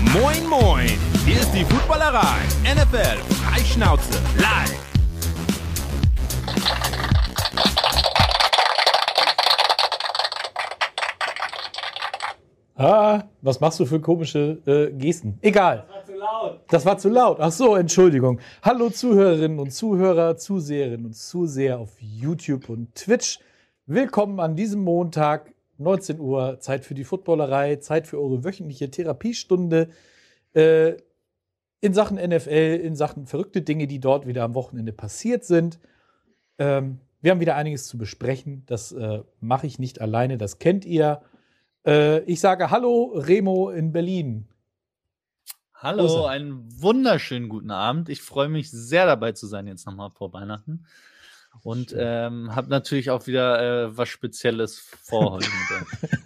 Moin, moin! Hier ist die Footballerei. NFL Freischnauze live. Ah, was machst du für komische äh, Gesten? Egal. Das war zu laut. Das war zu laut. Ach so, Entschuldigung. Hallo Zuhörerinnen und Zuhörer, Zuseherinnen und Zuseher auf YouTube und Twitch. Willkommen an diesem Montag, 19 Uhr, Zeit für die Footballerei, Zeit für eure wöchentliche Therapiestunde äh, in Sachen NFL, in Sachen verrückte Dinge, die dort wieder am Wochenende passiert sind. Ähm, wir haben wieder einiges zu besprechen. Das äh, mache ich nicht alleine, das kennt ihr. Äh, ich sage Hallo, Remo in Berlin. Hallo, einen wunderschönen guten Abend. Ich freue mich sehr dabei zu sein jetzt nochmal vor Weihnachten. Und ähm, habe natürlich auch wieder äh, was Spezielles vor heute.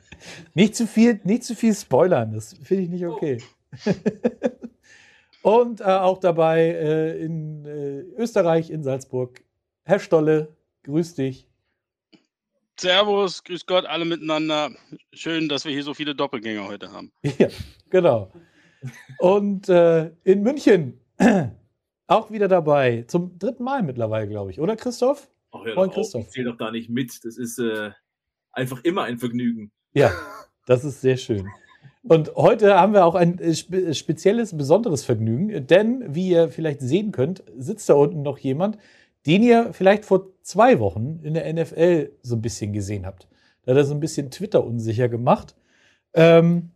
Nicht zu viel, nicht zu viel spoilern, das finde ich nicht okay. Und äh, auch dabei äh, in äh, Österreich, in Salzburg, Herr Stolle, grüß dich. Servus, grüß Gott, alle miteinander. Schön, dass wir hier so viele Doppelgänger heute haben. Ja, genau. Und äh, in München auch wieder dabei, zum dritten Mal mittlerweile, glaube ich, oder Christoph? Ach, hör Moin, doch auf, Christoph. Ich zähle doch da nicht mit. Das ist äh, einfach immer ein Vergnügen. Ja, das ist sehr schön. Und heute haben wir auch ein äh, spe spezielles, besonderes Vergnügen, denn wie ihr vielleicht sehen könnt, sitzt da unten noch jemand, den ihr vielleicht vor zwei Wochen in der NFL so ein bisschen gesehen habt. Da hat er so ein bisschen Twitter unsicher gemacht. Ähm,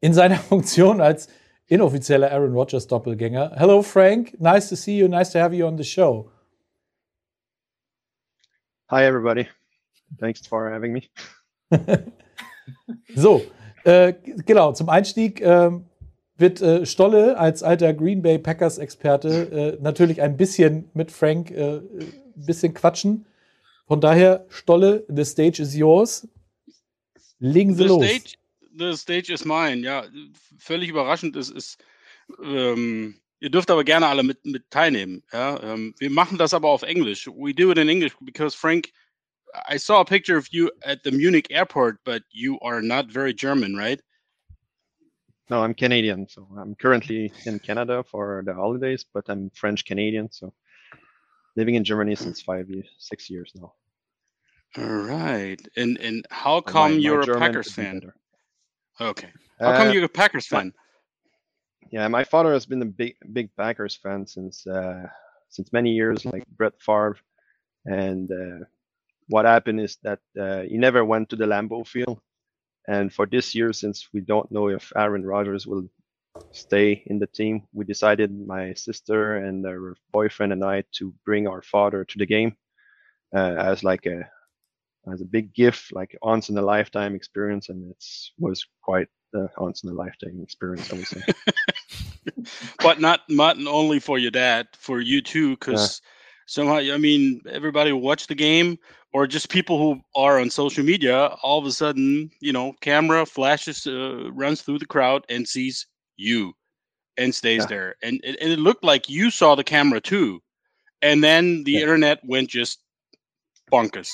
in seiner Funktion als inoffizieller Aaron Rodgers Doppelgänger. Hello Frank, nice to see you, nice to have you on the show. Hi, everybody. Thanks for having me. So, äh, genau, zum Einstieg ähm, wird äh, Stolle als alter Green Bay Packers Experte äh, natürlich ein bisschen mit Frank äh, ein bisschen quatschen. Von daher, Stolle, the stage is yours. Legen Sie The los. stage, the stage is mine. Ja, völlig überraschend ist, ist ähm, ihr dürft aber gerne alle mit, mit teilnehmen. Ja, ähm, wir machen das aber auf Englisch. We do it in English because Frank, I saw a picture of you at the Munich airport, but you are not very German, right? No, I'm Canadian, so I'm currently in Canada for the holidays, but I'm French Canadian, so living in Germany since five years, six years now. All right. And and how my- come my you're a Packers be fan? Okay. How come Uh, you're a Packers fan? Yeah, my father has been a big, big Packers fan since uh, since many years, like Brett Favre. And uh, what happened is that uh, he never went to the Lambeau Field. And for this year, since we don't know if Aaron Rodgers will stay in the team, we decided, my sister and her boyfriend and I, to bring our father to the game uh, as like a as a big gift, like once in a lifetime experience, and it was quite the once in a lifetime experience, I would say. but not not only for your dad, for you too, because somehow I mean everybody who watch the game or just people who are on social media, all of a sudden, you know, camera flashes, uh, runs through the crowd and sees you, and stays Yeah. there, and, and and it looked like you saw the camera too, and then the Yeah. internet went just bonkers.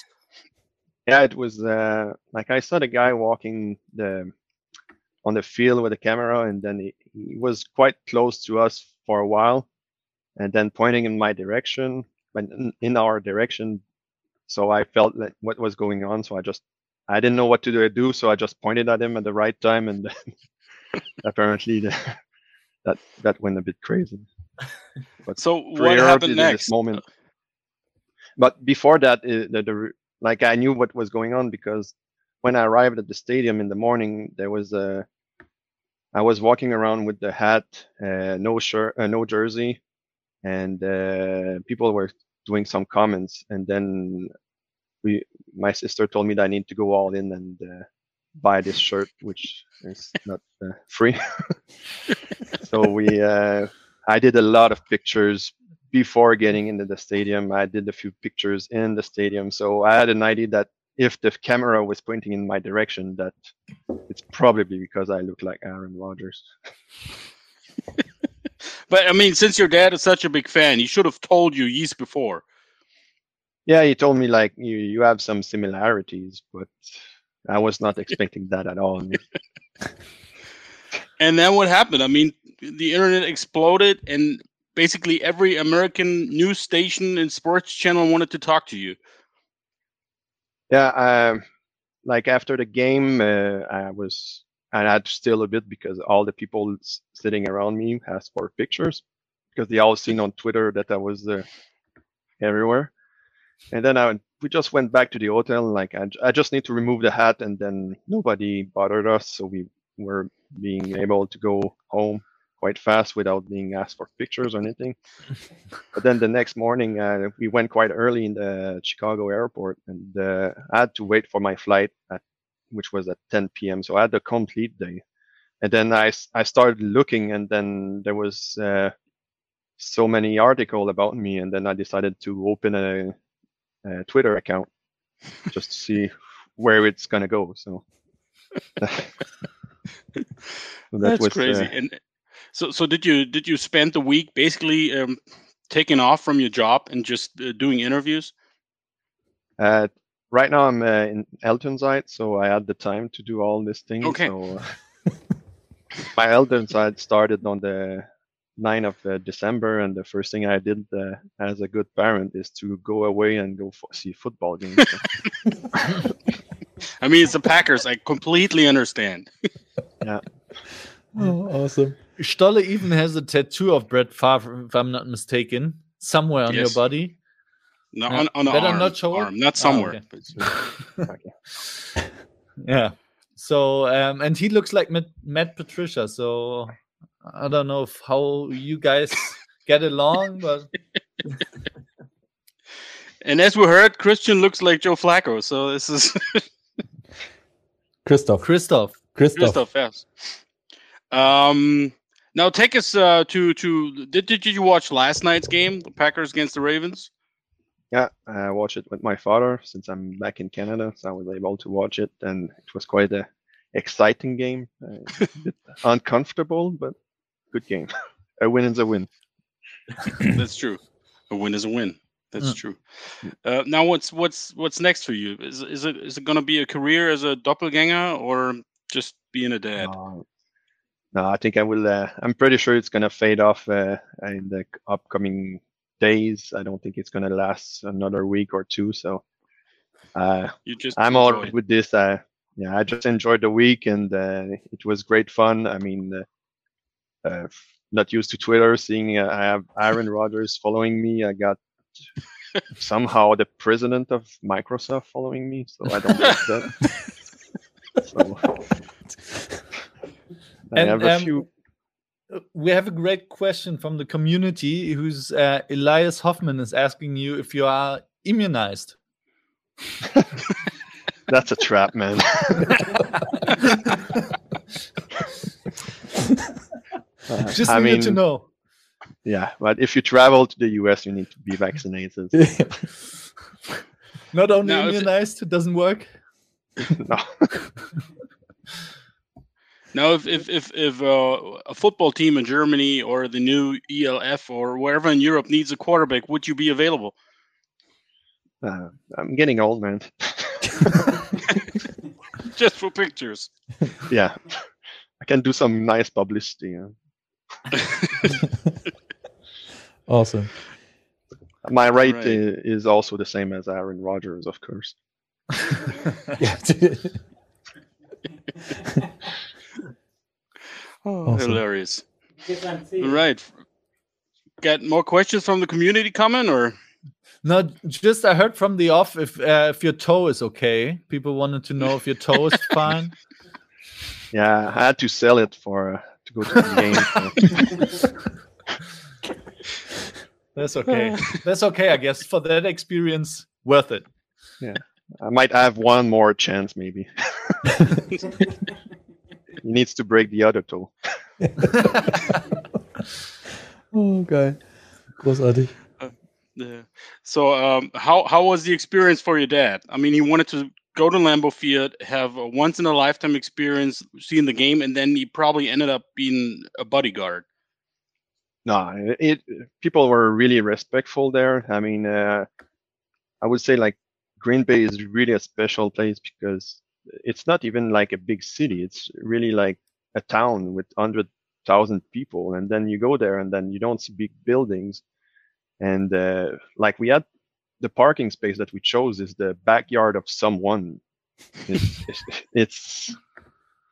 Yeah, it was uh, like I saw the guy walking the on the field with the camera, and then he, he was quite close to us for a while, and then pointing in my direction, but in, our direction. So I felt like what was going on. So I just I didn't know what to do, so I just pointed at him at the right time, and then apparently the, that that went a bit crazy. But So what happened in this next? moment. But before that, uh, the, the like I knew what was going on because when I arrived at the stadium in the morning, there was a I was walking around with the hat, uh, no shirt, uh, no jersey, and uh, people were doing some comments, and then we my sister told me that I need to go all in and uh, buy this shirt, which is not uh, free. so we uh, I did a lot of pictures before getting into the stadium. I did a few pictures in the stadium, so I had an idea that if the camera was pointing in my direction, that it's probably because I look like Aaron Rodgers. But I mean, since your dad is such a big fan, he should have told you years before. Yeah, he told me like you you have some similarities, but I was not expecting that at all. And then what happened? I mean, the internet exploded, and basically every American news station and sports channel wanted to talk to you. Yeah, um, like after the game, uh, I was I had still a bit because all the people sitting around me asked for pictures because they all seen on Twitter that I was uh, everywhere. And then I we just went back to the hotel. Like I, I just need to remove the hat, and then nobody bothered us, so we were being able to go home quite fast without being asked for pictures or anything. but then the next morning, uh, we went quite early in the Chicago airport, and uh, I had to wait for my flight, at, which was at 10 p.m. So I had a complete day. And then I I started looking, and then there was uh, so many article about me, and then I decided to open a, a Twitter account just to see where it's gonna go. So So that That's was, crazy. uh, and so, so did you did you spend the week basically um, taking off from your job and just uh, doing interviews? Uh, right now I'm uh, in Elton side, so I had the time to do all these things. Okay. So uh, my Elton side started on the 9th of uh, December, and the first thing I did uh, as a good parent is to go away and go fo- see football games. I mean, it's the Packers. I completely understand. Oh, awesome. Stolle even has a tattoo of Brett Favre, if I'm not mistaken, somewhere on your body. No, Yeah. on, on the Better arm, not show arm, not Ah, somewhere. okay. Yeah. So, um, and he looks like Matt, Matt Patricia. So, I don't know if how you guys get along, but And as we heard, Christian looks like Joe Flacco. So this is Christoph. Christoph. Christoph. Christoph, yes. Um, now take us uh, to to did, did you watch last night's game, the Packers against the Ravens? yeah, I watched it with my father since I'm back in Canada, so I was able to watch it, and it was quite a exciting game. Uh, a bit uncomfortable, but good game. a win is a win. That's true. A win is a win. That's Mm. true. Uh, now, what's what's what's next for you? Is is it is it going to be a career as a doppelganger or just being a dad? Uh, no, I think I will. Uh, I'm pretty sure it's gonna fade off uh, in the upcoming days. I don't think it's gonna last another week or two. So uh, You just I'm all right it. with this. Uh, yeah, I just enjoyed the week and uh, it was great fun. I mean, uh, uh, not used to Twitter, seeing uh, I have Aaron Rodgers following me. I got somehow the president of Microsoft following me, so I don't like that. so I And, have a um, few. We have a great question from the community who's uh, Elias Hoffman is asking you if you are immunized. That's a trap, man. Just I needed mean, to know. yeah, but if you travel to the US, you need to be vaccinated. Not only Now, if- immunized, it doesn't work. no. Now, if if if, if uh, a football team in Germany or the new ELF or wherever in Europe needs a quarterback, would you be available? Uh, I'm getting old, man. Just for pictures. yeah, I can do some nice publicity. yeah. awesome. My rate Right. i- is also the same as Aaron Rodgers, of course. Yeah. Oh, Awesome. hilarious. All right. get more questions from the community coming or? No, just I heard from the off if uh, if your toe is okay. People wanted to know if your toe is fine. Yeah, I had to sell it for uh, to go to the game. That's okay. That's okay, I guess. For that experience, worth it. Yeah, I might have one more chance, maybe. he needs to break the other toe. Oh, geil. Großartig. Yeah. So, um, how how was the experience for your dad? I mean, he wanted to go to Lambeau Field, have a once in a lifetime experience seeing the game, and then he probably ended up being a bodyguard. No, it, it people were really respectful there. I mean, uh, I would say like Green Bay is really a special place because it's not even like a big city. It's really like a town with hundred thousand people, and then you go there, and then you don't see big buildings, and uh, like we had the parking space that we chose is the backyard of someone. It's, it's, it's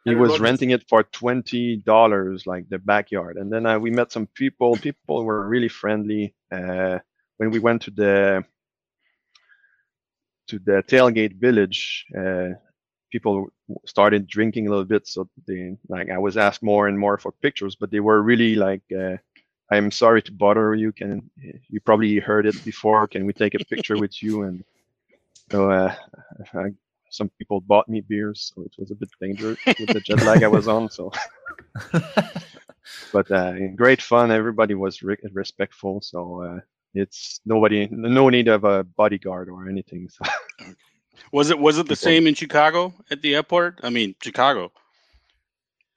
he was renting it for twenty dollars, like the backyard. And then uh, we met some people. People were really friendly. Uh, when we went to the to the tailgate village, uh, people started drinking a little bit. So they like I was asked more and more for pictures, but they were really like. Uh, I'm sorry to bother you. Can you probably heard it before? Can we take a picture with you? And so uh, I, some people bought me beers, so it was a bit dangerous with the jet lag I was on. So, but uh, great fun. Everybody was re- respectful. So uh, it's nobody, no need of a bodyguard or anything. So Was it was it the same in Chicago at the airport? I mean, Chicago.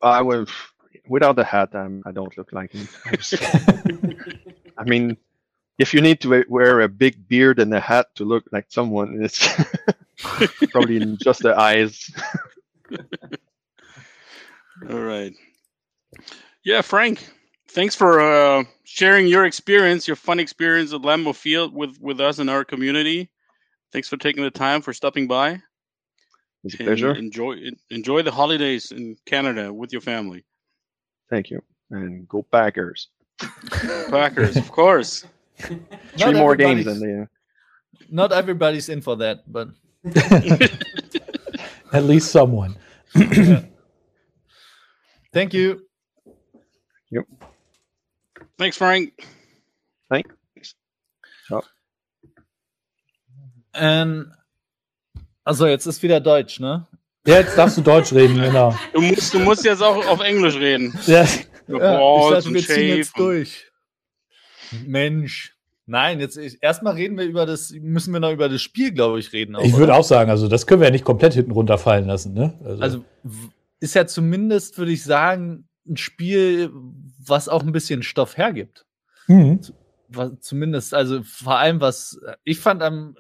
I was without the hat. I'm, I don't look like him. I mean, if you need to wear a big beard and a hat to look like someone, it's probably just the eyes. All right. Yeah, Frank. Thanks for uh, sharing your experience, your fun experience at Lambeau Field with with us and our community. Thanks for taking the time for stopping by. It was a pleasure. Enjoy enjoy the holidays in Canada with your family. Thank you. And go Packers. Packers, of course. Three more games and they, uh, Not everybody's in for that, but At least someone. thank you. Yep. Thanks, Frank. thanks. Ähm, also jetzt ist wieder Deutsch, ne? Ja, jetzt darfst du Deutsch reden, genau. Du musst, du musst jetzt auch auf Englisch reden. Ja, Ja, ich Balls dachte, wir ziehen jetzt durch. Mensch. Nein, jetzt ich- erstmal reden wir über das, müssen wir noch über das Spiel, glaube ich, reden. auch, ich würde auch sagen, also das können wir ja nicht komplett hinten runterfallen lassen. Ne? Also w- ist ja zumindest, würde ich sagen, ein Spiel, was auch ein bisschen Stoff hergibt. Mhm. Was, zumindest, also vor allem, was ich fand am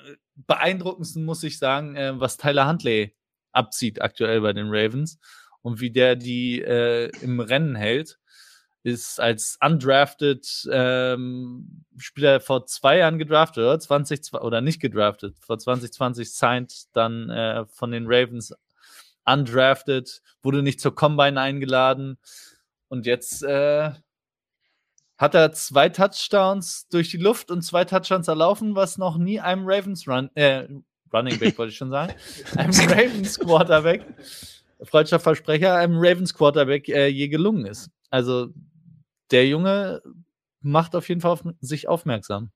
beeindruckendsten, muss ich sagen, äh, was Tyler Huntley abzieht aktuell bei den Ravens und wie der die äh, im Rennen hält, ist als undrafted ähm, Spieler vor zwei Jahren gedraftet, oder? 20, oder nicht gedraftet, vor 2020 signed dann äh, von den Ravens undrafted, wurde nicht zur Combine eingeladen und jetzt äh, hat er zwei Touchdowns durch die Luft und zwei Touchdowns erlaufen, was noch nie einem Ravens Run, äh, Running Back wollte ich schon sagen, einem Ravens Quarterback, freudscher Versprecher, einem Ravens Quarterback äh, je gelungen ist. Also der Junge macht auf jeden Fall auf sich aufmerksam.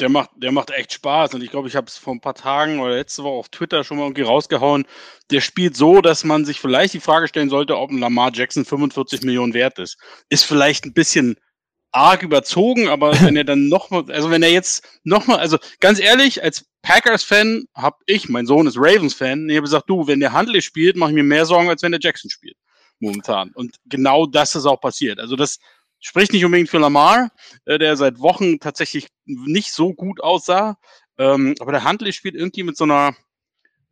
Der macht, der macht echt Spaß. Und ich glaube, ich habe es vor ein paar Tagen oder letzte Woche auf Twitter schon mal irgendwie rausgehauen. Der spielt so, dass man sich vielleicht die Frage stellen sollte, ob ein Lamar Jackson 45 Millionen wert ist. Ist vielleicht ein bisschen arg überzogen, aber wenn er dann nochmal, also wenn er jetzt nochmal, also ganz ehrlich, als Packers-Fan habe ich, mein Sohn ist Ravens-Fan, ich habe gesagt, du, wenn der Huntley spielt, mache ich mir mehr Sorgen, als wenn der Jackson spielt. Momentan. Und genau das ist auch passiert. Also das spricht nicht unbedingt für Lamar, äh, der seit Wochen tatsächlich nicht so gut aussah. Ähm, aber der Huntley spielt irgendwie mit so einer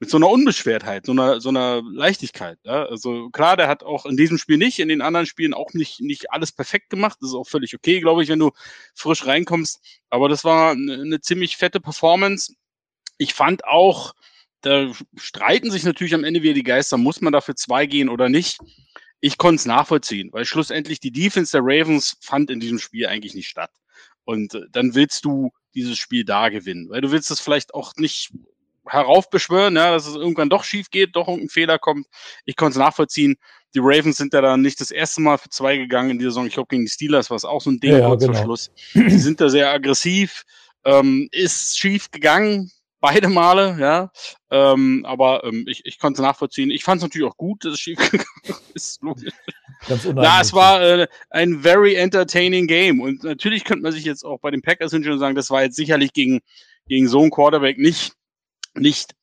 mit so einer Unbeschwertheit, so einer, so einer Leichtigkeit. Ja? Also klar, der hat auch in diesem Spiel nicht, in den anderen Spielen auch nicht, nicht alles perfekt gemacht. Das ist auch völlig okay, glaube ich, wenn du frisch reinkommst. Aber das war eine ziemlich fette Performance. Ich fand auch, da streiten sich natürlich am Ende wieder die Geister, muss man dafür zwei gehen oder nicht. Ich konnte es nachvollziehen, weil schlussendlich die Defense der Ravens fand in diesem Spiel eigentlich nicht statt. Und äh, dann willst du dieses Spiel da gewinnen, weil du willst es vielleicht auch nicht heraufbeschwören, ja, dass es irgendwann doch schief geht, doch irgendein Fehler kommt. Ich konnte es nachvollziehen. Die Ravens sind ja dann nicht das erste Mal für zwei gegangen in dieser Saison. Ich glaube, gegen die Steelers war es auch so ein Ding Ja, kurz vor genau. Schluss. Die sind da sehr aggressiv, ähm, ist schief gegangen, beide Male, ja. Ähm, aber ähm, ich, ich konnte es nachvollziehen. Ich fand es natürlich auch gut, dass es schief ist. Logisch. Ganz Na, es war äh, ein very entertaining Game. Und natürlich könnte man sich jetzt auch bei den Packers hinschauen und sagen, das war jetzt sicherlich gegen, gegen so einen Quarterback nicht, nicht,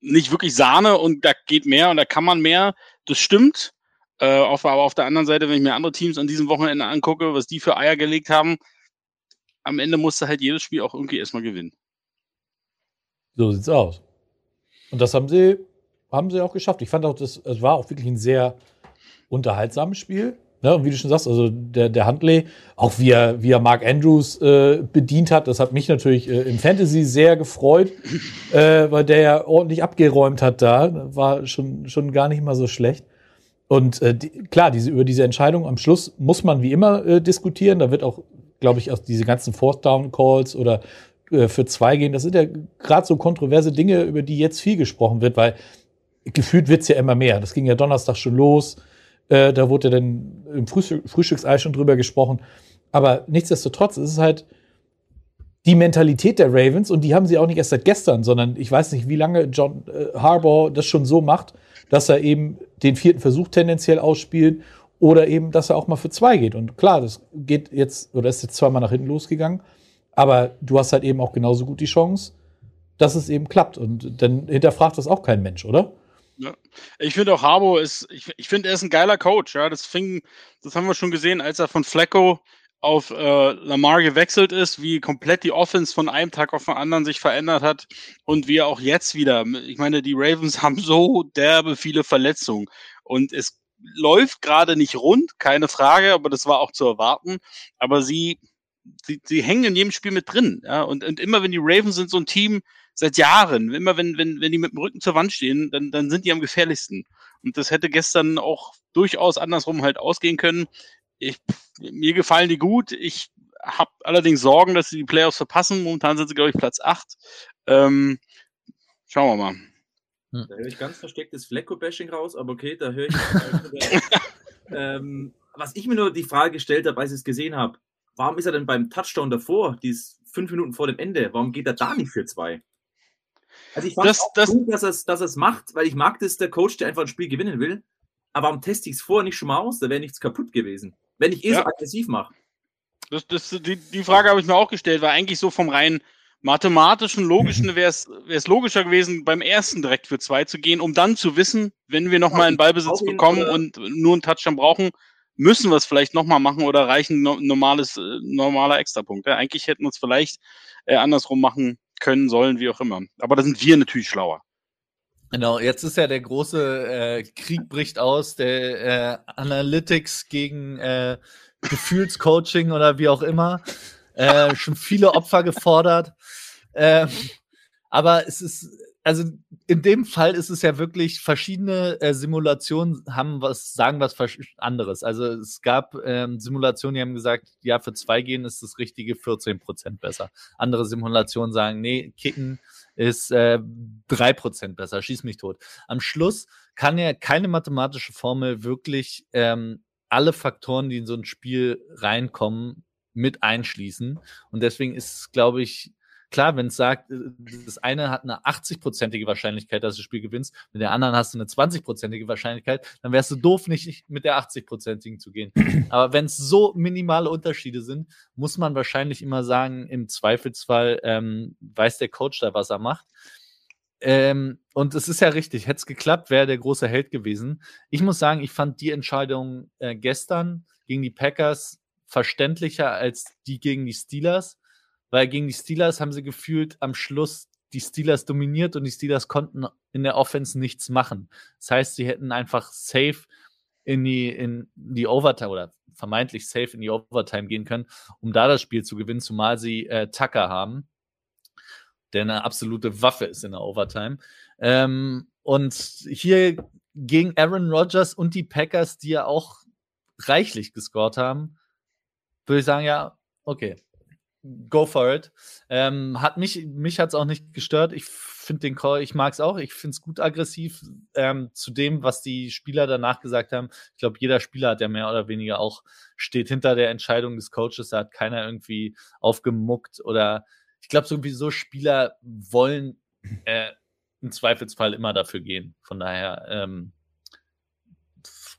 nicht wirklich Sahne und da geht mehr und da kann man mehr. Das stimmt. Äh, auf, aber auf der anderen Seite, wenn ich mir andere Teams an diesem Wochenende angucke, was die für Eier gelegt haben, am Ende musste halt jedes Spiel auch irgendwie erstmal gewinnen. So sieht's aus. Und das haben sie, haben sie auch geschafft. Ich fand auch, das, es war auch wirklich ein sehr unterhaltsames Spiel. Ja, und wie du schon sagst, also der, der Huntley, auch wie er, wie er Mark Andrews äh, bedient hat, das hat mich natürlich äh, im Fantasy sehr gefreut, äh, weil der ja ordentlich abgeräumt hat da. War schon, schon gar nicht mal so schlecht. Und äh, die, klar, diese, über diese Entscheidung am Schluss muss man wie immer äh, diskutieren. Da wird auch, glaube ich, auch diese ganzen Fourth Down Calls oder für zwei gehen. Das sind ja gerade so kontroverse Dinge, über die jetzt viel gesprochen wird, weil gefühlt wird's ja immer mehr. Das ging ja Donnerstag schon los. Äh, da wurde dann im Frühstück, Frühstücksei schon drüber gesprochen. Aber nichtsdestotrotz ist es halt die Mentalität der Ravens und die haben sie auch nicht erst seit gestern, sondern ich weiß nicht, wie lange John äh, Harbaugh das schon so macht, dass er eben den vierten Versuch tendenziell ausspielt oder eben, dass er auch mal für zwei geht. Und klar, das geht jetzt oder ist jetzt zweimal nach hinten losgegangen, aber du hast halt eben auch genauso gut die Chance, dass es eben klappt. Und dann hinterfragt das auch kein Mensch, oder? Ja. Ich finde auch Harbo ist, ich, ich finde, er ist ein geiler Coach. Ja, das fing, das haben wir schon gesehen, als er von Flecko auf äh, Lamar gewechselt ist, wie komplett die Offense von einem Tag auf den anderen sich verändert hat und wie auch jetzt wieder. Ich meine, die Ravens haben so derbe viele Verletzungen und es läuft gerade nicht rund, keine Frage, aber das war auch zu erwarten. Aber sie, sie, sie hängen in jedem Spiel mit drin. Ja? Und, und immer wenn die Ravens sind so ein Team, seit Jahren. Immer wenn, wenn, wenn die mit dem Rücken zur Wand stehen, dann, dann sind die am gefährlichsten. Und das hätte gestern auch durchaus andersrum halt ausgehen können. Ich, mir gefallen die gut. Ich habe allerdings Sorgen, dass sie die Playoffs verpassen. Momentan sind sie, glaube ich, Platz 8. Ähm, schauen wir mal. Da höre ich ganz verstecktes Flecko-Bashing raus, aber okay, da höre ich. ähm, was ich mir nur die Frage gestellt habe, als ich es gesehen habe, warum ist er denn beim Touchdown davor, dies fünf Minuten vor dem Ende, warum geht er da nicht für zwei? Also ich fand Das- das- gut, dass er es dass er's macht, weil ich mag das, der Coach, der einfach ein Spiel gewinnen will. Aber warum teste ich es vorher nicht schon mal aus? Da wäre nichts kaputt gewesen. Wenn ich eh so Ja. aggressiv mache. Das, das, die, die Frage habe ich mir auch gestellt, weil eigentlich so vom rein mathematischen, logischen wäre es logischer gewesen, beim ersten direkt für zwei zu gehen, um dann zu wissen, wenn wir nochmal einen Ballbesitz bekommen oder- und nur einen Touchdown brauchen, müssen wir es vielleicht nochmal machen oder reichen no, normales, äh, normaler Extrapunkt. Ja, eigentlich hätten wir es vielleicht äh, andersrum machen können, sollen, wie auch immer. Aber da sind wir natürlich schlauer. Genau, jetzt ist ja der große äh, Krieg bricht aus, der äh, Analytics gegen äh, Gefühlscoaching oder wie auch immer. Äh, schon viele Opfer gefordert. Ähm, aber es ist, also in dem Fall ist es ja wirklich, verschiedene äh, Simulationen haben was, sagen was anderes. Also es gab ähm, Simulationen, die haben gesagt, ja, für zwei gehen ist das richtige 14 Prozent besser. Andere Simulationen sagen, nee, kicken ist äh, 3% besser, schieß mich tot. Am Schluss kann ja keine mathematische Formel wirklich ähm, alle Faktoren, die in so ein Spiel reinkommen, mit einschließen. Und deswegen ist glaube ich, klar, wenn es sagt, äh, das eine hat eine 80-prozentige Wahrscheinlichkeit, dass du das Spiel gewinnst, mit der anderen hast du eine 20-prozentige Wahrscheinlichkeit, dann wärst du doof, nicht mit der 80-prozentigen zu gehen. Aber wenn es so minimale Unterschiede sind, muss man wahrscheinlich immer sagen, im Zweifelsfall ähm, weiß der Coach da, was er macht. Ähm, und es ist ja richtig, hätte es geklappt, wäre der große Held gewesen. Ich muss sagen, ich fand die Entscheidung äh, gestern gegen die Packers verständlicher als die gegen die Steelers, weil gegen die Steelers haben sie gefühlt am Schluss die Steelers dominiert und die Steelers konnten in der Offense nichts machen. Das heißt, sie hätten einfach safe in die, in die Overtime oder vermeintlich safe in die Overtime gehen können, um da das Spiel zu gewinnen, zumal sie äh, Tucker haben, der eine absolute Waffe ist in der Overtime. Ähm, und hier gegen Aaron Rodgers und die Packers, die ja auch reichlich gescored haben, würde ich sagen, ja, okay, go for it. Ähm, hat mich, mich hat es auch nicht gestört. Ich finde den Call, ich mag es auch. Ich finde es gut aggressiv ähm, zu dem, was die Spieler danach gesagt haben. Ich glaube, jeder Spieler hat ja mehr oder weniger auch, steht hinter der Entscheidung des Coaches. Da hat keiner irgendwie aufgemuckt oder ich glaube, sowieso Spieler wollen äh, im Zweifelsfall immer dafür gehen. Von daher ähm,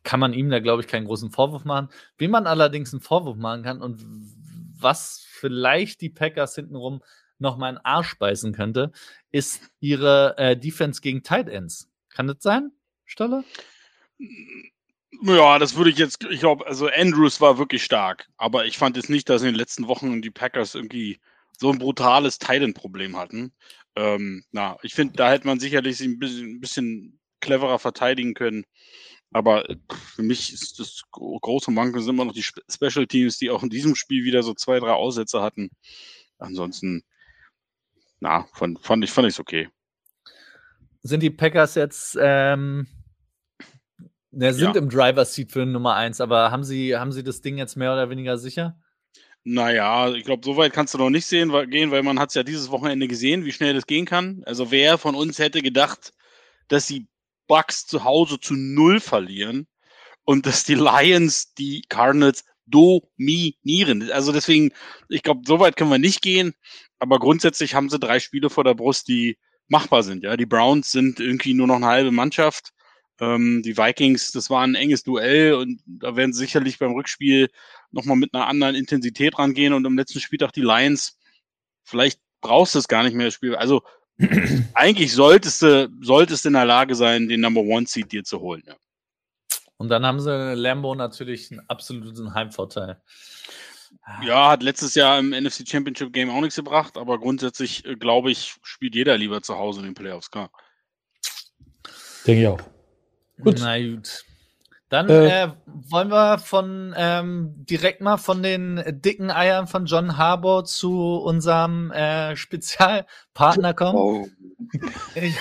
kann man ihm da, glaube ich, keinen großen Vorwurf machen. Wem man allerdings einen Vorwurf machen kann und was vielleicht die Packers hintenrum noch mal einen Arsch beißen könnte, ist ihre äh, Defense gegen Tight Ends. Kann das sein, Stolle? Ja, das würde ich jetzt, ich glaube, also Andrews war wirklich stark, aber ich fand jetzt nicht, dass in den letzten Wochen die Packers irgendwie so ein brutales Titan-Problem hatten. Ähm, na, ich finde, da hätte man sicherlich ein bisschen, ein bisschen cleverer verteidigen können. Aber für mich ist das große Manko sind immer noch die Special Teams, die auch in diesem Spiel wieder so zwei, drei Aussätze hatten. Ansonsten, na, fand, fand ich es okay. Sind die Packers jetzt ähm, sind ja. im Driver's Seat für Nummer 1, aber haben sie, haben sie das Ding jetzt mehr oder weniger sicher? Naja, ich glaube, so weit kannst du noch nicht sehen, weil, gehen, weil man hat es ja dieses Wochenende gesehen, wie schnell das gehen kann. Also wer von uns hätte gedacht, dass die Bucks zu Hause zu null verlieren und dass die Lions die Cardinals dominieren. Also deswegen, ich glaube, so weit können wir nicht gehen, aber grundsätzlich haben sie drei Spiele vor der Brust, die machbar sind. Ja, die Browns sind irgendwie nur noch eine halbe Mannschaft. Ähm, die Vikings, das war ein enges Duell und da werden sie sicherlich beim Rückspiel nochmal mit einer anderen Intensität rangehen und im letzten Spieltag die Lions, vielleicht brauchst du es gar nicht mehr das Spiel. Also eigentlich solltest du, solltest in der Lage sein, den Number One Seed dir zu holen. Ja. Und dann haben sie Lambo natürlich einen absoluten Heimvorteil. Ja, hat letztes Jahr im NFC Championship Game auch nichts gebracht, aber grundsätzlich, äh, glaube ich, spielt jeder lieber zu Hause in den Playoffs, klar. Denke ich auch. Gut. Na gut. Dann äh, äh, wollen wir von ähm, direkt mal von den dicken Eiern von John Harbour zu unserem äh, Spezialpartner kommen. Oh. Ich,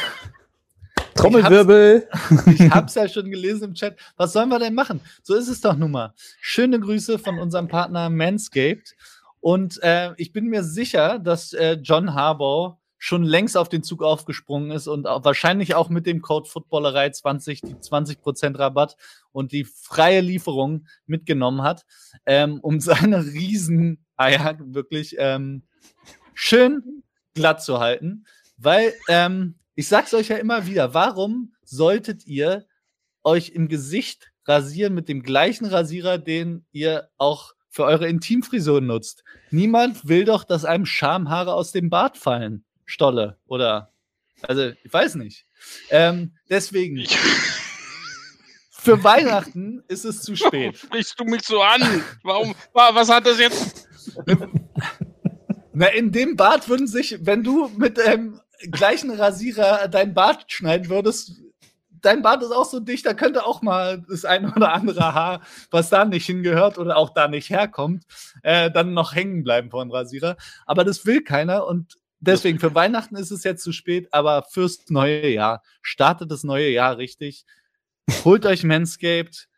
Trommelwirbel. Ich hab's, ich hab's ja schon gelesen im Chat. Was sollen wir denn machen? So ist es doch nun mal. Schöne Grüße von unserem Partner Manscaped. Und äh, ich bin mir sicher, dass äh, John Harbour schon längst auf den Zug aufgesprungen ist und auch wahrscheinlich auch mit dem Code Footballerei 20 die 20% Rabatt und die freie Lieferung mitgenommen hat, ähm, um seine riesen Eier wirklich ähm, schön glatt zu halten. Weil, ähm, ich sag's euch ja immer wieder, warum solltet ihr euch im Gesicht rasieren mit dem gleichen Rasierer, den ihr auch für eure Intimfrisur nutzt? Niemand will doch, dass einem Schamhaare aus dem Bart fallen. Stolle oder also ich weiß nicht. Ähm, deswegen. Für Weihnachten ist es zu spät. Warum sprichst du mich so an? Warum? Was hat das jetzt? Na, in dem Bart würden sich, wenn du mit dem gleichen Rasierer dein Bart schneiden würdest, dein Bart ist auch so dicht, da könnte auch mal das eine oder andere Haar, was da nicht hingehört oder auch da nicht herkommt, äh, dann noch hängen bleiben vor dem Rasierer. Aber das will keiner und Deswegen, für Weihnachten ist es jetzt zu spät, aber fürs neue Jahr. Startet das neue Jahr richtig. Holt euch Manscaped.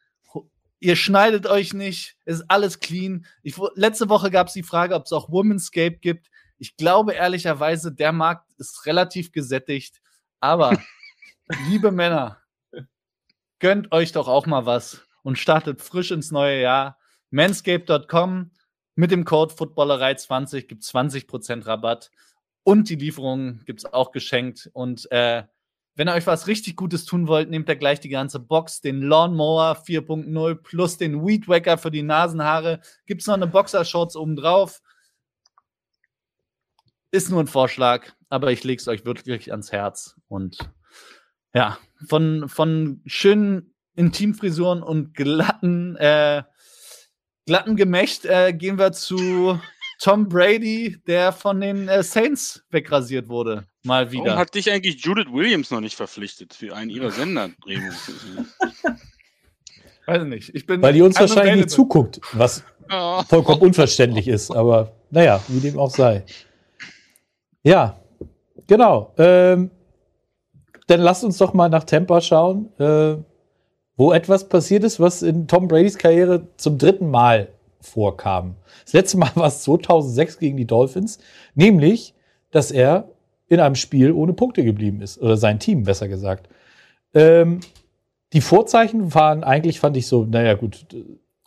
Ihr schneidet euch nicht. ist alles clean. Ich, letzte Woche gab es die Frage, ob es auch Womanscape gibt. Ich glaube ehrlicherweise, der Markt ist relativ gesättigt. Aber, liebe Männer, gönnt euch doch auch mal was und startet frisch ins neue Jahr. Manscape.com mit dem Code Footballerei20 gibt 20% Rabatt. Und die Lieferung gibt es auch geschenkt. Und äh, wenn ihr euch was richtig Gutes tun wollt, nehmt ihr gleich die ganze Box, den Lawnmower 4.0 plus den Weed Wacker für die Nasenhaare. Gibt es noch eine Boxershorts obendrauf? Ist nur ein Vorschlag, aber ich lege es euch wirklich ans Herz. Und ja, von, von schönen Intimfrisuren und glatten, äh, glatten Gemächt äh, gehen wir zu Tom Brady, der von den äh, Saints wegrasiert wurde. Mal wieder. Warum hat dich eigentlich Judith Williams noch nicht verpflichtet für einen ihrer Sender? Weiß nicht. Ich bin Weil die uns wahrscheinlich nicht zuguckt, was oh. vollkommen unverständlich ist. Aber naja, wie dem auch sei. Ja, genau. Ähm, dann lasst uns doch mal nach Tampa schauen, äh, wo etwas passiert ist, was in Tom Bradys Karriere zum dritten Mal vorkam. Das letzte Mal war es 2006 gegen die Dolphins, nämlich, dass er in einem Spiel ohne Punkte geblieben ist, oder sein Team besser gesagt. Ähm, die Vorzeichen waren eigentlich, fand ich so, naja gut,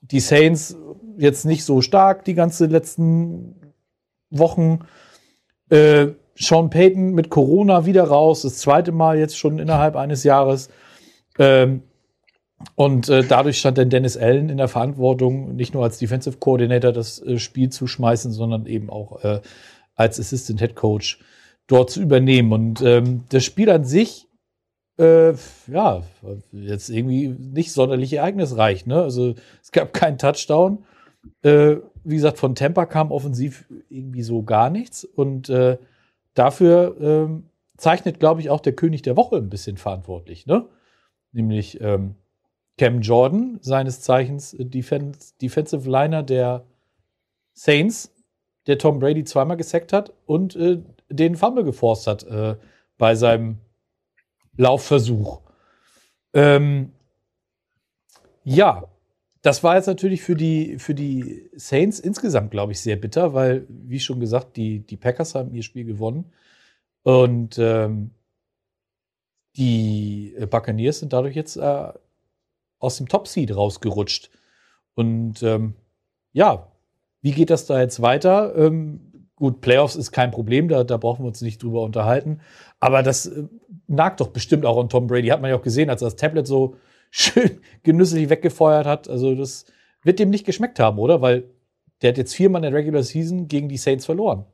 die Saints jetzt nicht so stark die ganzen letzten Wochen. Äh, Sean Payton mit Corona wieder raus, das zweite Mal jetzt schon innerhalb eines Jahres. Ähm, und äh, dadurch stand dann Dennis Allen in der Verantwortung, nicht nur als Defensive Coordinator das äh, Spiel zu schmeißen, sondern eben auch äh, als Assistant Head Coach dort zu übernehmen. Und ähm, das Spiel an sich, äh, ja, jetzt irgendwie nicht sonderlich ereignisreich. Ne? Also es gab keinen Touchdown. Äh, wie gesagt, von Tampa kam offensiv irgendwie so gar nichts. Und äh, dafür ähm, zeichnet, glaube ich, auch der König der Woche ein bisschen verantwortlich. Ne? Nämlich ähm, Cam Jordan, seines Zeichens Defense, Defensive Liner der Saints, der Tom Brady zweimal gesackt hat und äh, den Fumble geforst hat äh, bei seinem Laufversuch. Ähm, ja, das war jetzt natürlich für die, für die Saints insgesamt, glaube ich, sehr bitter, weil, wie schon gesagt, die, die Packers haben ihr Spiel gewonnen. Und ähm, die Buccaneers sind dadurch jetzt äh, aus dem Top-Seed rausgerutscht. Und ähm, ja, wie geht das da jetzt weiter? Ähm, gut, Playoffs ist kein Problem, da, da brauchen wir uns nicht drüber unterhalten. Aber das äh, nagt doch bestimmt auch an Tom Brady. Hat man ja auch gesehen, als er das Tablet so schön genüsslich weggefeuert hat. Also das wird dem nicht geschmeckt haben, oder? Weil der hat jetzt viermal in der Regular Season gegen die Saints verloren.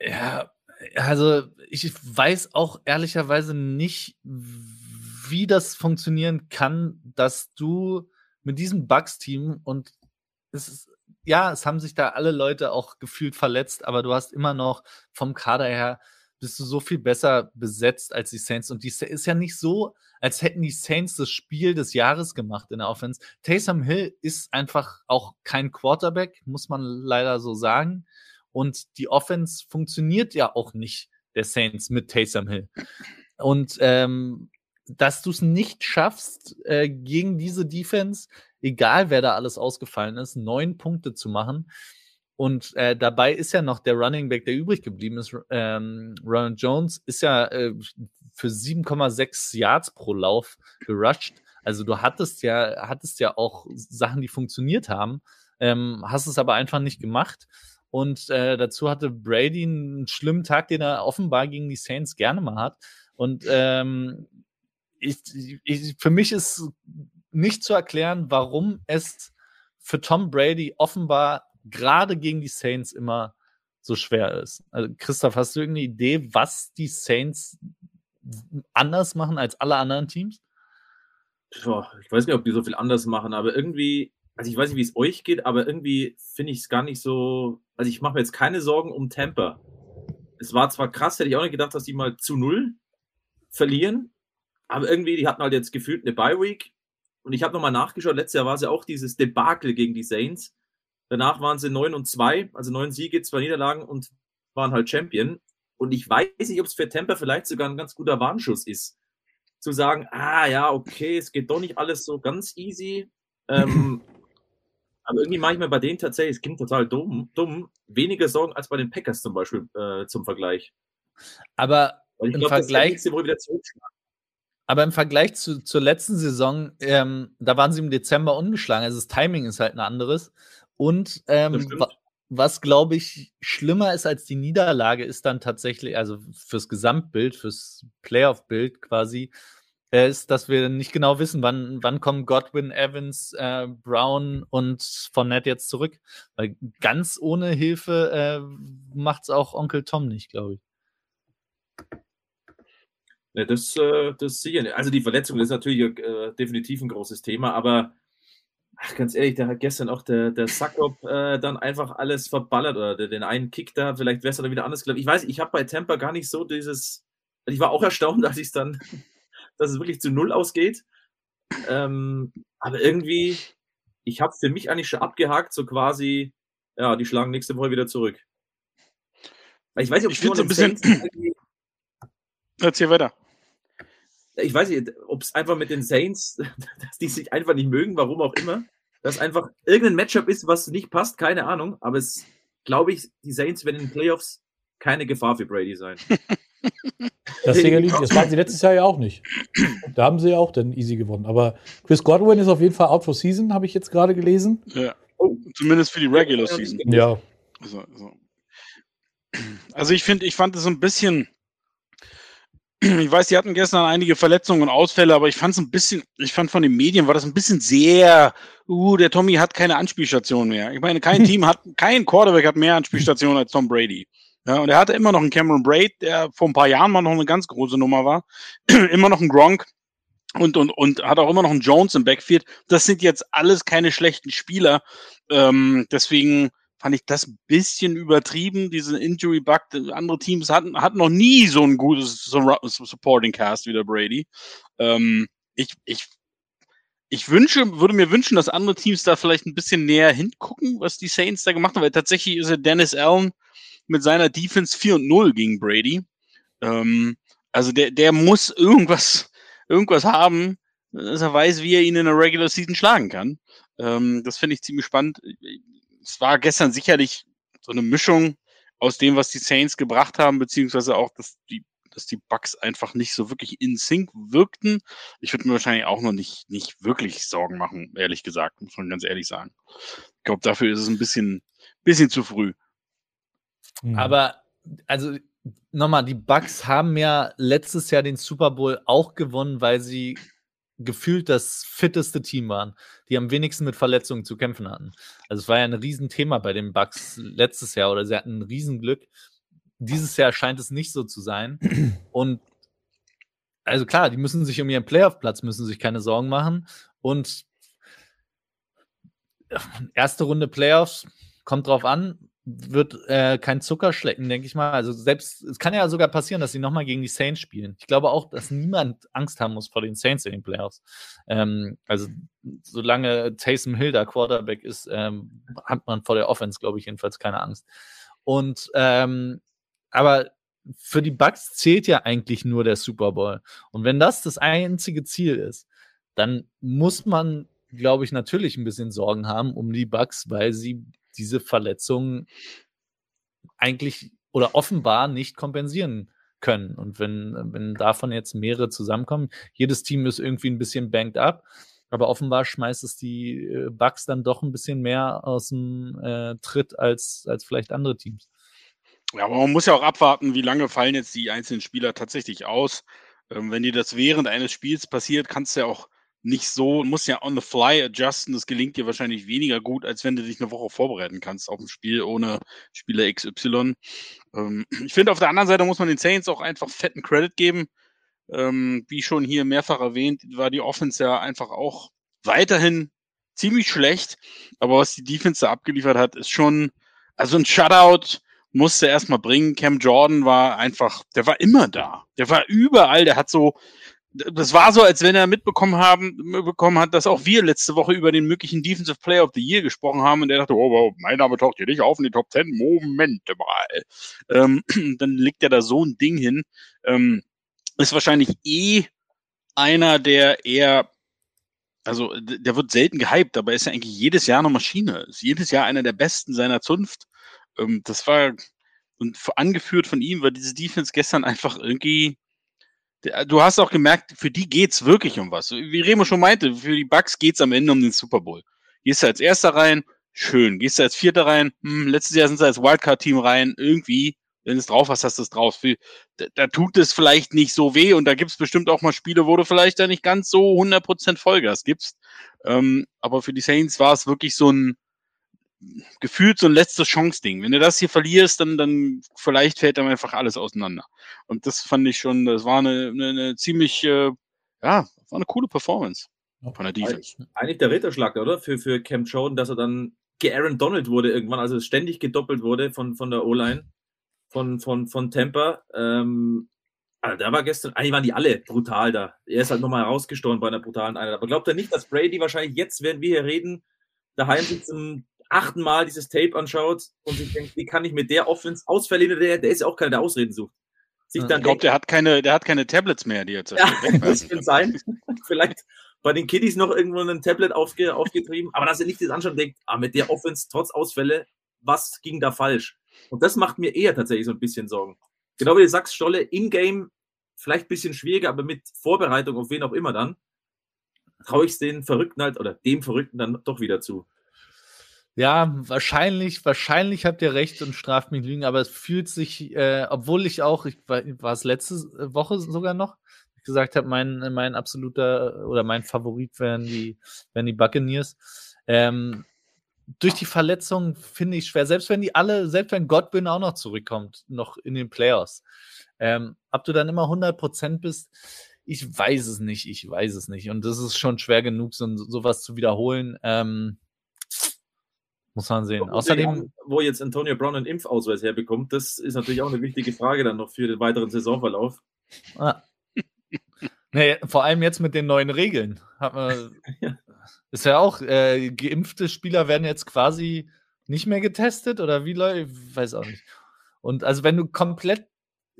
Ja, also ich weiß auch ehrlicherweise nicht, wie das funktionieren kann, dass du mit diesem Bugs-Team und es ist, ja, es haben sich da alle Leute auch gefühlt verletzt, aber du hast immer noch vom Kader her bist du so viel besser besetzt als die Saints. Und die ist ja nicht so, als hätten die Saints das Spiel des Jahres gemacht in der Offense. Taysom Hill ist einfach auch kein Quarterback, muss man leider so sagen. Und die Offense funktioniert ja auch nicht der Saints mit Taysom Hill. Und ähm, dass du es nicht schaffst, äh, gegen diese Defense, egal wer da alles ausgefallen ist, neun Punkte zu machen. Und äh, dabei ist ja noch der Running Back, der übrig geblieben ist, ähm, Ronald Jones, ist ja äh, für 7,6 Yards pro Lauf gerusht. Also du hattest ja, hattest ja auch Sachen, die funktioniert haben, ähm, hast es aber einfach nicht gemacht. Und äh, dazu hatte Brady einen schlimmen Tag, den er offenbar gegen die Saints gerne mal hat. Und ähm, ich, ich, für mich ist nicht zu erklären, warum es für Tom Brady offenbar gerade gegen die Saints immer so schwer ist. Also Christoph, hast du irgendeine Idee, was die Saints anders machen als alle anderen Teams? Ich weiß nicht, ob die so viel anders machen, aber irgendwie, also ich weiß nicht, wie es euch geht, aber irgendwie finde ich es gar nicht so, also ich mache mir jetzt keine Sorgen um Tampa. Es war zwar krass, hätte ich auch nicht gedacht, dass die mal zu null verlieren, aber irgendwie, die hatten halt jetzt gefühlt eine Bye-Week und ich habe nochmal nachgeschaut, letztes Jahr war es ja auch dieses Debakel gegen die Saints. Danach waren sie 9 und 2, also 9 Siege, zwei Niederlagen und waren halt Champion. Und ich weiß nicht, ob es für Tampa vielleicht sogar ein ganz guter Warnschuss ist. Zu sagen, ah ja, okay, es geht doch nicht alles so ganz easy. Ähm, aber irgendwie mache ich mir bei denen tatsächlich, es klingt total dumm, dumm, weniger Sorgen als bei den Packers zum Beispiel äh, zum Vergleich. Aber im glaub, Vergleich. Aber im Vergleich zu, zur letzten Saison, ähm, da waren sie im Dezember ungeschlagen. Also das Timing ist halt ein anderes. Und ähm, wa was, glaube ich, schlimmer ist als die Niederlage, ist dann tatsächlich, also fürs Gesamtbild, fürs Playoff-Bild quasi, äh, ist, dass wir nicht genau wissen, wann, wann kommen Godwin, Evans, äh, Brown und Fournette jetzt zurück. Weil ganz ohne Hilfe äh, macht es auch Onkel Tom nicht, glaube ich. Ja, das, äh, das sicher nicht. Also die Verletzung ist natürlich äh, definitiv ein großes Thema, aber Ach, ganz ehrlich, da hat gestern auch der, der Sackop äh, dann einfach alles verballert oder der, den einen Kick da, vielleicht wäre es dann wieder anders gelaufen. Ich weiß, ich habe bei Tampa gar nicht so dieses, also ich war auch erstaunt, als ich es dann, dass es wirklich zu Null ausgeht. Ähm, aber irgendwie, ich habe für mich eigentlich schon abgehakt, so quasi, ja, die schlagen nächste Woche wieder zurück. Ich weiß nicht, ob ich finde so ein bisschen. Erzähl weiter ich weiß nicht, ob es einfach mit den Saints, dass die sich einfach nicht mögen, warum auch immer, dass einfach irgendein Matchup ist, was nicht passt, keine Ahnung, aber es glaube ich, die Saints werden in den Playoffs keine Gefahr für Brady sein. Das, das waren sie letztes Jahr ja auch nicht. Da haben sie ja auch dann easy gewonnen. Aber Chris Godwin ist auf jeden Fall out for season, habe ich jetzt gerade gelesen. Ja. Oh. Zumindest für die Regular Season. Ja. Also, also. also ich finde, ich fand es ein bisschen ich weiß, die hatten gestern einige Verletzungen und Ausfälle, aber ich fand es ein bisschen, ich fand von den Medien war das ein bisschen sehr, uh, der Tommy hat keine Anspielstation mehr. Ich meine, kein Team hat, kein Quarterback hat mehr Anspielstationen als Tom Brady. Ja, und er hatte immer noch einen Cameron Braid, der vor ein paar Jahren mal noch eine ganz große Nummer war. immer noch einen Gronk und, und, und hat auch immer noch einen Jones im Backfield. Das sind jetzt alles keine schlechten Spieler. Ähm, deswegen fand ich das ein bisschen übertrieben, diese Injury-Bug. Andere Teams hatten, hatten noch nie so ein gutes Supporting Cast wie der Brady. Ähm, ich, ich, ich wünsche, würde mir wünschen, dass andere Teams da vielleicht ein bisschen näher hingucken, was die Saints da gemacht haben, weil tatsächlich ist ja Dennis Allen mit seiner Defense 4 und 0 gegen Brady. Ähm, also der, der muss irgendwas, irgendwas haben, dass er weiß, wie er ihn in der Regular Season schlagen kann. Ähm, das finde ich ziemlich spannend. Es war gestern sicherlich so eine Mischung aus dem, was die Saints gebracht haben, beziehungsweise auch, dass die, dass die Bugs einfach nicht so wirklich in Sync wirkten. Ich würde mir wahrscheinlich auch noch nicht, nicht wirklich Sorgen machen, ehrlich gesagt, muss man ganz ehrlich sagen. Ich glaube, dafür ist es ein bisschen, bisschen zu früh. Mhm. Aber, also, nochmal, die Bugs haben ja letztes Jahr den Super Bowl auch gewonnen, weil sie gefühlt das fitteste Team waren, die am wenigsten mit Verletzungen zu kämpfen hatten. Also es war ja ein Riesenthema bei den Bucks letztes Jahr oder sie hatten ein Riesenglück. Dieses Jahr scheint es nicht so zu sein. Und also klar, die müssen sich um ihren Playoff-Platz müssen sich keine Sorgen machen. Und erste Runde Playoffs kommt drauf an wird äh, kein Zucker schlecken, denke ich mal. Also selbst, es kann ja sogar passieren, dass sie nochmal gegen die Saints spielen. Ich glaube auch, dass niemand Angst haben muss vor den Saints in den Playoffs. Ähm, also solange Taysom Hill da Quarterback ist, ähm, hat man vor der Offense, glaube ich, jedenfalls keine Angst. Und ähm, aber für die Bucks zählt ja eigentlich nur der Super Bowl. Und wenn das das einzige Ziel ist, dann muss man, glaube ich, natürlich ein bisschen Sorgen haben um die Bucks, weil sie diese Verletzungen eigentlich oder offenbar nicht kompensieren können. Und wenn, wenn davon jetzt mehrere zusammenkommen, jedes Team ist irgendwie ein bisschen banked up, aber offenbar schmeißt es die äh, Bugs dann doch ein bisschen mehr aus dem äh, Tritt als, als vielleicht andere Teams. Ja, aber man muss ja auch abwarten, wie lange fallen jetzt die einzelnen Spieler tatsächlich aus. Ähm, wenn dir das während eines Spiels passiert, kannst du ja auch nicht so, muss ja on the fly adjusten. Das gelingt dir wahrscheinlich weniger gut, als wenn du dich eine Woche vorbereiten kannst auf ein Spiel ohne Spieler XY. Ähm, ich finde, auf der anderen Seite muss man den Saints auch einfach fetten Credit geben. Ähm, wie schon hier mehrfach erwähnt, war die Offense ja einfach auch weiterhin ziemlich schlecht. Aber was die Defense da abgeliefert hat, ist schon, also ein Shutout musste erstmal bringen. Cam Jordan war einfach, der war immer da. Der war überall. Der hat so, das war so, als wenn er mitbekommen haben, bekommen hat, dass auch wir letzte Woche über den möglichen Defensive Player of the Year gesprochen haben und er dachte, oh, mein Name taucht hier nicht auf in die Top 10. Moment mal. Ähm, dann legt er da so ein Ding hin. Ähm, ist wahrscheinlich eh einer, der eher, also der wird selten gehypt, aber ist ja eigentlich jedes Jahr eine Maschine. Ist jedes Jahr einer der besten seiner Zunft. Ähm, das war, und angeführt von ihm war diese Defense gestern einfach irgendwie du hast auch gemerkt, für die geht's wirklich um was. Wie Remo schon meinte, für die Bucks geht's am Ende um den Super Bowl. Gehst du als Erster rein, schön. Gehst du als Vierter rein, hm, letztes Jahr sind sie als Wildcard-Team rein, irgendwie, wenn du es drauf hast, hast du es drauf. Da, da, tut es vielleicht nicht so weh und da gibt's bestimmt auch mal Spiele, wo du vielleicht da nicht ganz so 100% Vollgas gibst. Ähm, aber für die Saints war es wirklich so ein, gefühlt so ein letztes Chance-Ding. Wenn du das hier verlierst, dann, dann vielleicht fällt dann einfach alles auseinander. Und das fand ich schon, das war eine, eine, eine ziemlich, äh, ja, war eine coole Performance von der Defense. Eigentlich der Ritterschlag, oder? Für, für Camp Jordan, dass er dann Aaron Donald wurde irgendwann, also ständig gedoppelt wurde von, von der O-Line, von, von, von Tampa. Ähm, also da war gestern, eigentlich waren die alle brutal da. Er ist halt nochmal rausgestorben bei einer brutalen Einheit. Aber glaubt er nicht, dass Brady wahrscheinlich jetzt, während wir hier reden, daheim sitzt im achten Mal dieses Tape anschaut und sich denkt, wie kann ich mit der Offense Ausfälle, der, der ist ja auch keiner, der Ausreden sucht. Sich ich glaube, der hat keine, der hat keine Tablets mehr, die jetzt. Ja, das kann sein. Vielleicht bei den Kiddies noch irgendwo ein Tablet aufge, aufgetrieben, aber dass er nicht das anschaut und denkt, ah, mit der Offense trotz Ausfälle, was ging da falsch? Und das macht mir eher tatsächlich so ein bisschen Sorgen. Genau wie du sagst, Stolle, in-game vielleicht ein bisschen schwieriger, aber mit Vorbereitung auf wen auch immer dann, traue ich es den Verrückten halt oder dem Verrückten dann doch wieder zu. Ja, wahrscheinlich, wahrscheinlich habt ihr recht und straft mich lügen, aber es fühlt sich, äh, obwohl ich auch, ich war, war es letzte Woche sogar noch, gesagt habe, mein, mein absoluter oder mein Favorit wären die, wären die Buccaneers. Ähm, durch die Verletzung finde ich schwer, selbst wenn die alle, selbst wenn Godwin auch noch zurückkommt, noch in den Playoffs, ähm, ob du dann immer 100% bist, ich weiß es nicht, ich weiß es nicht. Und das ist schon schwer genug, so, sowas zu wiederholen. Ähm, Muss man sehen. Außerdem, wo jetzt Antonio Brown einen Impfausweis herbekommt, das ist natürlich auch eine wichtige Frage dann noch für den weiteren Saisonverlauf. Ah. Nee, vor allem jetzt mit den neuen Regeln. Hat man, Ja. ist ja auch, äh, geimpfte Spieler werden jetzt quasi nicht mehr getestet oder wie läuft, weiß auch nicht. Und also wenn du komplett,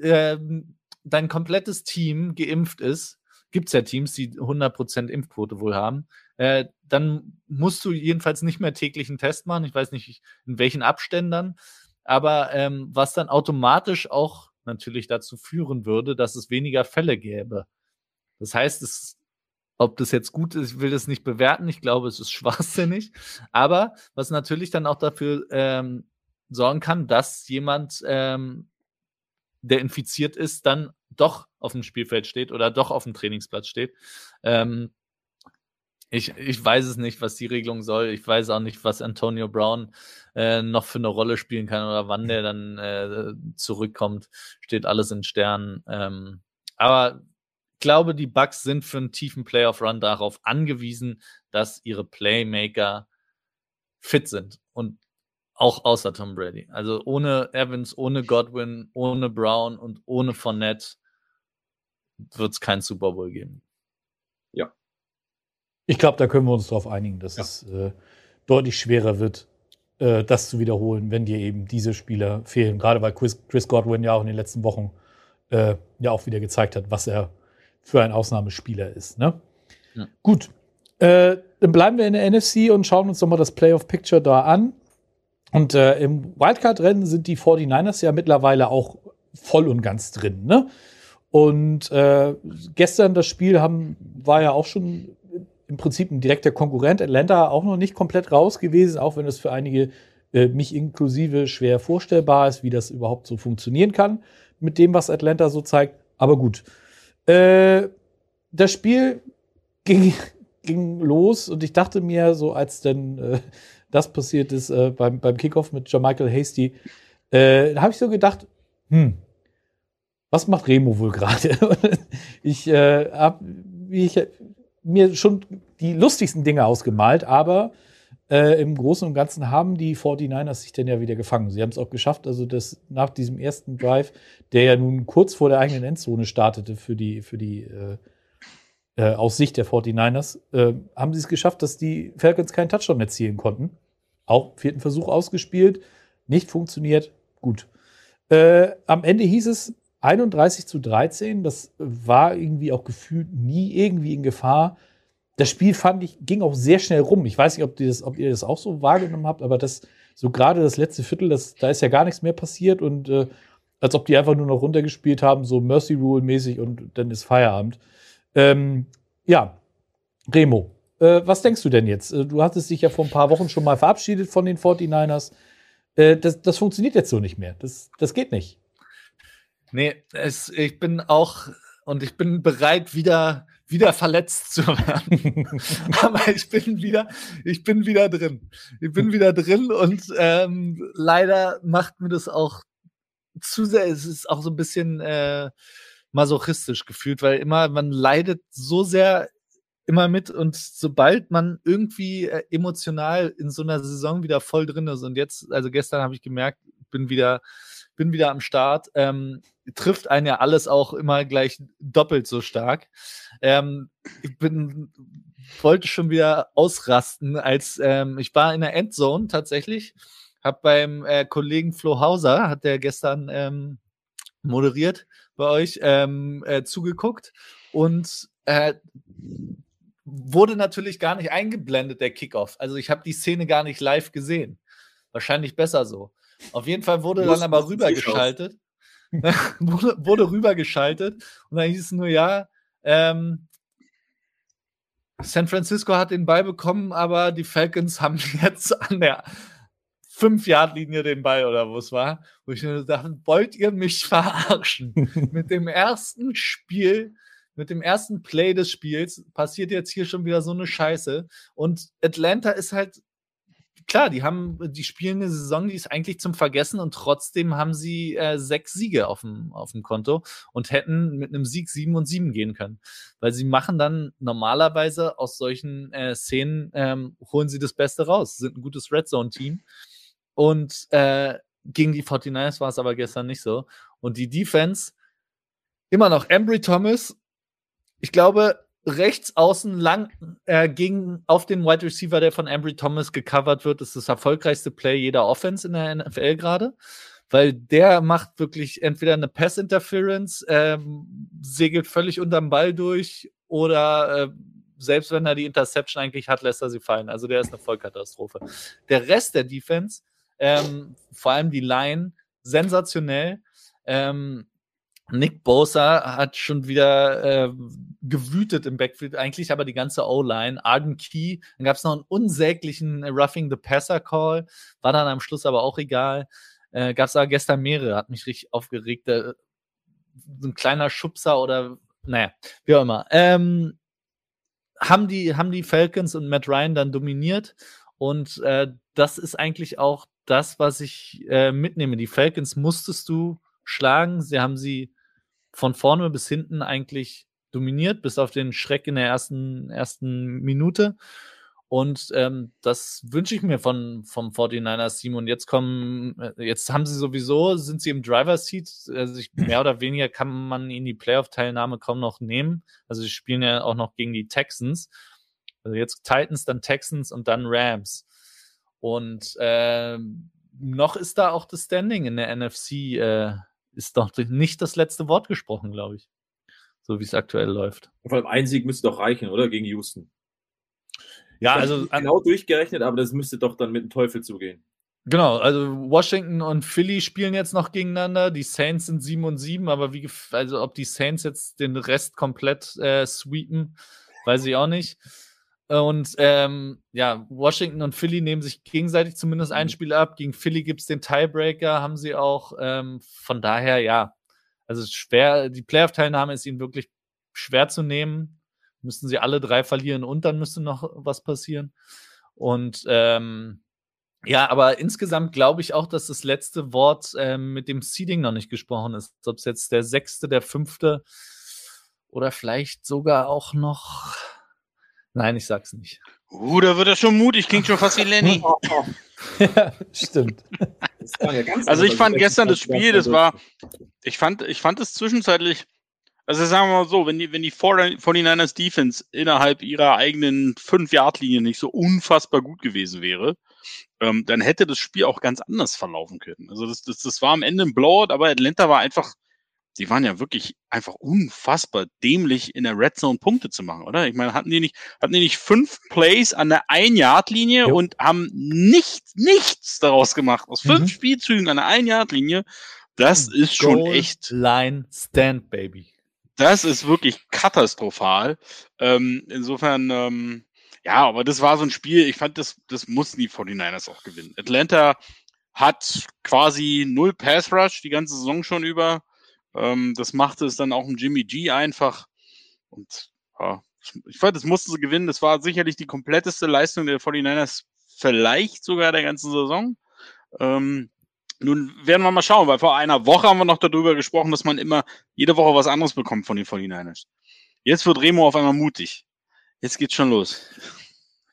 ähm, dein komplettes Team geimpft ist, gibt es ja Teams, die 100% Impfquote wohl haben, äh, dann musst du jedenfalls nicht mehr täglich einen Test machen. Ich weiß nicht, in welchen Abständen, aber ähm, was dann automatisch auch natürlich dazu führen würde, dass es weniger Fälle gäbe. Das heißt, es, ob das jetzt gut ist, ich will das nicht bewerten. Ich glaube, es ist schwachsinnig. Aber was natürlich dann auch dafür ähm, sorgen kann, dass jemand, ähm, der infiziert ist, dann doch auf dem Spielfeld steht oder doch auf dem Trainingsplatz steht. Ähm, ich, ich weiß es nicht, was die Regelung soll. Ich weiß auch nicht, was Antonio Brown äh, noch für eine Rolle spielen kann oder wann der dann äh, zurückkommt. Steht alles in Sternen. Ähm, aber ich glaube, die Bucks sind für einen tiefen Playoff-Run darauf angewiesen, dass ihre Playmaker fit sind. Und auch außer Tom Brady. Also ohne Evans, ohne Godwin, ohne Brown und ohne Fournette wird es keinen Super Bowl geben. Ich glaube, da können wir uns darauf einigen, dass Ja. es äh, deutlich schwerer wird, äh, das zu wiederholen, wenn dir eben diese Spieler fehlen. Gerade weil Chris, Chris Godwin ja auch in den letzten Wochen äh, ja auch wieder gezeigt hat, was er für ein Ausnahmespieler ist. Ne? Ja. Gut. Äh, dann bleiben wir in der NFC und schauen uns nochmal das Playoff-Picture da an. Und äh, im Wildcard-Rennen sind die 49ers ja mittlerweile auch voll und ganz drin. Ne? Und äh, gestern das Spiel haben, war ja auch schon im Prinzip ein direkter Konkurrent. Atlanta auch noch nicht komplett raus gewesen, auch wenn es für einige, äh, mich inklusive, schwer vorstellbar ist, wie das überhaupt so funktionieren kann mit dem, was Atlanta so zeigt. Aber gut. Äh, das Spiel ging, ging los und ich dachte mir, so als dann äh, das passiert ist äh, beim, beim Kickoff mit Jermichael Hasty, äh, da habe ich so gedacht, hm, was macht Remo wohl gerade? ich äh, habe ich, mir schon die lustigsten Dinge ausgemalt, aber äh, im Großen und Ganzen haben die 49ers sich dann ja wieder gefangen. Sie haben es auch geschafft, also das nach diesem ersten Drive, der ja nun kurz vor der eigenen Endzone startete für die, für die äh, äh, aus Sicht der 49ers, äh, haben sie es geschafft, dass die Falcons keinen Touchdown erzielen konnten. Auch vierten Versuch ausgespielt, nicht funktioniert, gut. Äh, am Ende hieß es 31 zu 13, das war irgendwie auch gefühlt nie irgendwie in Gefahr. Das Spiel fand ich, ging auch sehr schnell rum. Ich weiß nicht, ob, das, ob ihr das auch so wahrgenommen habt, aber das, so gerade das letzte Viertel, das, da ist ja gar nichts mehr passiert und äh, als ob die einfach nur noch runtergespielt haben, so Mercy Rule mäßig und dann ist Feierabend. Ähm, ja, Remo, äh, was denkst du denn jetzt? Äh, Du hattest dich ja vor ein paar Wochen schon mal verabschiedet von den 49ers. Äh, das, das funktioniert jetzt so nicht mehr. Das, das geht nicht. Nee, es, ich bin auch und ich bin bereit, wieder, wieder verletzt zu werden. Aber ich bin wieder, ich bin wieder drin. Ich bin wieder drin und ähm, leider macht mir das auch zu sehr, es ist auch so ein bisschen äh, masochistisch gefühlt, weil immer, man leidet so sehr immer mit und sobald man irgendwie äh, emotional in so einer Saison wieder voll drin ist und jetzt, also gestern habe ich gemerkt, bin wieder, bin wieder am Start, ähm, trifft einen ja alles auch immer gleich doppelt so stark. Ähm, ich bin, wollte schon wieder ausrasten, als ähm, ich war in der Endzone tatsächlich, habe beim äh, Kollegen Flo Hauser, hat der gestern ähm, moderiert bei euch, ähm, äh, zugeguckt und äh, wurde natürlich gar nicht eingeblendet, der Kickoff. Also ich habe die Szene gar nicht live gesehen. Wahrscheinlich besser so. Auf jeden Fall wurde dann aber rübergeschaltet. wurde, wurde rübergeschaltet und dann hieß es nur, ja, ähm, San Francisco hat den Ball bekommen, aber die Falcons haben jetzt an der 5-Yard-Linie den Ball oder wo es war, wo ich mir dachte, wollt ihr mich verarschen? mit dem ersten Spiel, mit dem ersten Play des Spiels passiert jetzt hier schon wieder so eine Scheiße. Und Atlanta ist halt klar, die haben, die spielen eine Saison, die ist eigentlich zum Vergessen und trotzdem haben sie äh, sechs Siege auf dem, auf dem Konto und hätten mit einem Sieg sieben und sieben gehen können. Weil sie machen dann normalerweise aus solchen äh, Szenen, ähm, holen sie das Beste raus, sind ein gutes Red Zone-Team. Und äh, gegen die 49ers war es aber gestern nicht so. Und die Defense, immer noch Embry Thomas, ich glaube, rechts außen lang äh, gegen auf den Wide Receiver, der von Ambry Thomas gecovert wird, ist das erfolgreichste Play jeder Offense in der NFL gerade. Weil der macht wirklich entweder eine Pass-Interference, ähm, segelt völlig unterm Ball durch oder äh, selbst wenn er die Interception eigentlich hat, lässt er sie fallen. Also der ist eine Vollkatastrophe. Der Rest der Defense, ähm, vor allem die Line, sensationell. Ähm, Nick Bosa hat schon wieder äh, gewütet im Backfield, eigentlich aber die ganze O-Line. Arden Key, dann gab es noch einen unsäglichen Roughing the Passer Call, war dann am Schluss aber auch egal. Äh, gab es aber gestern mehrere, hat mich richtig aufgeregt. Äh, so ein kleiner Schubser oder, naja, wie auch immer. Ähm, haben, die, haben die Falcons und Matt Ryan dann dominiert und äh, das ist eigentlich auch das, was ich äh, mitnehme. Die Falcons musstest du schlagen. Sie haben sie von vorne bis hinten eigentlich dominiert, bis auf den Schreck in der ersten, ersten Minute. Und ähm, das wünsche ich mir von, vom 49ers Team. Und jetzt kommen, äh, jetzt haben sie sowieso, sind sie im Driver Seat. Also ich, mehr oder weniger kann man ihnen die Playoff-Teilnahme kaum noch nehmen. Also sie spielen ja auch noch gegen die Texans. Also jetzt Titans, dann Texans und dann Rams. Und äh, noch ist da auch das Standing in der NFC äh, ist doch nicht das letzte Wort gesprochen, glaube ich. So wie es aktuell läuft. Vor allem ein Sieg müsste doch reichen, oder? Gegen Houston. Ja, also. Genau durchgerechnet, aber das müsste doch dann mit dem Teufel zugehen. Genau, also Washington und Philly spielen jetzt noch gegeneinander. Die Saints sind 7 und 7, aber wie, also ob die Saints jetzt den Rest komplett äh, sweepen, weiß ich auch nicht. Und ähm, ja, Washington und Philly nehmen sich gegenseitig zumindest ein mhm. Spiel ab. Gegen Philly gibt es den Tiebreaker, haben sie auch. Ähm, von daher, ja, also schwer, die Playoff-Teilnahme ist ihnen wirklich schwer zu nehmen. Müssen sie alle drei verlieren und dann müsste noch was passieren. Und ähm, ja, aber insgesamt glaube ich auch, dass das letzte Wort ähm, mit dem Seeding noch nicht gesprochen ist. Ob es jetzt der sechste, der fünfte oder vielleicht sogar auch noch Nein, ich sag's nicht. Uh, da wird er schon mutig, klingt schon fast wie Lenny. ja, stimmt. also ich fand gestern das Spiel, das war, ich fand, ich fand es zwischenzeitlich, also sagen wir mal so, wenn die, wenn die 49ers Defense innerhalb ihrer eigenen 5-Yard-Linie nicht so unfassbar gut gewesen wäre, ähm, dann hätte das Spiel auch ganz anders verlaufen können. Also das, das, das war am Ende ein Blowout, aber Atlanta war einfach die waren ja wirklich einfach unfassbar dämlich in der Red Zone Punkte zu machen, oder? Ich meine, hatten die nicht, hatten die nicht fünf Plays an der Ein-Yard-Linie und haben nichts, nichts daraus gemacht. Aus fünf mhm. Spielzügen an der Ein-Yard-Linie. Das ist schon Goal echt. Line Stand, Baby. Das ist wirklich katastrophal. Ähm, insofern, ähm, ja, aber das war so ein Spiel, ich fand, das, das mussten die 49ers auch gewinnen. Atlanta hat quasi null Pass Rush die ganze Saison schon über. Ähm, das machte es dann auch ein Jimmy G einfach. Und ja, ich fand, das mussten sie gewinnen. Das war sicherlich die kompletteste Leistung der 49ers, vielleicht sogar der ganzen Saison. Ähm, nun werden wir mal schauen, weil vor einer Woche haben wir noch darüber gesprochen, dass man immer jede Woche was anderes bekommt von den 49ers. Jetzt wird Remo auf einmal mutig. Jetzt geht's schon los.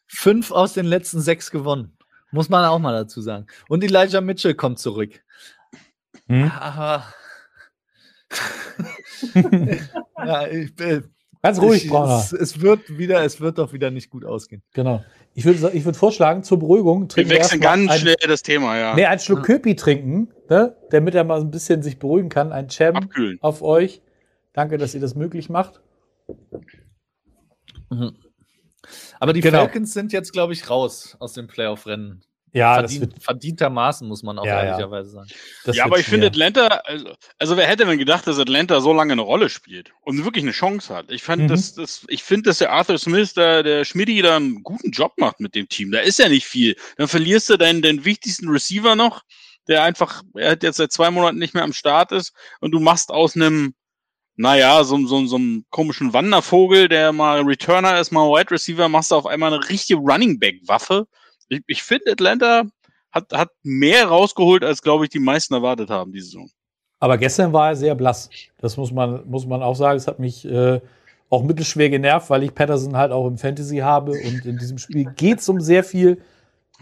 Fünf aus den letzten sechs gewonnen. Muss man auch mal dazu sagen. Und Elijah Mitchell kommt zurück. Hm? Aber ja, ich, äh, Ganz ruhig, ich, es, es, wird wieder, es wird doch wieder nicht gut ausgehen. Genau. Ich würde ich würd vorschlagen, zur Beruhigung trinken wir wechseln ganz ein, schnell das Thema, ja. Nee, einen Schluck ja. Köpi trinken, ne? damit er mal ein bisschen sich beruhigen kann. Ein Cem Abkühlen. auf euch. Danke, dass ihr das möglich macht. Mhm. Aber die genau. Falcons sind jetzt, glaube ich, raus aus dem Playoff-Rennen. Ja, Verdient, das wird, verdientermaßen, muss man auch ja, ehrlicherweise sagen. Das ja, aber ich finde Atlanta, also, also, wer hätte denn gedacht, dass Atlanta so lange eine Rolle spielt und wirklich eine Chance hat? Ich fand, mhm. das, das, ich finde, dass der Arthur Smith, der, der Schmidti, da einen guten Job macht mit dem Team. Da ist ja nicht viel. Dann verlierst du deinen, deinen wichtigsten Receiver noch, der einfach, er hat jetzt seit zwei Monaten nicht mehr am Start ist und du machst aus einem, naja, so, so, so einem komischen Wandervogel, der mal Returner ist, mal Wide Receiver, machst du auf einmal eine richtige Running Back Waffe ich, ich finde, Atlanta hat, hat mehr rausgeholt, als, glaube ich, die meisten erwartet haben, diese Saison. Aber gestern war er sehr blass. Das muss man, muss man auch sagen. Es hat mich äh, auch mittelschwer genervt, weil ich Patterson halt auch im Fantasy habe. Und in diesem Spiel geht es um sehr viel.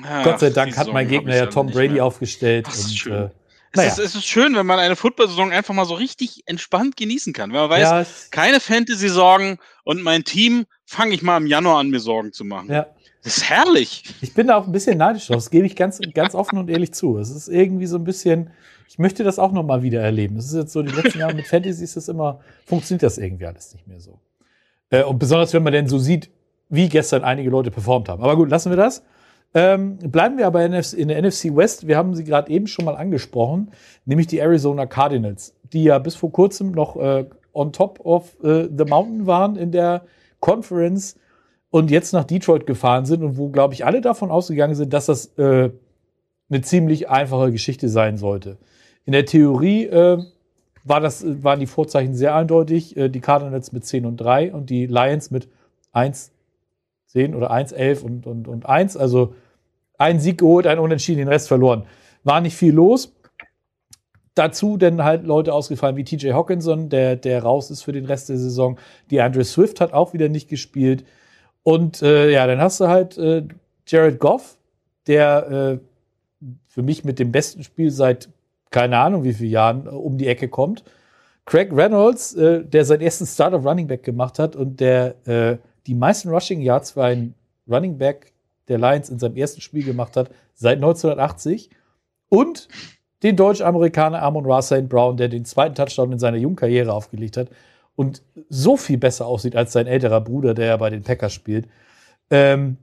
Ach, Gott sei Dank hat mein Gegner ja Tom Brady mehr. aufgestellt. Das ist und. Äh, Es, naja. ist, es ist schön, wenn man eine Football-Saison einfach mal so richtig entspannt genießen kann. Wenn man weiß, ja, es- keine Fantasy-Sorgen und mein Team fange ich mal im Januar an, mir Sorgen zu machen. ja. Das ist herrlich. Ich bin da auch ein bisschen neidisch drauf. Das gebe ich ganz, ganz offen und ehrlich zu. Es ist irgendwie so ein bisschen, ich möchte das auch nochmal wieder erleben. Es ist jetzt so, die letzten Jahre mit Fantasy ist es immer, funktioniert das irgendwie alles nicht mehr so. Äh, und besonders, wenn man denn so sieht, wie gestern einige Leute performt haben. Aber gut, lassen wir das. Ähm, bleiben wir aber in der NFC West. Wir haben sie gerade eben schon mal angesprochen, nämlich die Arizona Cardinals, die ja bis vor kurzem noch äh, on top of äh, the mountain waren in der Conference und jetzt nach Detroit gefahren sind und wo, glaube ich, alle davon ausgegangen sind, dass das äh, eine ziemlich einfache Geschichte sein sollte. In der Theorie äh, war das, äh, waren die Vorzeichen sehr eindeutig. Äh, die Cardinals mit 10 und 3 und die Lions mit 1, 10 oder 1, 11 und, und, und 1. Also ein Sieg geholt, ein Unentschieden, den Rest verloren. War nicht viel los. Dazu dann halt Leute ausgefallen wie TJ Hawkinson, der, der raus ist für den Rest der Saison. Die Andre Swift hat auch wieder nicht gespielt. Und äh, ja, dann hast du halt äh, Jared Goff, der äh, für mich mit dem besten Spiel seit keine Ahnung wie vielen Jahren äh, um die Ecke kommt. Craig Reynolds, äh, der seinen ersten Start of Running Back gemacht hat und der äh, die meisten Rushing Yards für einen Running Back der Lions in seinem ersten Spiel gemacht hat seit 1980. Und den Deutsch-Amerikaner Amon Ra St. Brown, der den zweiten Touchdown in seiner jungen Karriere aufgelegt hat und so viel besser aussieht als sein älterer Bruder, der ja bei den Packers spielt. Ähm,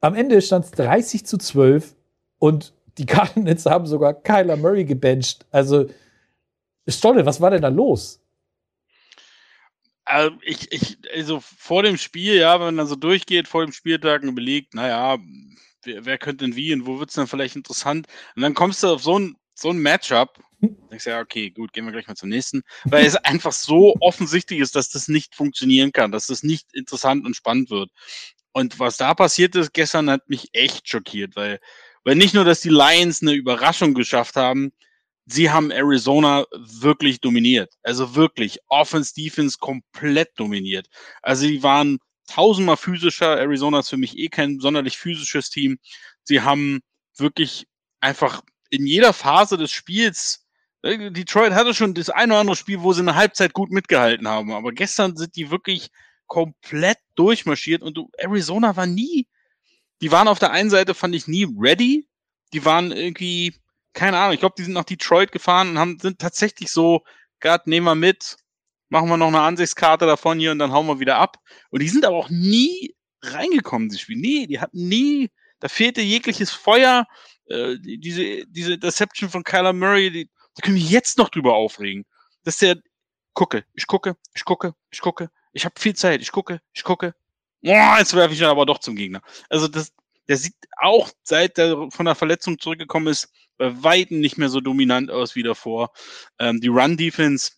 am Ende stand es 30 zu 12 und die Cardinals haben sogar Kyler Murray gebencht. Also, Stolle, was war denn da los? Also, ich, ich, also vor dem Spiel, ja, wenn man dann so durchgeht, vor dem Spieltag und überlegt, naja, wer, wer könnte denn wie und wo wird es dann vielleicht interessant? Und dann kommst du auf so ein, so ein Matchup, denkst du, ja, okay, gut, gehen wir gleich mal zum nächsten, weil es einfach so offensichtlich ist, dass das nicht funktionieren kann, dass das nicht interessant und spannend wird. Und was da passiert ist gestern, hat mich echt schockiert, weil, weil nicht nur, dass die Lions eine Überraschung geschafft haben, sie haben Arizona wirklich dominiert. Also wirklich Offense, Defense komplett dominiert. Also die waren tausendmal physischer. Arizona ist für mich eh kein sonderlich physisches Team. Sie haben wirklich einfach in jeder Phase des Spiels äh, Detroit hatte schon das eine oder andere Spiel, wo sie eine Halbzeit gut mitgehalten haben, aber gestern sind die wirklich komplett durchmarschiert und Arizona war nie, die waren auf der einen Seite, fand ich nie ready, die waren irgendwie, keine Ahnung, ich glaube, die sind nach Detroit gefahren und haben, sind tatsächlich so, Gott, nehmen wir mit, machen wir noch eine Ansichtskarte davon hier und dann hauen wir wieder ab. Und die sind aber auch nie reingekommen, dieses Spiel. Nee, die hatten nie, da fehlte jegliches Feuer. Äh, die- diese, diese Deception von Kyler Murray, die, da können wir jetzt noch drüber aufregen. Dass der, gucke, ich gucke, ich gucke, ich gucke, ich habe viel Zeit, ich gucke, ich gucke. Oh, jetzt werfe ich ihn aber doch zum Gegner. Also das, der sieht auch, seit er von der Verletzung zurückgekommen ist, bei Weitem nicht mehr so dominant aus wie davor. Ähm, die Run-Defense,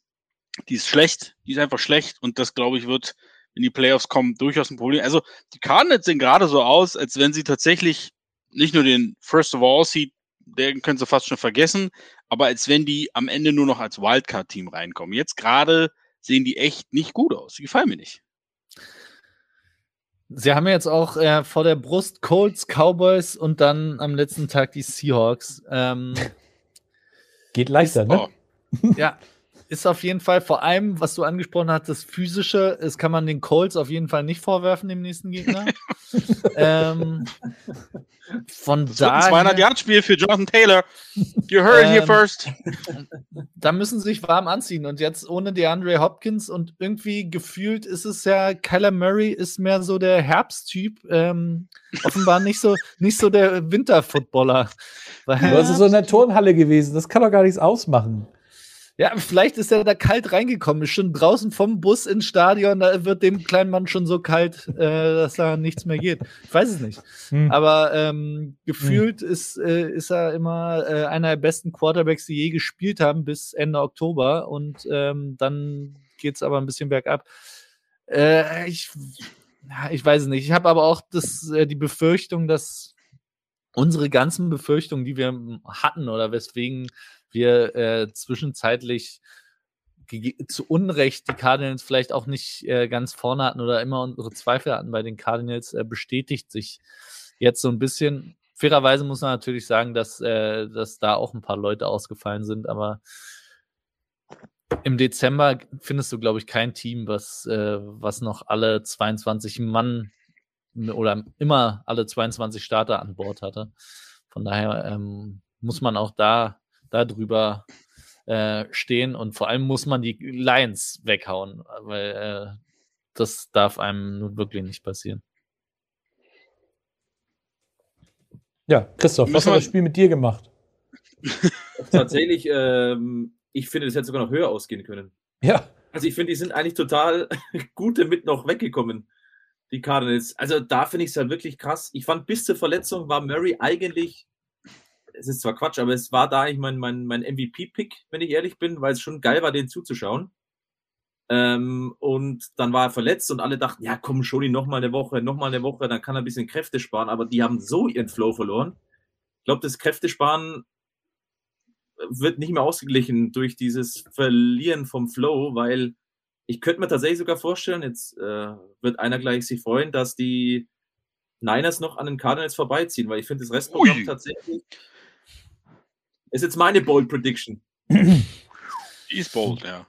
die ist schlecht, die ist einfach schlecht und das, glaube ich, wird, wenn die Playoffs kommen, durchaus ein Problem. Also die Cardinals sehen gerade so aus, als wenn sie tatsächlich nicht nur den First of All Seed, den können sie fast schon vergessen, aber als wenn die am Ende nur noch als Wildcard-Team reinkommen. Jetzt gerade sehen die echt nicht gut aus. Die gefallen mir nicht. Sie haben jetzt auch äh, vor der Brust Colts, Cowboys und dann am letzten Tag die Seahawks. Ähm, Geht leichter, ne? Oh, ja, ist auf jeden Fall vor allem, was du angesprochen hast, das Physische, das kann man den Colts auf jeden Fall nicht vorwerfen, dem nächsten Gegner. ähm, von das wird ein daher, 200-Yard-Spiel für Jonathan Taylor. You heard it here Ähm, first. da müssen sie sich warm anziehen. Und jetzt ohne DeAndre Hopkins und irgendwie gefühlt ist es ja, Kyler Murray ist mehr so der Herbsttyp. Ähm, offenbar nicht so, nicht so der Winterfootballer. Weil- Das ist so in der Turnhalle gewesen. Das kann doch gar nichts ausmachen. Ja, vielleicht ist er da kalt reingekommen, ist schon draußen vom Bus ins Stadion, da wird dem kleinen Mann schon so kalt, äh, dass da nichts mehr geht. Ich weiß es nicht. Hm. Aber ähm, gefühlt ist, äh, ist er immer äh, einer der besten Quarterbacks, die je gespielt haben, bis Ende Oktober. Und ähm, dann geht's aber ein bisschen bergab. Äh, ich, ich weiß es nicht. Ich habe aber auch das, äh, die Befürchtung, dass unsere ganzen Befürchtungen, die wir hatten oder weswegen wir äh, zwischenzeitlich zu Unrecht die Cardinals vielleicht auch nicht äh, ganz vorne hatten oder immer unsere Zweifel hatten bei den Cardinals, äh, bestätigt sich jetzt so ein bisschen. Fairerweise muss man natürlich sagen, dass, äh, dass da auch ein paar Leute ausgefallen sind, aber im Dezember findest du, glaube ich, kein Team, was, äh, was noch alle 22 Mann oder immer alle 22 Starter an Bord hatte. Von daher ähm, muss man auch da darüber äh, stehen und vor allem muss man die Lions weghauen, weil äh, das darf einem nun wirklich nicht passieren. Ja, Christoph, was hat das Spiel mit dir gemacht? Tatsächlich, ähm, ich finde, das hätte sogar noch höher ausgehen können. Ja. Also ich finde, die sind eigentlich total gut damit noch weggekommen, die Cardinals. Also da finde ich es halt wirklich krass. Ich fand, bis zur Verletzung war Murray eigentlich es ist zwar Quatsch, aber es war da eigentlich mein, mein, mein MVP-Pick, wenn ich ehrlich bin, weil es schon geil war, den zuzuschauen. Ähm, und dann war er verletzt und alle dachten, ja komm, schon noch mal eine Woche, noch mal eine Woche, dann kann er ein bisschen Kräfte sparen, aber die haben so ihren Flow verloren. Ich glaube, das Kräftesparen wird nicht mehr ausgeglichen durch dieses Verlieren vom Flow, weil ich könnte mir tatsächlich sogar vorstellen, jetzt äh, wird einer gleich sich freuen, dass die Niners noch an den Cardinals vorbeiziehen, weil ich finde das Restprogramm Ui. tatsächlich ist jetzt meine Bold Prediction. Die ist bold, ja.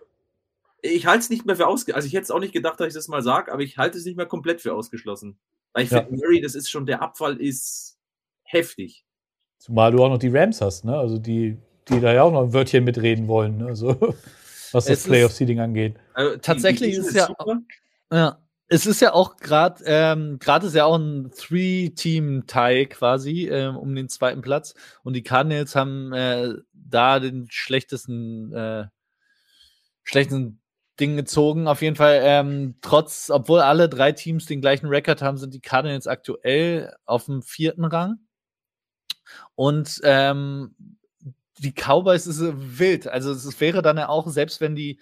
Ich halte es nicht mehr für ausgeschlossen. Also ich hätte es auch nicht gedacht, dass ich das mal sage, aber ich halte es nicht mehr komplett für ausgeschlossen. Weil ich ja. finde, Murray, das ist schon, der Abfall ist heftig. Zumal du auch noch die Rams hast, ne? Also die, die da ja auch noch ein Wörtchen mitreden wollen, ne? Also, was das Playoff-Seeding angeht. Also, Tatsächlich ist es ja, ja es ist ja auch gerade, ähm, gerade ist ja auch ein Three-Team-Tie quasi ähm, um den zweiten Platz. Und die Cardinals haben äh, da den schlechtesten, äh, schlechtesten Ding gezogen. Auf jeden Fall, ähm, trotz, obwohl alle drei Teams den gleichen Rekord haben, sind die Cardinals aktuell auf dem vierten Rang. Und ähm, die Cowboys ist wild. Also es wäre dann ja auch, selbst wenn die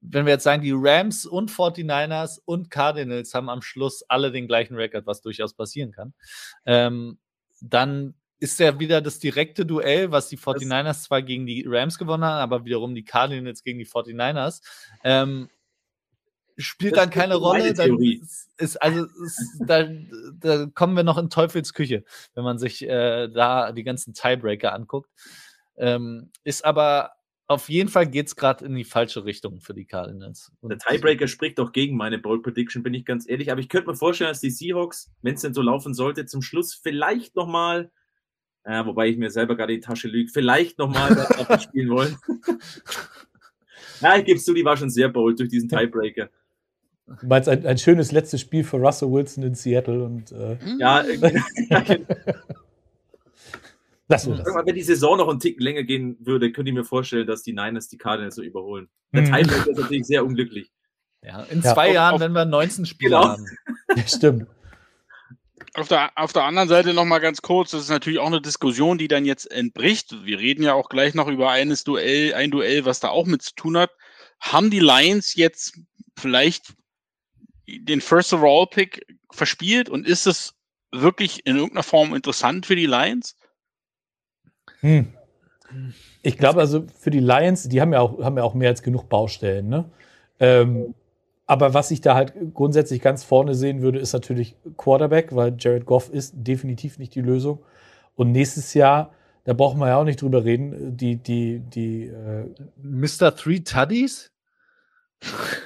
wenn wir jetzt sagen, die Rams und 49ers und Cardinals haben am Schluss alle den gleichen Rekord, was durchaus passieren kann, ähm, dann ist ja wieder das direkte Duell, was die 49ers zwar gegen die Rams gewonnen haben, aber wiederum die Cardinals gegen die 49ers. Ähm, spielt das dann keine Rolle. Dann ist, also ist, da, da, kommen wir noch in Teufels Küche, wenn man sich äh, da die ganzen Tiebreaker anguckt. Ähm, ist aber auf jeden Fall geht es gerade in die falsche Richtung für die Cardinals. Und der Tiebreaker spricht doch gegen meine Bold Prediction, bin ich ganz ehrlich. Aber ich könnte mir vorstellen, dass die Seahawks, wenn es denn so laufen sollte, zum Schluss vielleicht nochmal, äh, wobei ich mir selber gerade die Tasche lüge, vielleicht nochmal spielen wollen. ja, ich gebe zu, die war schon sehr bold durch diesen Tiebreaker. Du meinst ein, ein schönes letztes Spiel für Russell Wilson in Seattle und äh ja, Lassen wir das. Wenn die Saison noch einen Tick länger gehen würde, könnte ich mir vorstellen, dass die Niners die Cardinals so überholen. Der mhm. Tiebreaker ist natürlich sehr unglücklich. Ja, in ja, zwei auf, Jahren, auf, wenn wir 19 Spieler genau. haben. Ja, stimmt. Auf der, auf der anderen Seite noch mal ganz kurz, das ist natürlich auch eine Diskussion, die dann jetzt entbricht. Wir reden ja auch gleich noch über eines Duell, ein Duell, was da auch mit zu tun hat. Haben die Lions jetzt vielleicht den First Overall Pick verspielt und ist es wirklich in irgendeiner Form interessant für die Lions? Hm. Ich glaube also für die Lions, die haben ja auch, haben ja auch mehr als genug Baustellen. Ne? Ähm, aber was ich da halt grundsätzlich ganz vorne sehen würde, ist natürlich Quarterback, weil Jared Goff ist definitiv nicht die Lösung. Und nächstes Jahr, da brauchen wir ja auch nicht drüber reden, die, die, die. Äh Mr. Three Tuddies?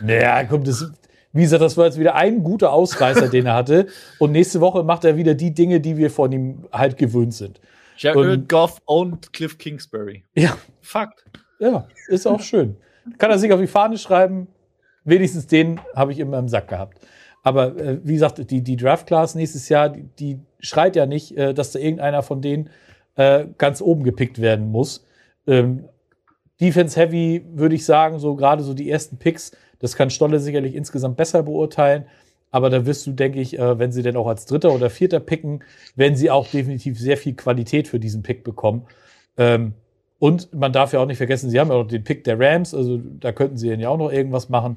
Naja, kommt das. Wie gesagt, das war jetzt wieder ein guter Ausreißer, den er hatte. Und nächste Woche macht er wieder die Dinge, die wir von ihm halt gewöhnt sind. Jared Goff und Cliff Kingsbury. Ja. Fakt. Ja, ist auch schön. Kann er sich auf die Fahne schreiben. Wenigstens den habe ich immer im Sack gehabt. Aber äh, wie gesagt, die, die Draft Class nächstes Jahr, die, die schreit ja nicht, äh, dass da irgendeiner von denen äh, ganz oben gepickt werden muss. Ähm, Defense Heavy würde ich sagen, so gerade so die ersten Picks, das kann Stolle sicherlich insgesamt besser beurteilen. Aber da wirst du, denke ich, äh, wenn sie denn auch als Dritter oder Vierter picken, werden sie auch definitiv sehr viel Qualität für diesen Pick bekommen. Ähm, und man darf ja auch nicht vergessen, sie haben ja auch den Pick der Rams, also da könnten sie ja auch noch irgendwas machen.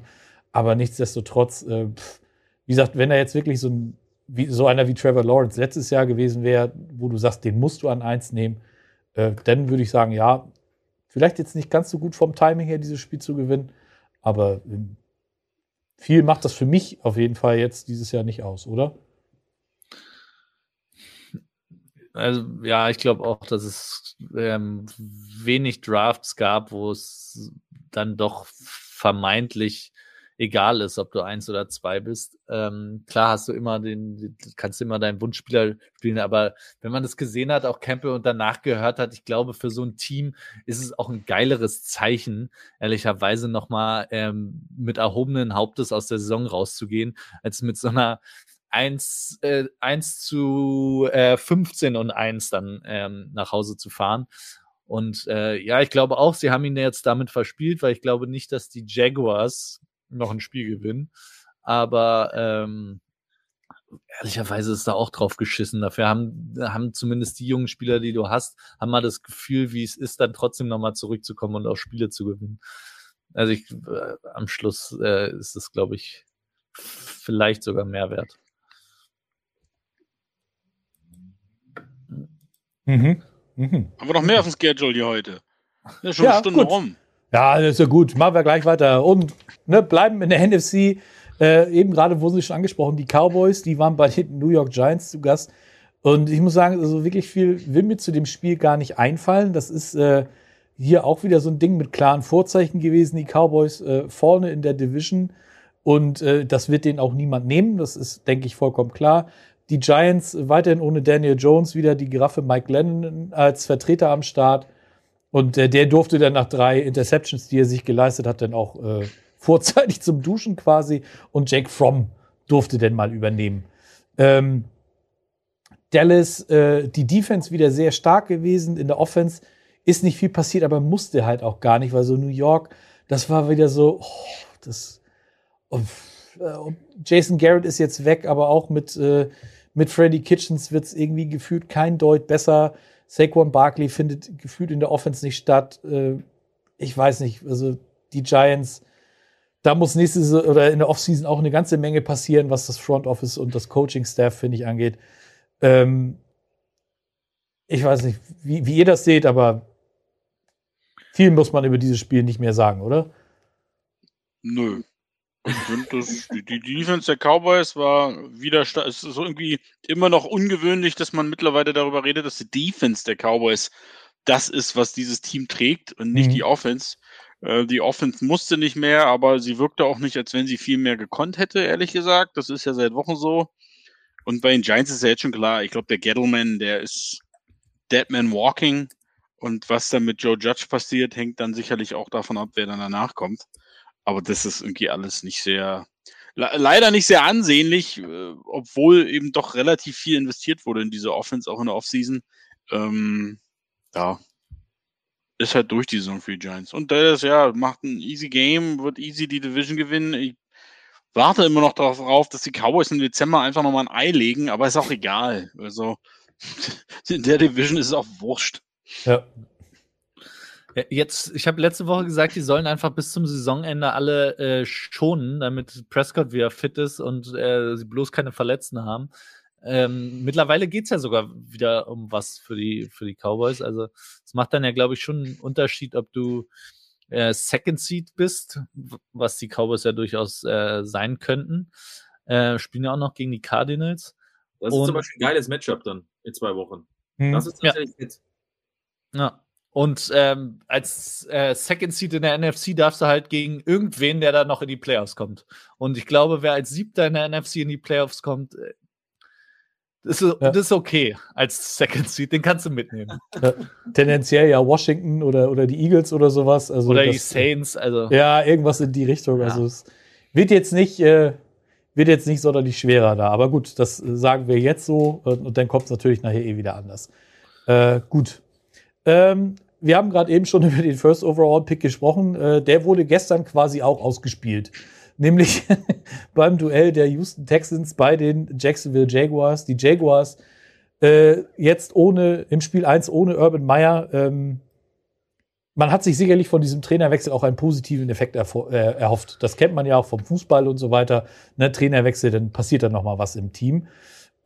Aber nichtsdestotrotz, äh, pff, wie gesagt, wenn er jetzt wirklich so ein wie, so einer wie Trevor Lawrence letztes Jahr gewesen wäre, wo du sagst, den musst du an eins nehmen, äh, dann würde ich sagen, ja, vielleicht jetzt nicht ganz so gut vom Timing her, dieses Spiel zu gewinnen, aber ähm, viel macht das für mich auf jeden Fall jetzt dieses Jahr nicht aus, oder? Also ja, ich glaube auch, dass es ähm, wenig Drafts gab, wo es dann doch vermeintlich egal ist, ob du eins oder zwei bist. Ähm, klar hast du immer den, kannst immer deinen Wunschspieler spielen, aber wenn man das gesehen hat, auch Campbell und danach gehört hat, ich glaube, für so ein Team ist es auch ein geileres Zeichen, ehrlicherweise nochmal ähm, mit erhobenen Hauptes aus der Saison rauszugehen, als mit so einer 1, äh, 1 zu äh, 15 und 1 dann ähm, nach Hause zu fahren. Und äh, ja, ich glaube auch, sie haben ihn jetzt damit verspielt, weil ich glaube nicht, dass die Jaguars noch ein Spiel gewinnen. Aber ähm, ehrlicherweise ist da auch drauf geschissen. Dafür haben, haben zumindest die jungen Spieler, die du hast, haben mal das Gefühl, wie es ist, dann trotzdem nochmal zurückzukommen und auch Spiele zu gewinnen. Also ich, äh, am Schluss äh, ist es, glaube ich, vielleicht sogar mehr wert. Mhm. Mhm. Haben wir noch mehr auf dem Schedule hier heute? Ja, schon ja, eine Stunde gut. rum. Ja, das ist ja gut. Machen wir gleich weiter. Und ne, bleiben in der NFC. Äh, eben gerade wurden sie schon angesprochen, die Cowboys, die waren bei den New York Giants zu Gast. Und ich muss sagen, also wirklich viel will mir zu dem Spiel gar nicht einfallen. Das ist äh, hier auch wieder so ein Ding mit klaren Vorzeichen gewesen. Die Cowboys äh, vorne in der Division. Und äh, das wird denen auch niemand nehmen. Das ist, denke ich, vollkommen klar. Die Giants weiterhin ohne Daniel Jones wieder die Giraffe Mike Lennon als Vertreter am Start. Und äh, der durfte dann nach drei Interceptions, die er sich geleistet hat, dann auch äh, vorzeitig zum Duschen quasi. Und Jake Fromm durfte dann mal übernehmen. Ähm, Dallas, äh, die Defense wieder sehr stark gewesen. In der Offense ist nicht viel passiert, aber musste halt auch gar nicht, weil so New York, das war wieder so, oh, das. Oh, Jason Garrett ist jetzt weg, aber auch mit äh, mit Freddy Kitchens wird es irgendwie gefühlt kein Deut besser. Saquon Barkley findet gefühlt in der Offense nicht statt. Äh, ich weiß nicht, also die Giants, da muss nächste oder in der Offseason auch eine ganze Menge passieren, was das Front Office und das Coaching-Staff, finde ich, angeht. Ähm, ich weiß nicht, wie, wie ihr das seht, aber viel muss man über dieses Spiel nicht mehr sagen, oder? Nö. Ich finde, das, die, die Defense der Cowboys war wieder, es ist so irgendwie immer noch ungewöhnlich, dass man mittlerweile darüber redet, dass die Defense der Cowboys das ist, was dieses Team trägt und nicht mhm. die Offense. Äh, die Offense musste nicht mehr, aber sie wirkte auch nicht, als wenn sie viel mehr gekonnt hätte, ehrlich gesagt. Das ist ja seit Wochen so. Und bei den Giants ist ja jetzt schon klar, ich glaube, der Gettleman, der ist Deadman Walking. Und was dann mit Joe Judge passiert, hängt dann sicherlich auch davon ab, wer dann danach kommt. Aber das ist irgendwie alles nicht sehr, leider nicht sehr ansehnlich, äh, obwohl eben doch relativ viel investiert wurde in diese Offense, auch in der Offseason. Ähm, ja, ist halt durch die Saison für die Giants. Und Dallas, ja, macht ein easy Game, wird easy die Division gewinnen. Ich warte immer noch darauf, dass die Cowboys im Dezember einfach nochmal ein Ei legen, aber ist auch egal. Also in der Division ist es auch wurscht. Ja, Jetzt, ich habe letzte Woche gesagt, die sollen einfach bis zum Saisonende alle äh, schonen, damit Prescott wieder fit ist und äh, sie bloß keine Verletzten haben. Ähm, mittlerweile geht es ja sogar wieder um was für die, für die Cowboys. Also es macht dann ja, glaube ich, schon einen Unterschied, ob du äh, Second Seed bist, was die Cowboys ja durchaus äh, sein könnten. Äh, spielen ja auch noch gegen die Cardinals. Das ist und, zum Beispiel ein geiles Matchup dann in zwei Wochen. Hm. Das ist tatsächlich ja. Hit. Ja, und ähm, als äh, Second Seed in der NFC darfst du halt gegen irgendwen, der da noch in die Playoffs kommt. Und ich glaube, wer als Siebter in der NFC in die Playoffs kommt, äh, das ist, ja. das ist okay als Second Seed, den kannst du mitnehmen. Ja, tendenziell ja Washington oder, oder die Eagles oder sowas. Also oder das, die Saints, also. Ja, irgendwas in die Richtung. Ja. Also es wird jetzt nicht, äh, wird jetzt nicht sonderlich schwerer da. Aber gut, das sagen wir jetzt so und, und dann kommt es natürlich nachher eh wieder anders. Äh, gut. Ähm, wir haben gerade eben schon über den First Overall Pick gesprochen. Äh, der wurde gestern quasi auch ausgespielt. Nämlich beim Duell der Houston Texans bei den Jacksonville Jaguars. Die Jaguars äh, jetzt ohne, im Spiel 1 ohne Urban Meyer. Ähm, man hat sich sicherlich von diesem Trainerwechsel auch einen positiven Effekt äh, erhofft. Das kennt man ja auch vom Fußball und so weiter. Ne, Trainerwechsel, dann passiert dann noch mal was im Team.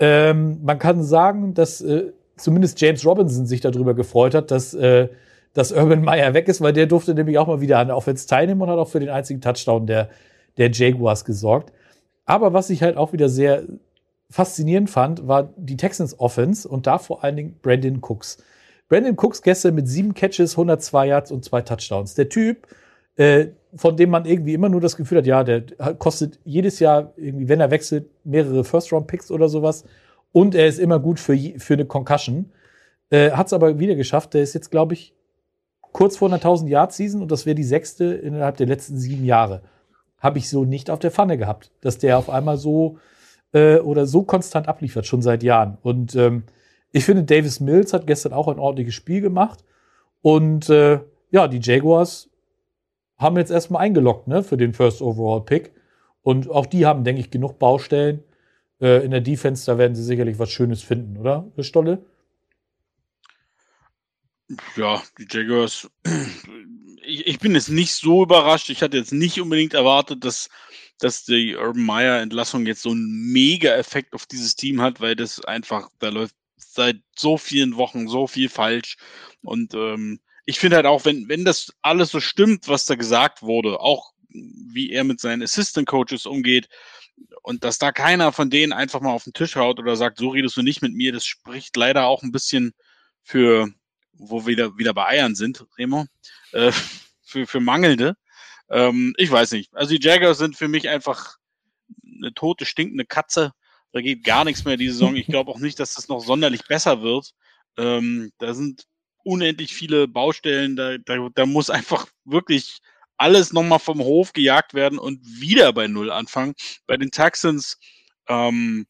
Ähm, man kann sagen, dass äh, zumindest James Robinson sich darüber gefreut hat, dass, äh, dass Urban Meyer weg ist, weil der durfte nämlich auch mal wieder an der Offense teilnehmen und hat auch für den einzigen Touchdown der, der Jaguars gesorgt. Aber was ich halt auch wieder sehr faszinierend fand, war die Texans Offense und da vor allen Dingen Brandon Cooks. Brandon Cooks gestern mit sieben Catches, 102 Yards und zwei Touchdowns. Der Typ, äh, von dem man irgendwie immer nur das Gefühl hat, ja, der kostet jedes Jahr irgendwie, wenn er wechselt, mehrere First-Round-Picks oder sowas. Und er ist immer gut für, für eine Concussion. Äh, Hat es aber wieder geschafft. Der ist jetzt, glaube ich, kurz vor einer 1000 Yard Season und das wäre die sechste innerhalb der letzten sieben Jahre habe ich so nicht auf der Pfanne gehabt, dass der auf einmal so äh, oder so konstant abliefert, schon seit Jahren. Und ähm, ich finde, Davis Mills hat gestern auch ein ordentliches Spiel gemacht. Und äh, ja, die Jaguars haben jetzt erstmal eingeloggt ne, für den First Overall Pick. Und auch die haben, denke ich, genug Baustellen. Äh, in der Defense, da werden sie sicherlich was Schönes finden, oder, Stolle? Ja, die Jaguars ich, ich bin jetzt nicht so überrascht. Ich hatte jetzt nicht unbedingt erwartet, dass, dass die Urban Meyer Entlassung jetzt so einen Mega-Effekt auf dieses Team hat, weil das einfach, da läuft seit so vielen Wochen so viel falsch. Und ähm, ich finde halt auch, wenn, wenn das alles so stimmt, was da gesagt wurde, auch wie er mit seinen Assistant Coaches umgeht, und dass da keiner von denen einfach mal auf den Tisch haut oder sagt, so redest du nicht mit mir, das spricht leider auch ein bisschen für, wo wir wieder, wieder bei Eiern sind, Remo, äh, für, für Mangelnde. Ähm, ich weiß nicht. Also die Jaggers sind für mich einfach eine tote, stinkende Katze. Da geht gar nichts mehr diese Saison. Ich glaube auch nicht, dass das noch sonderlich besser wird. Ähm, da sind unendlich viele Baustellen. Da, da, da muss einfach wirklich alles nochmal vom Hof gejagt werden und wieder bei Null anfangen. Bei den Texans ähm,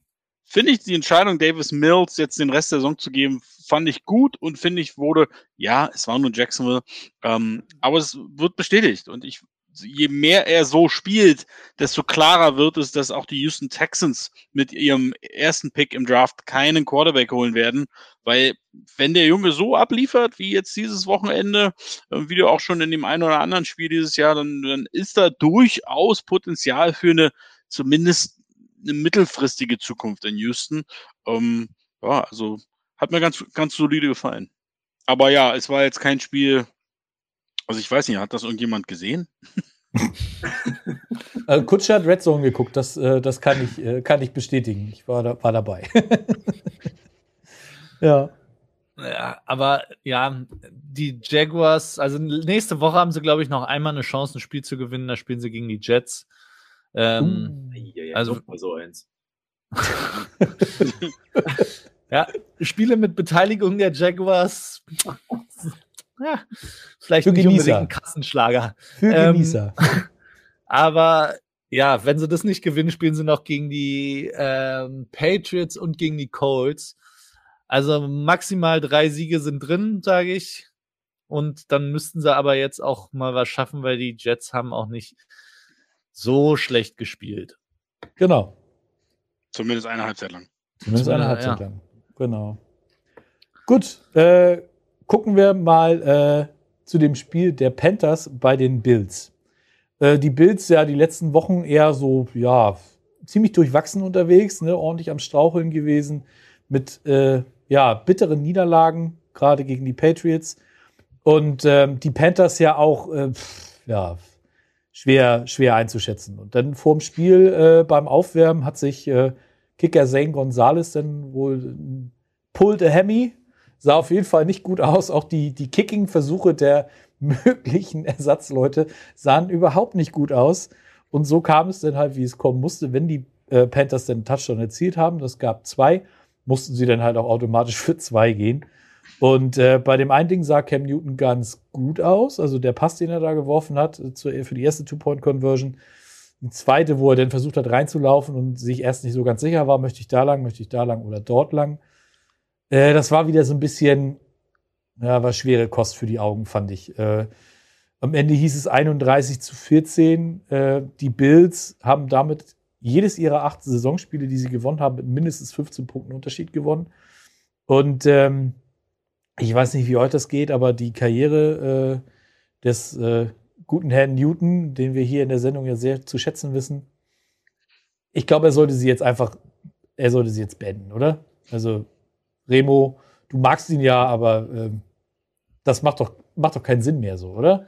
finde ich die Entscheidung, Davis Mills jetzt den Rest der Saison zu geben, fand ich gut und finde ich wurde, ja, es war nur Jacksonville, ähm, aber es wird bestätigt und ich, je mehr er so spielt, desto klarer wird es, dass auch die Houston Texans mit ihrem ersten Pick im Draft keinen Quarterback holen werden, weil wenn der Junge so abliefert wie jetzt dieses Wochenende, äh, wie du auch schon in dem einen oder anderen Spiel dieses Jahr, dann, dann ist da durchaus Potenzial für eine zumindest eine mittelfristige Zukunft in Houston. Ähm, ja, also hat mir ganz, ganz solide gefallen. Aber ja, es war jetzt kein Spiel. Also ich weiß nicht, hat das irgendjemand gesehen? äh, Kutscher hat Red Zone geguckt, das, äh, das kann, ich, äh, kann ich bestätigen. Ich war, da, war dabei. ja. Ja, aber ja, die Jaguars, also nächste Woche haben sie, glaube ich, noch einmal eine Chance, ein Spiel zu gewinnen. Da spielen sie gegen die Jets. Ähm, uh, ja, ja, also so eins. ja, Spiele mit Beteiligung der Jaguars. Ja, vielleicht Für nicht Genießer. unbedingt ein Kassenschlager. Für ähm, Genießer. Aber ja, wenn sie das nicht gewinnen, spielen sie noch gegen die ähm, Patriots und gegen die Colts. Also maximal drei Siege sind drin, sage ich. Und dann müssten sie aber jetzt auch mal was schaffen, weil die Jets haben auch nicht so schlecht gespielt. Genau. Zumindest eine Halbzeit lang. Zumindest eine Halbzeit ja. lang. Genau. Gut, äh, gucken wir mal äh, zu dem Spiel der Panthers bei den Bills. Äh, die Bills ja die letzten Wochen eher so, ja, ziemlich durchwachsen unterwegs, ne, ordentlich am Straucheln gewesen, mit äh, ja, bitteren Niederlagen, gerade gegen die Patriots. Und ähm, die Panthers ja auch, äh, pff, ja, schwer, schwer einzuschätzen. Und dann vorm Spiel äh, beim Aufwärmen hat sich äh, Kicker Zane Gonzalez dann wohl pulled a Hemi. Sah auf jeden Fall nicht gut aus. Auch die, die Kicking-Versuche der möglichen Ersatzleute sahen überhaupt nicht gut aus. Und so kam es dann halt, wie es kommen musste, wenn die äh, Panthers den Touchdown erzielt haben. Das gab zwei, mussten sie dann halt auch automatisch für zwei gehen. Und äh, bei dem einen Ding sah Cam Newton ganz gut aus. Also der Pass, den er da geworfen hat äh, für die erste Two-Point-Conversion. Die zweite, wo er dann versucht hat reinzulaufen und sich erst nicht so ganz sicher war, möchte ich da lang, möchte ich da lang oder dort lang. Äh, das war wieder so ein bisschen, ja, war schwere Kost für die Augen, fand ich. Äh, am Ende hieß es 31 zu 14. Äh, die Bills haben damit jedes ihrer acht Saisonspiele, die sie gewonnen haben, mit mindestens 15 Punkten Unterschied gewonnen. Und ähm, ich weiß nicht, wie heute das geht, aber die Karriere äh, des äh, guten Herrn Newton, den wir hier in der Sendung ja sehr zu schätzen wissen, ich glaube, er sollte sie jetzt einfach er sollte sie jetzt beenden, oder? Also, Remo, du magst ihn ja, aber ähm, das macht doch, macht doch keinen Sinn mehr so, oder?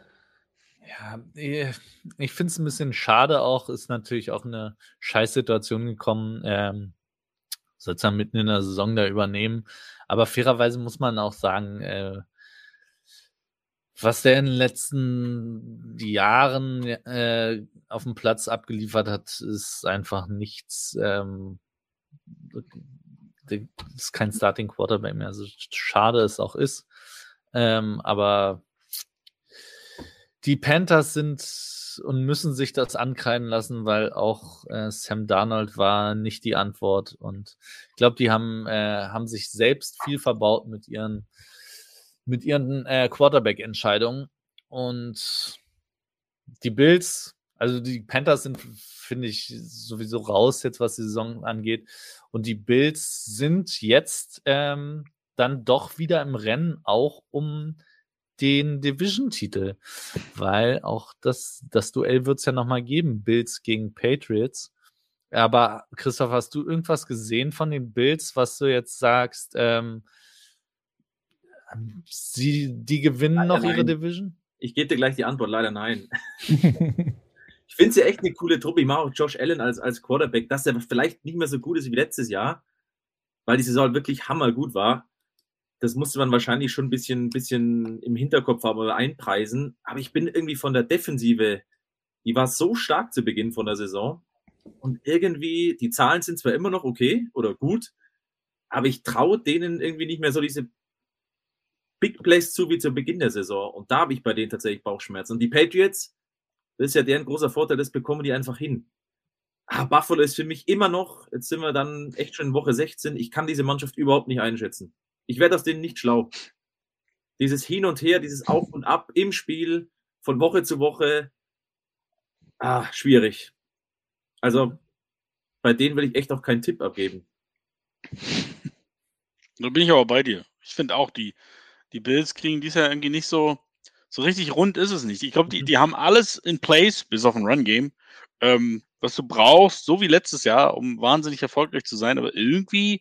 Ja, eh, ich finde es ein bisschen schade auch, ist natürlich auch eine Scheißsituation gekommen. Ähm, soll es mitten in der Saison da übernehmen. Aber fairerweise muss man auch sagen, äh, was der in den letzten Jahren äh, auf dem Platz abgeliefert hat, ist einfach nichts. Ähm, ist kein Starting Quarterback mehr. Also schade es auch ist. Ähm, aber die Panthers sind und müssen sich das ankreiden lassen, weil auch äh, Sam Darnold war nicht die Antwort. Und ich glaube, die haben, äh, haben sich selbst viel verbaut mit ihren, mit ihren äh, Quarterback-Entscheidungen. Und die Bills, also die Panthers sind, finde ich, sowieso raus jetzt, was die Saison angeht. Und die Bills sind jetzt ähm, dann doch wieder im Rennen, auch um den Division-Titel, weil auch das, das Duell wird es ja nochmal geben, Bills gegen Patriots. Aber Christoph, hast du irgendwas gesehen von den Bills, was du jetzt sagst, ähm, sie, die gewinnen leider noch ihre nein. Division? Ich gebe dir gleich die Antwort, leider nein. ich finde sie echt eine coole Truppe. Ich mache auch Josh Allen als, als Quarterback, dass er vielleicht nicht mehr so gut ist wie letztes Jahr, weil die Saison wirklich hammergut war das musste man wahrscheinlich schon ein bisschen, bisschen im Hinterkopf haben oder einpreisen. Aber ich bin irgendwie von der Defensive, die war so stark zu Beginn von der Saison. Und irgendwie, die Zahlen sind zwar immer noch okay oder gut, aber ich traue denen irgendwie nicht mehr so diese Big Plays zu wie zu Beginn der Saison. Und da habe ich bei denen tatsächlich Bauchschmerzen. Und die Patriots, das ist ja deren großer Vorteil, das bekommen die einfach hin. Ah, Buffalo ist für mich immer noch, jetzt sind wir dann echt schon in Woche 16, ich kann diese Mannschaft überhaupt nicht einschätzen. Ich werde aus denen nicht schlau. Dieses Hin und Her, dieses Auf und Ab im Spiel, von Woche zu Woche, ah, schwierig. Also, bei denen will ich echt auch keinen Tipp abgeben. Da bin ich aber bei dir. Ich finde auch, die, die Bills kriegen dies ja irgendwie nicht so, so richtig rund ist es nicht. Ich glaube, die, die haben alles in place, bis auf ein Run-Game, ähm, was du brauchst, so wie letztes Jahr, um wahnsinnig erfolgreich zu sein, aber irgendwie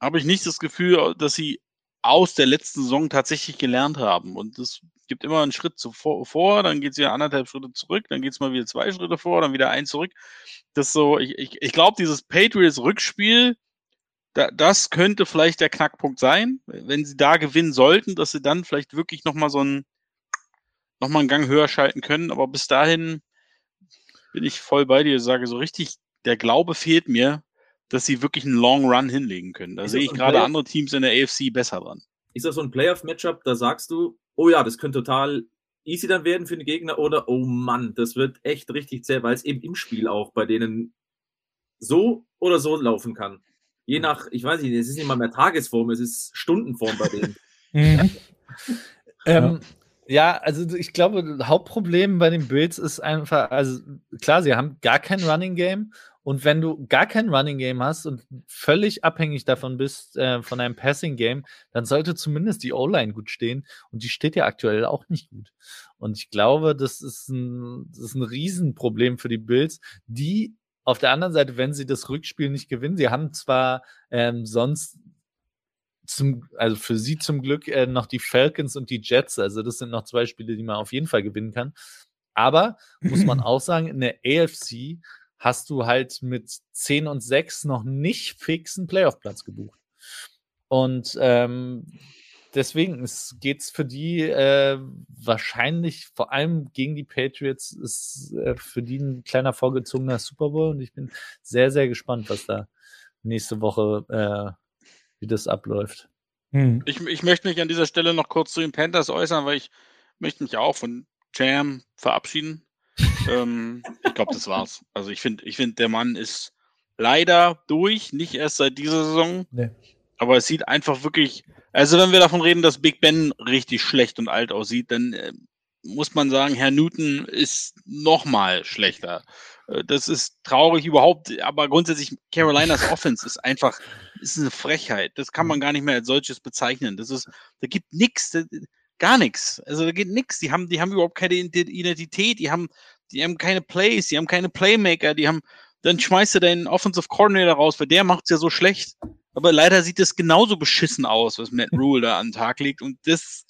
habe ich nicht das Gefühl, dass sie aus der letzten Saison tatsächlich gelernt haben. Und es gibt immer einen Schritt zuvor, vor, dann geht es wieder anderthalb Schritte zurück, dann geht es mal wieder zwei Schritte vor, dann wieder ein zurück. Das so, ich, ich, ich glaube, dieses Patriots-Rückspiel, da, das könnte vielleicht der Knackpunkt sein, wenn sie da gewinnen sollten, dass sie dann vielleicht wirklich nochmal so einen, nochmal einen Gang höher schalten können. Aber bis dahin bin ich voll bei dir, sage so richtig, der Glaube fehlt mir, dass sie wirklich einen Long Run hinlegen können. Da sehe ich gerade Playoff? andere Teams in der AFC besser dran. Ist das so ein Playoff-Matchup, da sagst du, oh ja, das könnte total easy dann werden für den Gegner oder oh Mann, das wird echt richtig zäh, weil es eben im Spiel auch bei denen so oder so laufen kann. Je nach, ich weiß nicht, es ist nicht mal mehr Tagesform, es ist Stundenform bei denen. Mhm. ähm, ja, also ich glaube, Hauptproblem bei den Bills ist einfach, also klar, sie haben gar kein Running Game und wenn du gar kein Running Game hast und völlig abhängig davon bist, äh, von einem Passing Game, dann sollte zumindest die O-Line gut stehen. Und die steht ja aktuell auch nicht gut. Und ich glaube, das ist ein, das ist ein Riesenproblem für die Bills, die auf der anderen Seite, wenn sie das Rückspiel nicht gewinnen, sie haben zwar ähm, sonst zum, also für sie zum Glück äh, noch die Falcons und die Jets. Also das sind noch zwei Spiele, die man auf jeden Fall gewinnen kann. Aber muss man auch sagen, in der AFC hast du halt mit 10 und 6 noch nicht fix einen Playoff-Platz gebucht. Und ähm, deswegen geht es für die äh, wahrscheinlich, vor allem gegen die Patriots, ist äh, für die ein kleiner vorgezogener Super Bowl. Und ich bin sehr, sehr gespannt, was da nächste Woche, äh, wie das abläuft. Hm. Ich, ich möchte mich an dieser Stelle noch kurz zu den Panthers äußern, weil ich möchte mich auch von Jam verabschieden ähm, ich glaube, das war's. Also ich finde, ich finde, der Mann ist leider durch, nicht erst seit dieser Saison. Nee. Aber es sieht einfach wirklich, also wenn wir davon reden, dass Big Ben richtig schlecht und alt aussieht, dann äh, muss man sagen, Herr Newton ist noch mal schlechter. Äh, das ist traurig überhaupt, aber grundsätzlich Carolinas Offense ist einfach, ist eine Frechheit. Das kann man gar nicht mehr als solches bezeichnen. Das ist, da gibt nichts, gar nichts. Also da geht nichts. Die haben, die haben überhaupt keine Identität. Die haben die haben keine Plays, die haben keine Playmaker, die haben, dann schmeißt du deinen Offensive Coordinator raus, weil der macht's ja so schlecht. Aber leider sieht es genauso beschissen aus, was Matt Rule da an den Tag legt. Und das,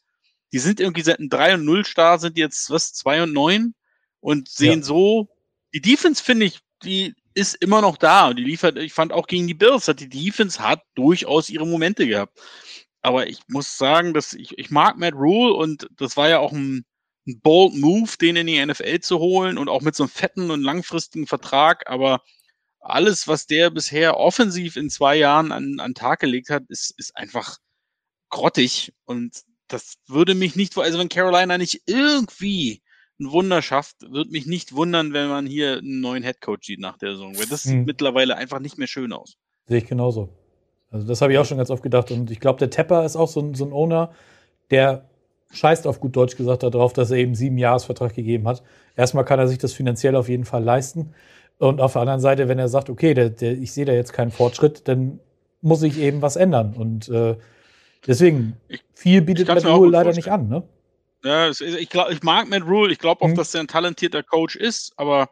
die sind irgendwie seit einem 3 und 0 Start, sind jetzt was, 2 und 9 und sehen Ja. so, die Defense finde ich, die ist immer noch da. Und die liefert, ich fand auch gegen die Bills, hat die Defense hat durchaus ihre Momente gehabt. Aber ich muss sagen, dass ich, ich mag Matt Rule und das war ja auch ein, ein bold Move, den in die NFL zu holen und auch mit so einem fetten und langfristigen Vertrag. Aber alles, was der bisher offensiv in zwei Jahren an, an Tag gelegt hat, ist, ist einfach grottig. Und das würde mich nicht, also wenn Carolina nicht irgendwie ein Wunder schafft, würde mich nicht wundern, wenn man hier einen neuen Headcoach sieht nach der Saison. Weil das Hm. sieht mittlerweile einfach nicht mehr schön aus. Sehe ich genauso. Also das habe ich auch schon ganz oft gedacht. Und ich glaube, der Tepper ist auch so ein, so ein Owner, der scheißt auf gut Deutsch gesagt darauf, dass er eben sieben Jahresvertrag gegeben hat. Erstmal kann er sich das finanziell auf jeden Fall leisten. Und auf der anderen Seite, wenn er sagt, okay, der, der, ich sehe da jetzt keinen Fortschritt, dann muss ich eben was ändern. Und äh, deswegen, Ich- viel bietet Matt Rule leider nicht an. Ne? Ja, ich, glaub, ich mag Matt Rule, ich glaube auch, Mhm. dass er ein talentierter Coach ist, aber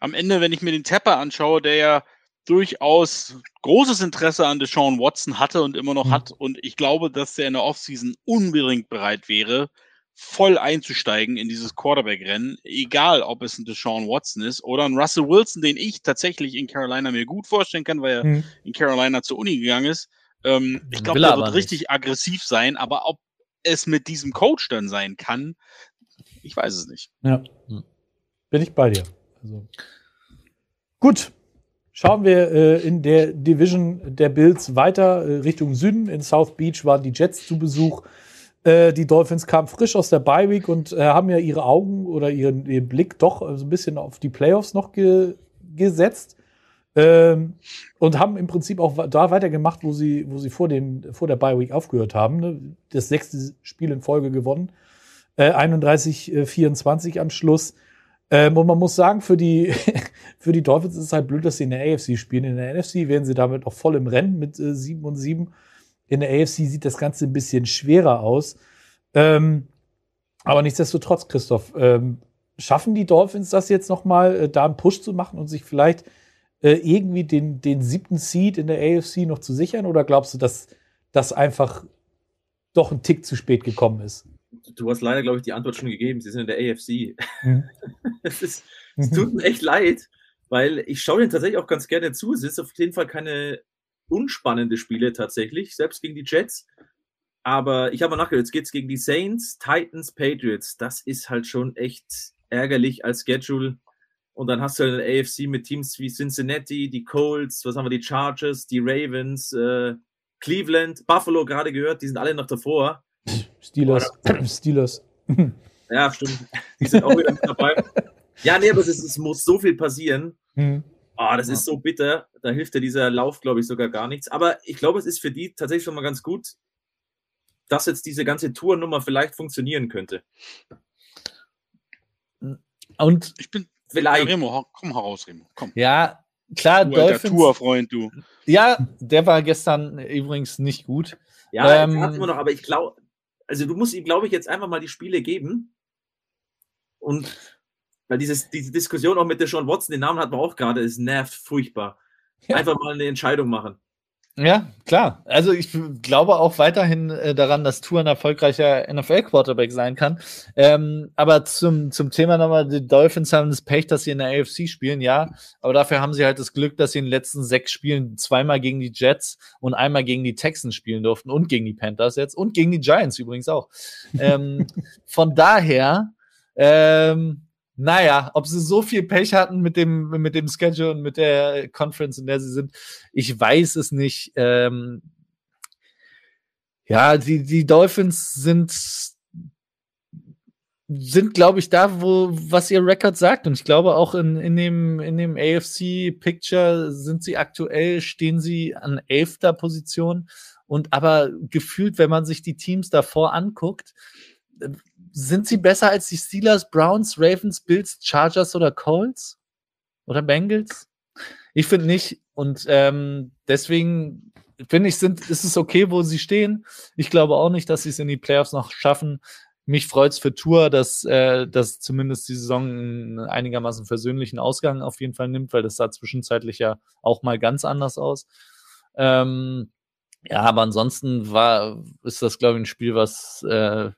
am Ende, wenn ich mir den Tepper anschaue, der ja durchaus großes Interesse an Deshaun Watson hatte und immer noch Mhm. hat, und ich glaube, dass er in der Offseason unbedingt bereit wäre, voll einzusteigen in dieses Quarterback-Rennen, egal ob es ein Deshaun Watson ist oder ein Russell Wilson, den ich tatsächlich in Carolina mir gut vorstellen kann, weil er Hm. in Carolina zur Uni gegangen ist. Ähm, ich glaube, er wird richtig aggressiv sein, aber ob es mit diesem Coach dann sein kann, ich weiß es nicht. Ja. Hm. Bin ich bei dir. Also. Gut. Schauen wir äh, in der Division der Bills weiter äh, Richtung Süden. In South Beach waren die Jets zu Besuch. Äh, die Dolphins kamen frisch aus der Bye Week und äh, haben ja ihre Augen oder ihren, ihren Blick doch äh, so ein bisschen auf die Playoffs noch ge gesetzt. Ähm, und haben im Prinzip auch da weitergemacht, wo sie, wo sie vor, den, vor der Bye Week aufgehört haben. Ne? Das sechste Spiel in Folge gewonnen. Äh, 31, äh, 24 am Schluss. Ähm, und man muss sagen, für die, für die Dolphins ist es halt blöd, dass sie in der AFC spielen. In der NFC wären sie damit auch voll im Rennen mit äh, 7 und 7. In der AFC sieht das Ganze ein bisschen schwerer aus. Ähm, aber nichtsdestotrotz, Christoph, ähm, schaffen die Dolphins das jetzt nochmal, äh, da einen Push zu machen und sich vielleicht äh, irgendwie den, den siebten Seed in der AFC noch zu sichern? Oder glaubst du, dass das einfach doch ein Tick zu spät gekommen ist? Du hast leider, glaube ich, die Antwort schon gegeben. Sie sind in der AFC. Mhm. es, ist, es tut mir echt leid, weil ich schaue denen tatsächlich auch ganz gerne zu. Es ist auf jeden Fall keine unspannende Spiele tatsächlich, selbst gegen die Jets. Aber ich habe mal nachgedacht, jetzt geht's gegen die Saints, Titans, Patriots. Das ist halt schon echt ärgerlich als Schedule. Und dann hast du eine AFC mit Teams wie Cincinnati, die Colts, was haben wir, die Chargers, die Ravens, äh, Cleveland, Buffalo gerade gehört, die sind alle noch davor. Steelers. Steelers. Ja, stimmt. Die sind auch wieder mit dabei. Ja, nee, aber es, ist, es muss so viel passieren. Hm. Ah, das ist so bitter. Da hilft ja dieser Lauf, glaube ich, sogar gar nichts. Aber ich glaube, es ist für die tatsächlich schon mal ganz gut, dass jetzt diese ganze Tournummer vielleicht funktionieren könnte. Und Ich bin. Vielleicht. Remo, hau- komm heraus, Remo. Komm. ja, klar, Du alter Dolphins. Tourfreund, du. Ja, der war gestern übrigens nicht gut. Ja, ähm, hatten wir noch, aber ich glaube, also du musst ihm, glaube ich, jetzt einfach mal die Spiele geben. Und weil dieses, diese Diskussion auch mit der Sean Watson, den Namen hatten wir auch gerade, es nervt furchtbar. Ja. Einfach mal eine Entscheidung machen. Ja, klar. Also ich glaube auch weiterhin äh, daran, dass Tour ein erfolgreicher NFL-Quarterback sein kann. Ähm, aber zum, zum Thema nochmal, die Dolphins haben das Pech, dass sie in der AFC spielen, ja. Aber dafür haben sie halt das Glück, dass sie in den letzten sechs Spielen zweimal gegen die Jets und einmal gegen die Texans spielen durften und gegen die Panthers jetzt und gegen die Giants übrigens auch. ähm, von daher, ähm, naja, ob sie so viel Pech hatten mit dem, mit dem Schedule und mit der Conference, in der sie sind, ich weiß es nicht. Ähm, ja, die, die Dolphins sind, sind, glaube ich, da, wo, was ihr Rekord sagt. Und ich glaube auch in, in dem, in dem AFC-Picture sind sie aktuell, stehen sie an elfter Position. Und aber gefühlt, wenn man sich die Teams davor anguckt, sind sie besser als die Steelers, Browns, Ravens, Bills, Chargers oder Colts? Oder Bengals? Ich finde nicht. Und ähm, deswegen finde ich, sind, ist es okay, wo sie stehen. Ich glaube auch nicht, dass sie es in die Playoffs noch schaffen. mich freut's für Tour, dass, äh, dass zumindest die Saison einen einigermaßen versöhnlichen Ausgang auf jeden Fall nimmt, weil das sah zwischenzeitlich ja auch mal ganz anders aus. Ähm, ja, aber ansonsten war, ist das, glaube ich, ein Spiel, was äh,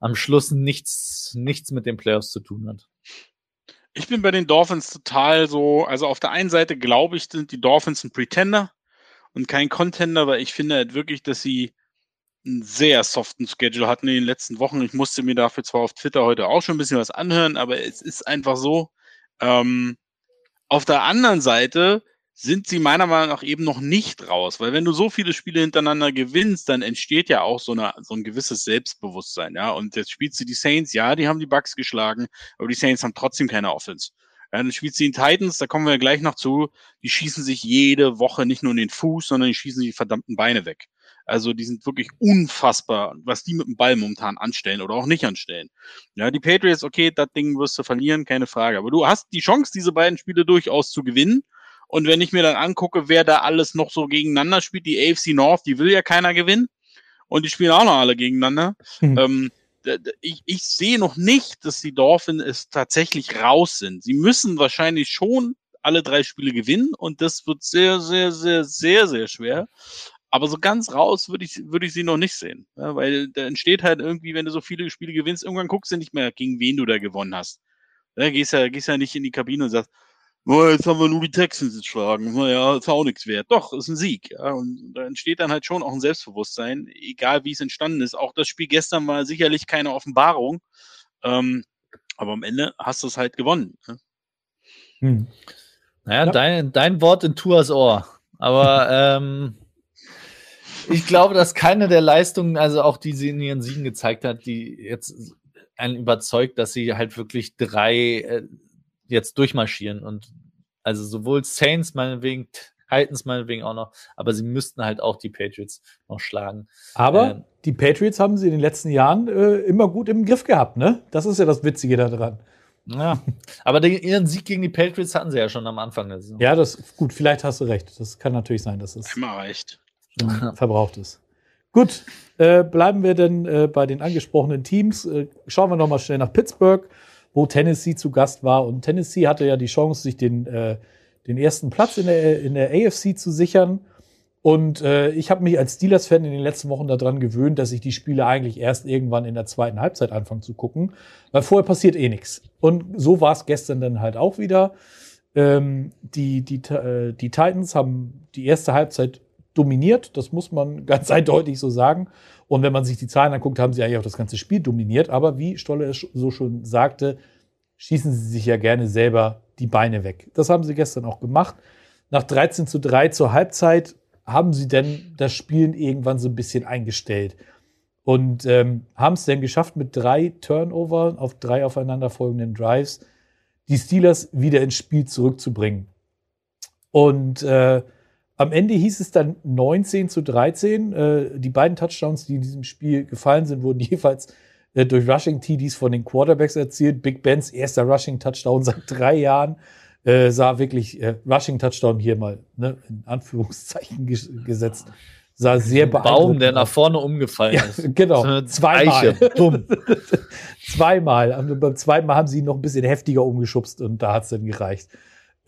am Schluss nichts, nichts mit den Playoffs zu tun hat. Ich bin bei den Dolphins total so, also auf der einen Seite glaube ich, sind die Dolphins ein Pretender und kein Contender, weil ich finde halt wirklich, dass sie einen sehr soften Schedule hatten in den letzten Wochen. Ich musste mir dafür zwar auf Twitter heute auch schon ein bisschen was anhören, aber es ist einfach so. Ähm, auf der anderen Seite sind sie meiner Meinung nach eben noch nicht raus, weil wenn du so viele Spiele hintereinander gewinnst, dann entsteht ja auch so, eine, so ein gewisses Selbstbewusstsein, ja. Und jetzt spielst du die Saints, ja, die haben die Bugs geschlagen, aber die Saints haben trotzdem keine Offense. Ja, dann spielst du die Titans, da kommen wir gleich noch zu, die schießen sich jede Woche nicht nur in den Fuß, sondern die schießen die verdammten Beine weg. Also die sind wirklich unfassbar, was die mit dem Ball momentan anstellen oder auch nicht anstellen. Ja, die Patriots, okay, das Ding wirst du verlieren, keine Frage. Aber du hast die Chance, diese beiden Spiele durchaus zu gewinnen. Und wenn ich mir dann angucke, wer da alles noch so gegeneinander spielt, die AFC North, die will ja keiner gewinnen. Und die spielen auch noch alle gegeneinander. Hm. Ähm, ich, ich sehe noch nicht, dass die Dolphins es tatsächlich raus sind. Sie müssen wahrscheinlich schon alle drei Spiele gewinnen und das wird sehr, sehr, sehr, sehr, sehr schwer. Aber so ganz raus würde ich, würde ich sie noch nicht sehen. Ja, weil da entsteht halt irgendwie, wenn du so viele Spiele gewinnst, irgendwann guckst du nicht mehr, gegen wen du da gewonnen hast. Ja, gehst ja, gehst ja nicht in die Kabine und sagst, oh, jetzt haben wir nur die Texans geschlagen. Naja, ist auch nichts wert. Doch, ist ein Sieg. Ja, und da entsteht dann halt schon auch ein Selbstbewusstsein, egal wie es entstanden ist. Auch das Spiel gestern war sicherlich keine Offenbarung. Ähm, aber am Ende hast du es halt gewonnen. Ne? Hm. Naja, ja. dein, dein Wort in Tuas Ohr. Aber ähm, ich glaube, dass keine der Leistungen, also auch die sie in ihren Siegen gezeigt hat, die jetzt einen überzeugt, dass sie halt wirklich drei äh, jetzt durchmarschieren und also sowohl Saints meinetwegen, Titans meinetwegen auch noch, aber sie müssten halt auch die Patriots noch schlagen. Aber ähm, die Patriots haben sie in den letzten Jahren äh, immer gut im Griff gehabt, ne? Das ist ja das Witzige daran. Ja, aber den, ihren Sieg gegen die Patriots hatten sie ja schon am Anfang der Saison. Ja, das gut, vielleicht hast du recht. Das kann natürlich sein, dass es immer recht. verbraucht ist. Gut, äh, bleiben wir denn äh, bei den angesprochenen Teams. Äh, schauen wir noch mal schnell nach Pittsburgh wo Tennessee zu Gast war. Und Tennessee hatte ja die Chance, sich den, äh, den ersten Platz in der, in der AFC zu sichern. Und äh, ich habe mich als Steelers-Fan in den letzten Wochen daran gewöhnt, dass ich die Spiele eigentlich erst irgendwann in der zweiten Halbzeit anfange zu gucken, weil vorher passiert eh nichts. Und so war es gestern dann halt auch wieder. Ähm, die, die, äh, die Titans haben die erste Halbzeit dominiert, das muss man ganz eindeutig so sagen. Und wenn man sich die Zahlen anguckt, haben sie eigentlich auch das ganze Spiel dominiert. Aber wie Stolle es so schon sagte, schießen sie sich ja gerne selber die Beine weg. Das haben sie gestern auch gemacht. Nach 13 zu 3 zur Halbzeit haben sie denn das Spielen irgendwann so ein bisschen eingestellt und ähm, haben es dann geschafft, mit drei Turnover auf drei aufeinanderfolgenden Drives die Steelers wieder ins Spiel zurückzubringen. Und äh, am Ende hieß es dann 19 zu 13. Äh, die beiden Touchdowns, die in diesem Spiel gefallen sind, wurden jeweils äh, durch Rushing TDs von den Quarterbacks erzielt. Big Bens erster Rushing Touchdown seit drei Jahren äh, sah wirklich Rushing Touchdown hier mal ne, in Anführungszeichen gesetzt. Sah sehr beeindruckend. Baum, der nach vorne umgefallen ja, ist. Genau. Zweimal. Bumm. Zweimal. Beim zweiten Mal haben sie ihn noch ein bisschen heftiger umgeschubst und da hat es dann gereicht.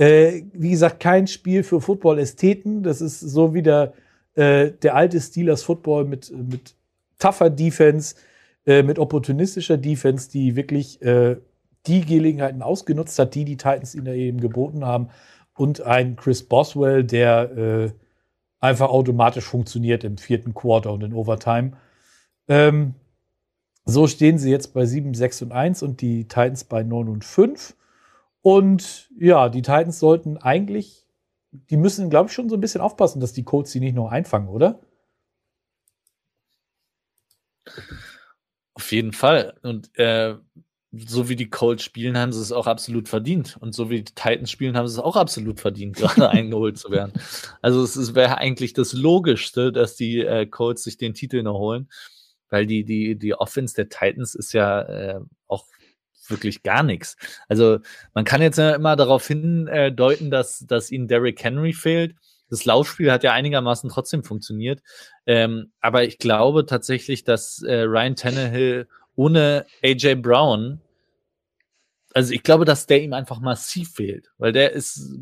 Äh, wie gesagt, kein Spiel für Football-Ästheten. Das ist so wie der, äh, der alte Steelers Football mit, mit tougher Defense, äh, mit opportunistischer Defense, die wirklich äh, die Gelegenheiten ausgenutzt hat, die die Titans ihnen eben geboten haben. Und ein Chris Boswell, der äh, einfach automatisch funktioniert im vierten Quarter und in Overtime. Ähm, so stehen sie jetzt bei 7, 6 und 1 und die Titans bei 9 und 5. Und ja, die Titans sollten eigentlich, die müssen, glaube ich, schon so ein bisschen aufpassen, dass die Colts sie nicht nur einfangen, oder? Auf jeden Fall. Und äh, so wie die Colts spielen, haben sie es auch absolut verdient. Und so wie die Titans spielen, haben sie es auch absolut verdient, gerade eingeholt zu werden. Also es wäre eigentlich das Logischste, dass die äh, Colts sich den Titel noch holen. Weil die, die, die Offense der Titans ist ja äh, auch wirklich gar nichts. Also man kann jetzt immer darauf hindeuten, dass, dass ihnen Derrick Henry fehlt. Das Laufspiel hat ja einigermaßen trotzdem funktioniert. Ähm, aber ich glaube tatsächlich, dass äh, Ryan Tannehill ohne AJ Brown, also ich glaube, dass der ihm einfach massiv fehlt, weil der ist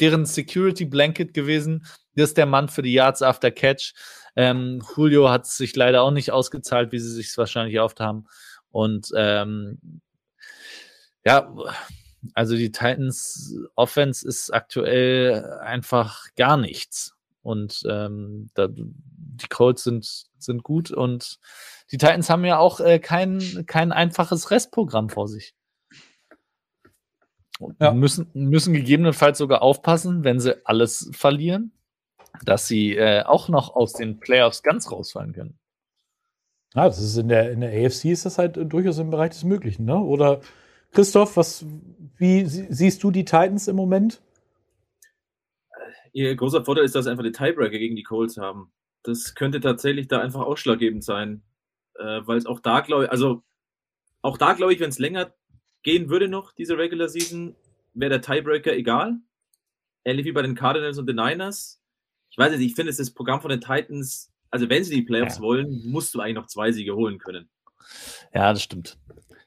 deren Security Blanket gewesen. Das ist der Mann für die Yards after Catch. Ähm, Julio hat sich leider auch nicht ausgezahlt, wie sie sich wahrscheinlich erhofft haben. Und ähm, ja, also die Titans Offense ist aktuell einfach gar nichts. Und ähm, da, die Colts sind, sind gut und die Titans haben ja auch äh, kein, kein einfaches Restprogramm vor sich. Ja. Müssen, müssen gegebenenfalls sogar aufpassen, wenn sie alles verlieren, dass sie äh, auch noch aus den Playoffs ganz rausfallen können. Ja, das ist in der, in der AFC ist das halt durchaus im Bereich des Möglichen, ne? Oder Christoph, was, wie siehst du die Titans im Moment? Ihr großer Vorteil ist, dass sie einfach den Tiebreaker gegen die Colts haben. Das könnte tatsächlich da einfach ausschlaggebend sein. Äh, weil es auch da, glaube ich, also auch da, glaube ich, wenn es länger gehen würde noch, diese Regular Season, wäre der Tiebreaker egal. Ähnlich wie bei den Cardinals und den Niners. Ich weiß nicht, ich finde, es das Programm von den Titans, also wenn sie die Playoffs ja. wollen, musst du eigentlich noch zwei Siege holen können. Ja, das stimmt.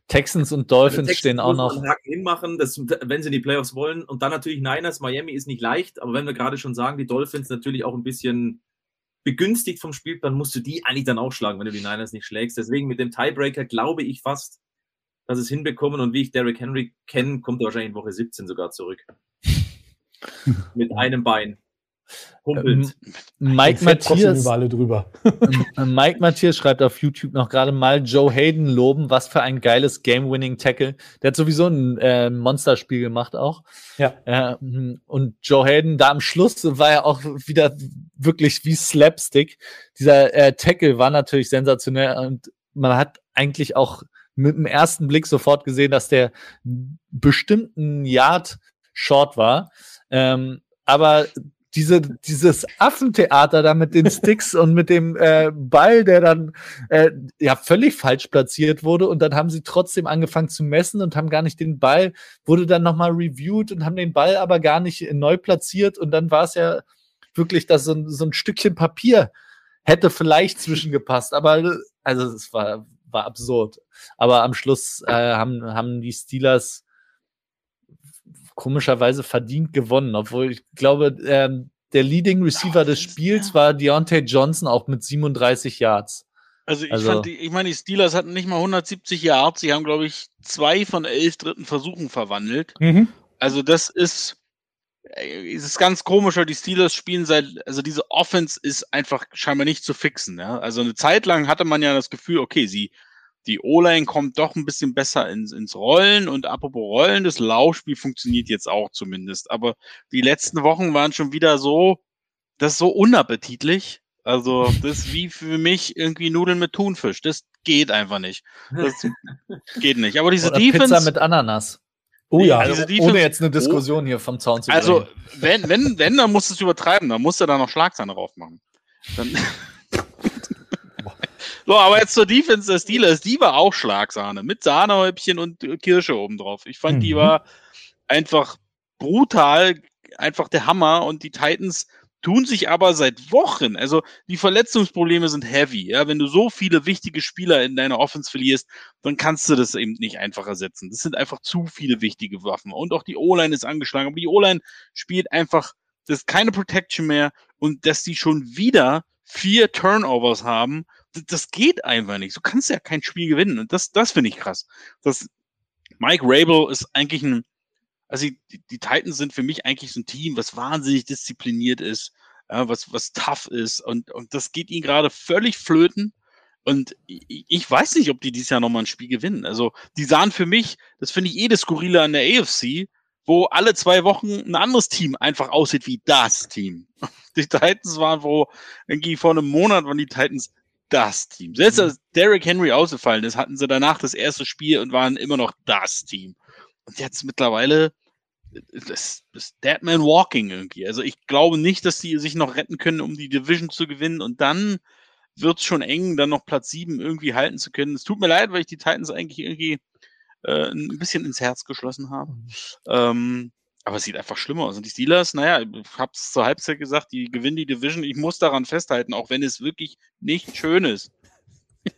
Texans und Dolphins also Texans stehen auch noch. hinmachen, das, wenn sie die Playoffs wollen. Und dann natürlich Niners, Miami ist nicht leicht, aber wenn wir gerade schon sagen, die Dolphins natürlich auch ein bisschen begünstigt vom Spielplan, musst du die eigentlich dann auch schlagen, wenn du die Niners nicht schlägst. Deswegen mit dem Tiebreaker glaube ich fast, dass es hinbekommen. Und wie ich Derrick Henry kenne, kommt er wahrscheinlich in Woche 17 sogar zurück. mit einem Bein. Humpelt. Ähm, Mike Matthias, drüber. Mike Matthias schreibt auf YouTube noch gerade mal Joe Hayden loben, was für ein geiles Game-Winning-Tackle. Der hat sowieso ein äh, Monsterspiel gemacht auch. Ja. Äh, und Joe Hayden, da am Schluss war er auch wieder wirklich wie Slapstick. Dieser äh, Tackle war natürlich sensationell und man hat eigentlich auch mit dem ersten Blick sofort gesehen, dass der bestimmten Yard Short war. Ähm, aber diese, dieses Affentheater da mit den Sticks und mit dem äh, Ball, der dann äh, ja völlig falsch platziert wurde. Und dann haben sie trotzdem angefangen zu messen und haben gar nicht den Ball, wurde dann nochmal reviewed und haben den Ball aber gar nicht neu platziert. Und dann war es ja wirklich, dass so ein, so ein Stückchen Papier hätte vielleicht zwischengepasst, aber also es war, war absurd. Aber am Schluss äh, haben, haben die Steelers komischerweise verdient gewonnen, obwohl ich glaube, ähm, der Leading Receiver des Spiels war Deontay Johnson auch mit 37 Yards. Also ich also, fand, die, ich meine, die Steelers hatten nicht mal 170 Yards, sie haben, glaube ich, zwei von elf dritten Versuchen verwandelt. Mhm. Also das ist, äh, es ist ganz komisch, weil die Steelers spielen seit, also diese Offense ist einfach scheinbar nicht zu fixen. Ja? Also eine Zeit lang hatte man ja das Gefühl, okay, sie die O-Line kommt doch ein bisschen besser ins, ins Rollen und apropos Rollen, das Laufspiel funktioniert jetzt auch zumindest. Aber die letzten Wochen waren schon wieder so, das ist so unappetitlich. Also, das ist wie für mich irgendwie Nudeln mit Thunfisch. Das geht einfach nicht. Das geht nicht. Aber diese Oder Defense. Pizza mit Ananas. Oh ja, also, Defense, ohne jetzt eine Diskussion oh, hier vom Zaun zu bringen. Also, wenn, wenn, wenn, dann musst du es übertreiben. Dann musst du da noch Schlagsahne drauf machen. Dann So, aber jetzt zur Defense der Steelers, die war auch Schlagsahne mit Sahnehäubchen und Kirsche obendrauf. Ich fand, mhm. die war einfach brutal, einfach der Hammer und die Titans tun sich aber seit Wochen, also die Verletzungsprobleme sind heavy. Ja, wenn du so viele wichtige Spieler in deiner Offense verlierst, dann kannst du das eben nicht einfach ersetzen. Das sind einfach zu viele wichtige Waffen. Und auch die O-Line ist angeschlagen, aber die O-Line spielt einfach, das ist keine Protection mehr und dass die schon wieder vier Turnovers haben das geht einfach nicht. Du kannst ja kein Spiel gewinnen. Und das, das finde ich krass. Das, Mike Rabel ist eigentlich ein, also die, die Titans sind für mich eigentlich so ein Team, was wahnsinnig diszipliniert ist, ja, was, was tough ist. Und, und das geht ihnen gerade völlig flöten. Und ich, ich weiß nicht, ob die dieses Jahr nochmal ein Spiel gewinnen. Also, die sahen für mich, das finde ich eh das Skurrile an der AFC, wo alle zwei Wochen ein anderes Team einfach aussieht wie das Team. Die Titans waren, wo irgendwie vor einem Monat waren die Titans das Team. Selbst mhm. als Derrick Henry ausgefallen ist, hatten sie danach das erste Spiel und waren immer noch das Team. Und jetzt mittlerweile das, das Deadman Walking irgendwie. Also ich glaube nicht, dass die sich noch retten können, um die Division zu gewinnen. Und dann wird es schon eng, dann noch Platz 7 irgendwie halten zu können. Es tut mir leid, weil ich die Titans eigentlich irgendwie äh, ein bisschen ins Herz geschlossen habe. Mhm. Ähm, aber es sieht einfach schlimmer aus. Und die Steelers, naja, ich habe es zur Halbzeit gesagt, die gewinnen die Division. Ich muss daran festhalten, auch wenn es wirklich nicht schön ist.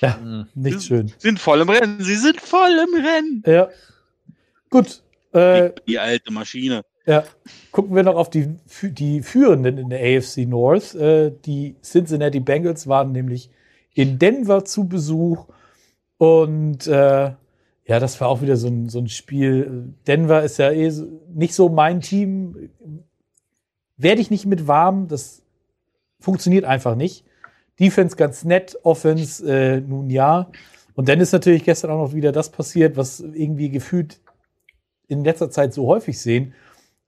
Ja, Mhm. nicht schön. Sind voll im Rennen. Sie sind voll im Rennen. Ja. Gut. Äh, Die, alte Maschine. Ja, gucken wir noch auf die, die Führenden in der AFC North. Äh, die Cincinnati Bengals waren nämlich in Denver zu Besuch. Und äh, ja, das war auch wieder so ein, so ein Spiel. Denver ist ja eh nicht so mein Team. Werde ich nicht mit warm. Das funktioniert einfach nicht. Defense ganz nett, Offense äh, nun ja. Und dann ist natürlich gestern auch noch wieder das passiert, was irgendwie gefühlt in letzter Zeit so häufig sehen.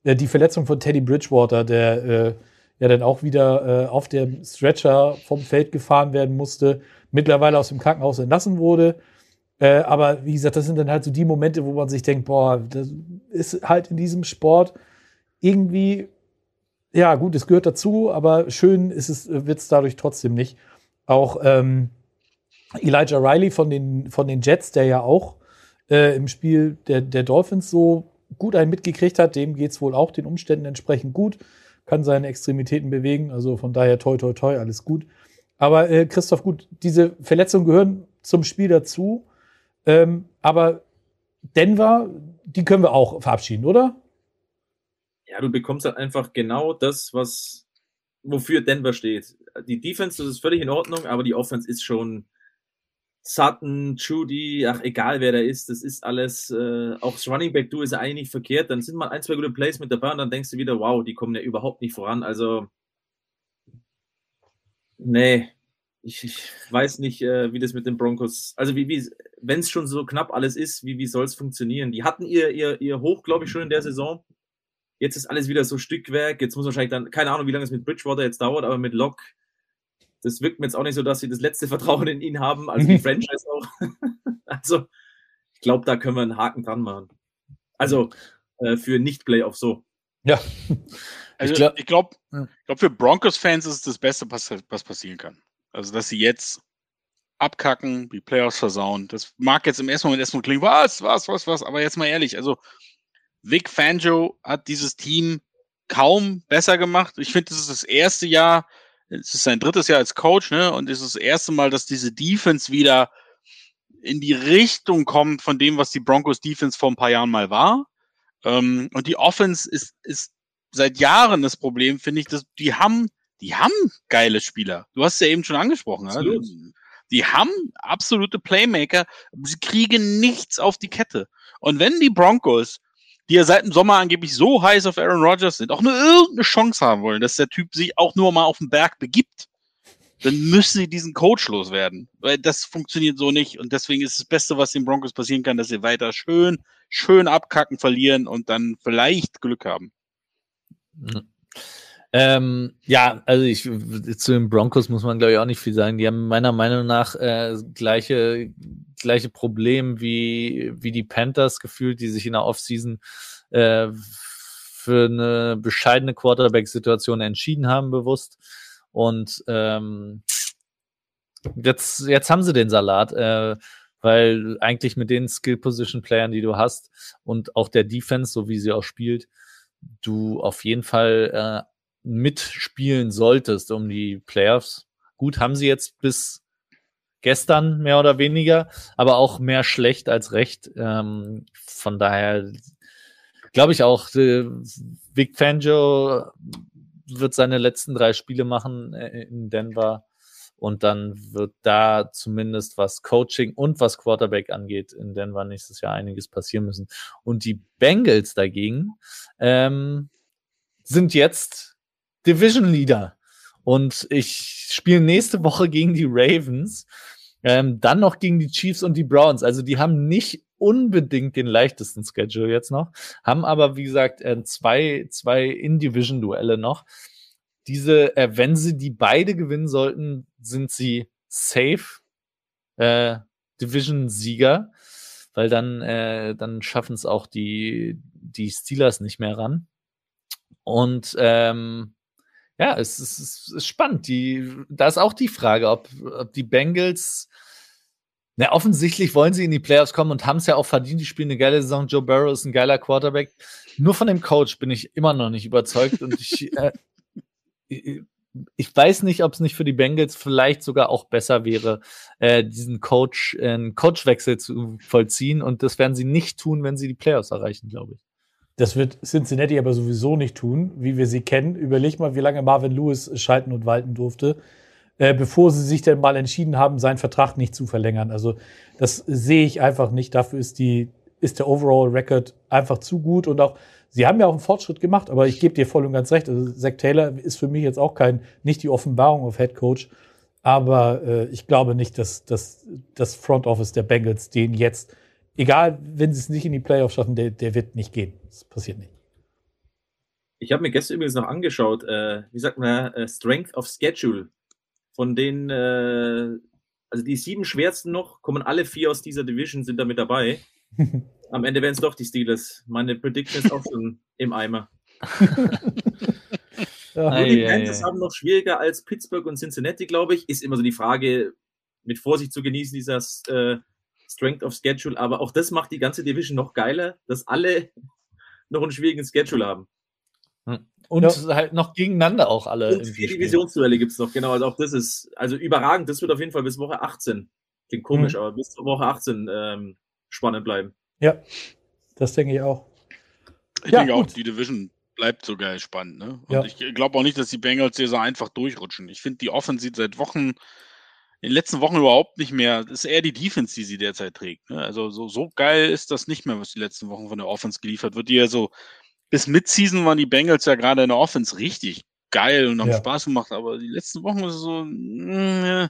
Äh, die Verletzung von Teddy Bridgewater, der äh, ja dann auch wieder äh, auf dem Stretcher vom Feld gefahren werden musste, mittlerweile aus dem Krankenhaus entlassen wurde. Äh, aber wie gesagt, das sind dann halt so die Momente, wo man sich denkt, boah, das ist halt in diesem Sport irgendwie, ja gut, es gehört dazu, aber schön ist es, wird es dadurch trotzdem nicht. Auch ähm, Elijah Riley von den, von den Jets, der ja auch äh, im Spiel der, der Dolphins so gut einen mitgekriegt hat, dem geht es wohl auch den Umständen entsprechend gut, kann seine Extremitäten bewegen, also von daher toi toi toi, alles gut. Aber äh, Christoph, gut, diese Verletzungen gehören zum Spiel dazu. Ähm, aber Denver, die können wir auch verabschieden, oder? Ja, du bekommst halt einfach genau das, was wofür Denver steht. Die Defense, das ist völlig in Ordnung, aber die Offense ist schon Sutton, Judy, ach egal wer da ist, das ist alles, äh, auch das Running Back Du ist eigentlich nicht verkehrt, dann sind mal ein, zwei gute Plays mit dabei und dann denkst du wieder, wow, die kommen ja überhaupt nicht voran. Also, nee, ich, ich weiß nicht, äh, wie das mit den Broncos, also wie, wie wenn es schon so knapp alles ist, wie, wie soll es funktionieren? Die hatten ihr, ihr, ihr Hoch, glaube ich, schon in der Saison. Jetzt ist alles wieder so Stückwerk. Jetzt muss wahrscheinlich dann, keine Ahnung, wie lange es mit Bridgewater jetzt dauert, aber mit Locke, das wirkt mir jetzt auch nicht so, dass sie das letzte Vertrauen in ihn haben, also die Franchise auch. also, ich glaube, da können wir einen Haken dran machen. Also, äh, für Nicht-Playoff so. Ja. Also, Ich glaub- ich glaube, Ja. ich glaub, für Broncos-Fans ist es das Beste, was, was passieren kann. Also, dass sie jetzt abkacken, die Playoffs versauen. Das mag jetzt im ersten Moment erstmal klingen, was, was, was, was, aber jetzt mal ehrlich, also Vic Fangio hat dieses Team kaum besser gemacht. Ich finde, das ist das erste Jahr, es ist sein drittes Jahr als Coach, ne? Und es ist das erste Mal, dass diese Defense wieder in die Richtung kommt von dem, was die Broncos Defense vor ein paar Jahren mal war. Ähm, und die Offense ist, ist seit Jahren das Problem, finde ich, dass die haben, die haben geile Spieler. Du hast es ja eben schon angesprochen. Ja? Absolut. Die haben absolute Playmaker. Sie kriegen nichts auf die Kette. Und wenn die Broncos, die ja seit dem Sommer angeblich so heiß auf Aaron Rodgers sind, auch nur irgendeine Chance haben wollen, dass der Typ sich auch nur mal auf den Berg begibt, dann müssen sie diesen Coach loswerden. Weil das funktioniert so nicht. Und deswegen ist das Beste, was den Broncos passieren kann, dass sie weiter schön, schön abkacken, verlieren und dann vielleicht Glück haben. Ähm, ja, also ich zu den Broncos muss man glaube ich auch nicht viel sagen. Die haben meiner Meinung nach äh, gleiche gleiche Problem wie wie die Panthers gefühlt, die sich in der Offseason äh, für eine bescheidene Quarterback-Situation entschieden haben bewusst und ähm, jetzt jetzt haben sie den Salat, äh, weil eigentlich mit den Skill-Position-Playern, die du hast und auch der Defense, so wie sie auch spielt, du auf jeden Fall äh, mitspielen solltest um die Playoffs. Gut, haben sie jetzt bis gestern mehr oder weniger, aber auch mehr schlecht als recht. Ähm, von daher glaube ich auch, äh, Vic Fangio wird seine letzten drei Spiele machen äh, in Denver und dann wird da zumindest was Coaching und was Quarterback angeht in Denver nächstes Jahr einiges passieren müssen. Und die Bengals dagegen ähm, sind jetzt Division Leader. Und ich spiele nächste Woche gegen die Ravens, ähm, dann noch gegen die Chiefs und die Browns. Also die haben nicht unbedingt den leichtesten Schedule jetzt noch, haben aber, wie gesagt, äh, zwei, zwei In-Division-Duelle noch. Diese, äh, wenn sie die beide gewinnen sollten, sind sie safe äh, Division-Sieger, weil dann, äh, dann schaffen es auch die, die Steelers nicht mehr ran. Und ähm, ja, es ist, es ist spannend. Die, da ist auch die Frage, ob, ob die Bengals, na, offensichtlich wollen sie in die Playoffs kommen und haben es ja auch verdient. Die spielen eine geile Saison. Joe Burrow ist ein geiler Quarterback. Nur von dem Coach bin ich immer noch nicht überzeugt und ich, äh, ich weiß nicht, ob es nicht für die Bengals vielleicht sogar auch besser wäre, äh, diesen Coach, äh, Coachwechsel zu vollziehen. Und das werden sie nicht tun, wenn sie die Playoffs erreichen, glaube ich. Das wird Cincinnati aber sowieso nicht tun, wie wir sie kennen. Überleg mal, wie lange Marvin Lewis schalten und walten durfte, äh, bevor sie sich denn mal entschieden haben, seinen Vertrag nicht zu verlängern. Also das sehe ich einfach nicht. Dafür ist die ist der Overall Record einfach zu gut und auch sie haben ja auch einen Fortschritt gemacht, aber ich gebe dir voll und ganz recht. Also Zach Taylor ist für mich jetzt auch kein nicht die Offenbarung auf Head Coach, aber äh, ich glaube nicht, dass, dass das Front Office der Bengals den jetzt, egal, wenn sie es nicht in die Playoffs schaffen, der, der wird nicht gehen. Das passiert nicht. Ich habe mir gestern übrigens noch angeschaut, äh, wie sagt man, äh, Strength of Schedule. Von den, äh, also die sieben schwersten noch, kommen alle vier aus dieser Division, sind da mit dabei. Am Ende werden es doch die Steelers. Meine Prediction ist auch schon im Eimer. ja. Nur die Panthers haben noch schwieriger als Pittsburgh und Cincinnati, glaube ich. Ist immer so die Frage, mit Vorsicht zu genießen, dieser äh, Strength of Schedule. Aber auch das macht die ganze Division noch geiler, dass alle noch einen schwierigen Schedule haben. Hm. Und ja. halt noch gegeneinander auch alle. Und vier Divisionsduelle gibt es noch, genau. Also auch das ist, also überragend. Das wird auf jeden Fall bis Woche 18. Klingt komisch, mhm. aber bis Woche 18 ähm, spannend bleiben. Ja, das denke ich auch. Ich ja, denke gut. auch, die Division bleibt so geil spannend. Ne? Und ja. ich glaube auch nicht, dass die Bengals hier so einfach durchrutschen. Ich finde, die Offense sieht seit Wochen, in den letzten Wochen überhaupt nicht mehr. Das ist eher die Defense, die sie derzeit trägt. Ne? Also so, so geil ist das nicht mehr, was die letzten Wochen von der Offense geliefert wird. Die ja so, bis Midseason waren die Bengals ja gerade in der Offense richtig geil und haben ja. Spaß gemacht, aber die letzten Wochen ist es so, mh,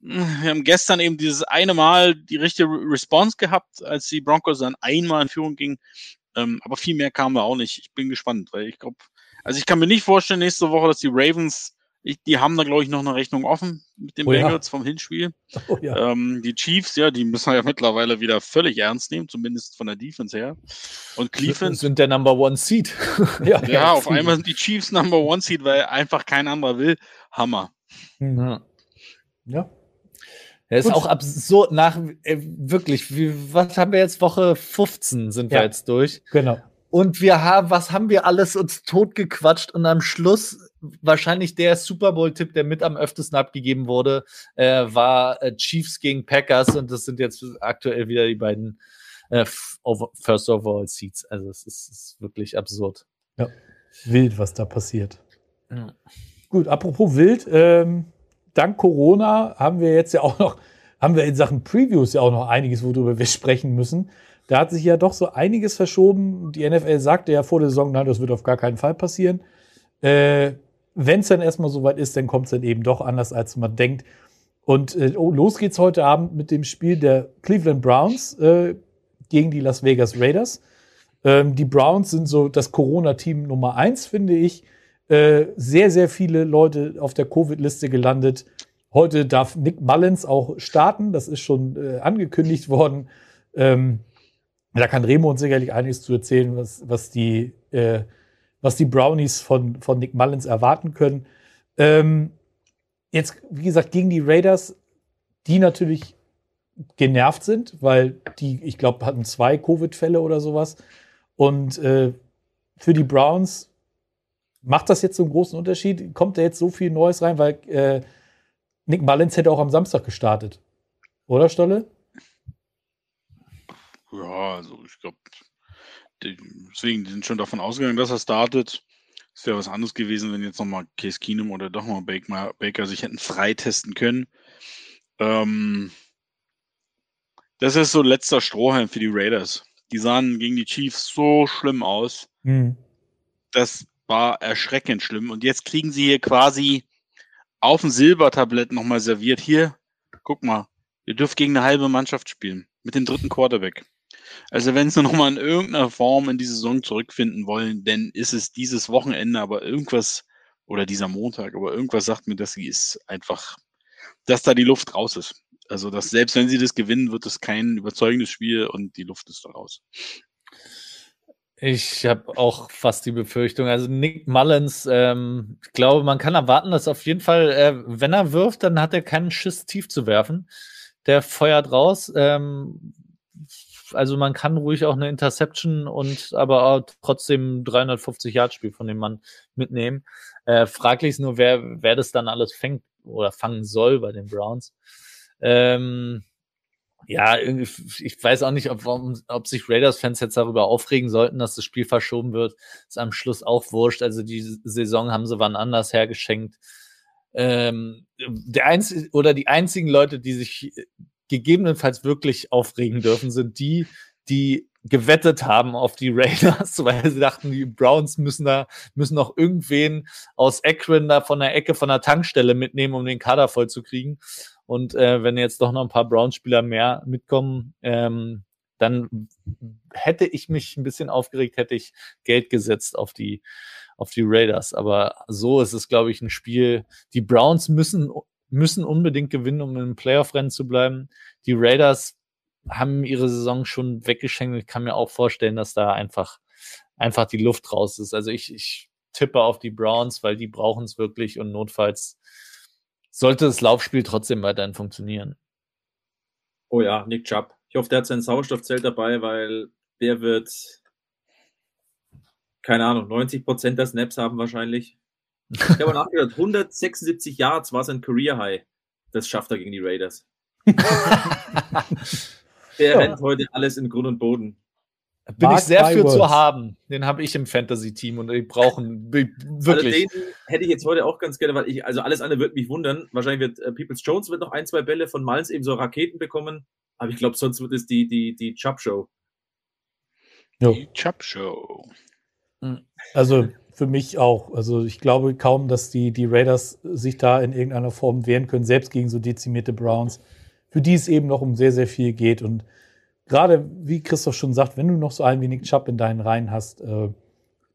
wir haben gestern eben dieses eine Mal die richtige Response gehabt, als die Broncos dann einmal in Führung gingen. Ähm, aber viel mehr kamen wir auch nicht. Ich bin gespannt, weil ich glaube, also ich kann mir nicht vorstellen nächste Woche, dass die Ravens, ich, die haben da glaube ich noch eine Rechnung offen mit den oh, Bengals ja. vom Hinspiel. Oh, ja. ähm, die Chiefs, ja, die müssen ja mittlerweile wieder völlig ernst nehmen, zumindest von der Defense her. Und Cleveland sind der Number One Seed. ja, ja auf einmal sind die Chiefs Number One Seed, weil einfach kein anderer will. Hammer. Ja. Ja. Er ist Gut. auch absurd nach, äh, wirklich, wie, was haben wir jetzt? Woche 15 sind wir jetzt durch. Genau. Und wir haben, was haben wir alles uns totgequatscht und am Schluss wahrscheinlich der Super Bowl-Tipp, der mit am öftesten abgegeben wurde, äh, war äh, Chiefs gegen Packers und das sind jetzt aktuell wieder die beiden äh, First Overall Seats. Also es ist, ist, wirklich absurd. Ja, wild, was da passiert. Ja. Gut, apropos wild, ähm, dank Corona haben wir jetzt ja auch noch, haben wir in Sachen Previews ja auch noch einiges, worüber wir sprechen müssen. Da hat sich ja doch so einiges verschoben. Die NFL sagte ja vor der Saison, nein, das wird auf gar keinen Fall passieren. Äh, Wenn es dann erstmal soweit ist, dann kommt es dann eben doch anders, als man denkt. Und äh, oh, los geht's heute Abend mit dem Spiel der Cleveland Browns äh, gegen die Las Vegas Raiders. Ähm, die Browns sind so das Corona-Team Nummer eins, finde ich. Äh, sehr, sehr viele Leute auf der Covid-Liste gelandet. Heute darf Nick Mullins auch starten. Das ist schon äh, angekündigt worden. Ähm, da kann Remo uns sicherlich einiges zu erzählen, was, was, die, äh, was die Brownies von, von Nick Mullins erwarten können. Ähm, jetzt, wie gesagt, gegen die Raiders, die natürlich genervt sind, weil die, ich glaube, hatten zwei Covid-Fälle oder sowas. Und äh, für die Browns Macht das jetzt so einen großen Unterschied? Kommt da jetzt so viel Neues rein? Weil äh, Nick Mullins hätte auch am Samstag gestartet. Oder, Stolle? Ja, also ich glaube, deswegen sind schon davon ausgegangen, dass er startet. Es wäre was anderes gewesen, wenn jetzt nochmal Case Keenum oder doch mal Baker, Baker sich hätten freitesten können. Ähm, das ist so letzter Strohhalm für die Raiders. Die sahen gegen die Chiefs so schlimm aus, mhm. dass war erschreckend schlimm. Und jetzt kriegen sie hier quasi auf dem Silbertablett nochmal serviert. Hier, guck mal, ihr dürft gegen eine halbe Mannschaft spielen. Mit dem dritten Quarterback. Also wenn sie nochmal in irgendeiner Form in die Saison zurückfinden wollen, dann ist es dieses Wochenende, aber irgendwas, oder dieser Montag, aber irgendwas sagt mir, dass sie ist einfach, dass da die Luft raus ist. Also, dass selbst wenn sie das gewinnen, wird es kein überzeugendes Spiel und die Luft ist da raus. Ich habe auch fast die Befürchtung. Also Nick Mullins, ähm, ich glaube, man kann erwarten, dass auf jeden Fall, äh, wenn er wirft, dann hat er keinen Schiss tief zu werfen. Der feuert raus. Ähm, also man kann ruhig auch eine Interception und aber trotzdem 350 Yard Spiel von dem Mann mitnehmen. Äh, fraglich ist nur, wer, wer das dann alles fängt oder fangen soll bei den Browns. Ähm, ja, ich weiß auch nicht, ob, ob sich Raiders-Fans jetzt darüber aufregen sollten, dass das Spiel verschoben wird. Ist am Schluss auch wurscht. Also die Saison haben sie wann anders hergeschenkt. Ähm, der einzige oder die einzigen Leute, die sich gegebenenfalls wirklich aufregen dürfen, sind die, die gewettet haben auf die Raiders, weil sie dachten, die Browns müssen da, müssen noch irgendwen aus Akron da von der Ecke von der Tankstelle mitnehmen, um den Kader voll zu kriegen. Und äh, wenn jetzt doch noch ein paar Browns-Spieler mehr mitkommen, ähm, dann hätte ich mich ein bisschen aufgeregt, hätte ich Geld gesetzt auf die, auf die Raiders. Aber so ist es, glaube ich, ein Spiel. Die Browns müssen, müssen unbedingt gewinnen, um im Playoff-Rennen zu bleiben. Die Raiders haben ihre Saison schon weggeschenkt. Ich kann mir auch vorstellen, dass da einfach, einfach die Luft raus ist. Also ich, ich tippe auf die Browns, weil die brauchen es wirklich und notfalls sollte das Laufspiel trotzdem weiterhin funktionieren. Oh ja, Nick Chubb. Ich hoffe, der hat sein Sauerstoffzelt dabei, weil der wird, keine Ahnung, 90 Prozent der Snaps haben wahrscheinlich. Ich habe nachgedacht, 176 Yards war sein Career High. Das schafft er gegen die Raiders. Der ja. rennt heute alles in Grund und Boden. Bin Mark ich sehr für zu haben. Den habe ich im Fantasy-Team und die brauchen wirklich. Also den hätte ich jetzt heute auch ganz gerne, weil ich, also alles andere wird mich wundern. Wahrscheinlich wird äh, Peoples Jones wird noch ein, zwei Bälle von Miles eben so Raketen bekommen. Aber ich glaube, sonst wird es die, die, die Chubb-Show. Die Chubb-Show. Hm. Also für mich auch. Also ich glaube kaum, dass die, die Raiders sich da in irgendeiner Form wehren können, selbst gegen so dezimierte Browns für die es eben noch um sehr, sehr viel geht. Und gerade, wie Christoph schon sagt, wenn du noch so ein wenig Chubb in deinen Reihen hast, äh,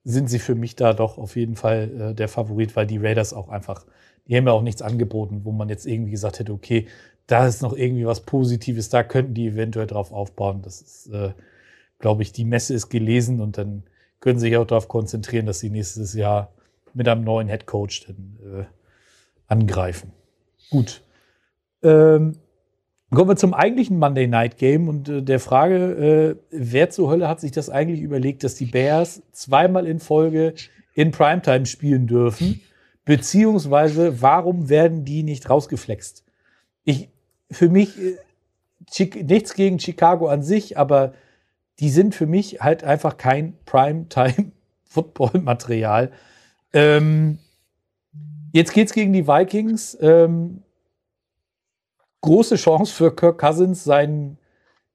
sind sie für mich da doch auf jeden Fall äh, der Favorit, weil die Raiders auch einfach, die haben ja auch nichts angeboten, wo man jetzt irgendwie gesagt hätte, okay, da ist noch irgendwie was Positives, da könnten die eventuell drauf aufbauen. Das ist, äh, glaube ich, die Messe ist gelesen und dann können sich auch darauf konzentrieren, dass sie nächstes Jahr mit einem neuen Head Coach dann äh, angreifen. Gut. Ähm, Kommen wir zum eigentlichen Monday Night Game und äh, der Frage, äh, wer zur Hölle hat sich das eigentlich überlegt, dass die Bears zweimal in Folge in Primetime spielen dürfen? Beziehungsweise, warum werden die nicht rausgeflext? Ich, für mich, äh, nichts gegen Chicago an sich, aber die sind für mich halt einfach kein Primetime-Football-Material. Ähm, jetzt geht's gegen die Vikings. Ähm, große Chance für Kirk Cousins, sein,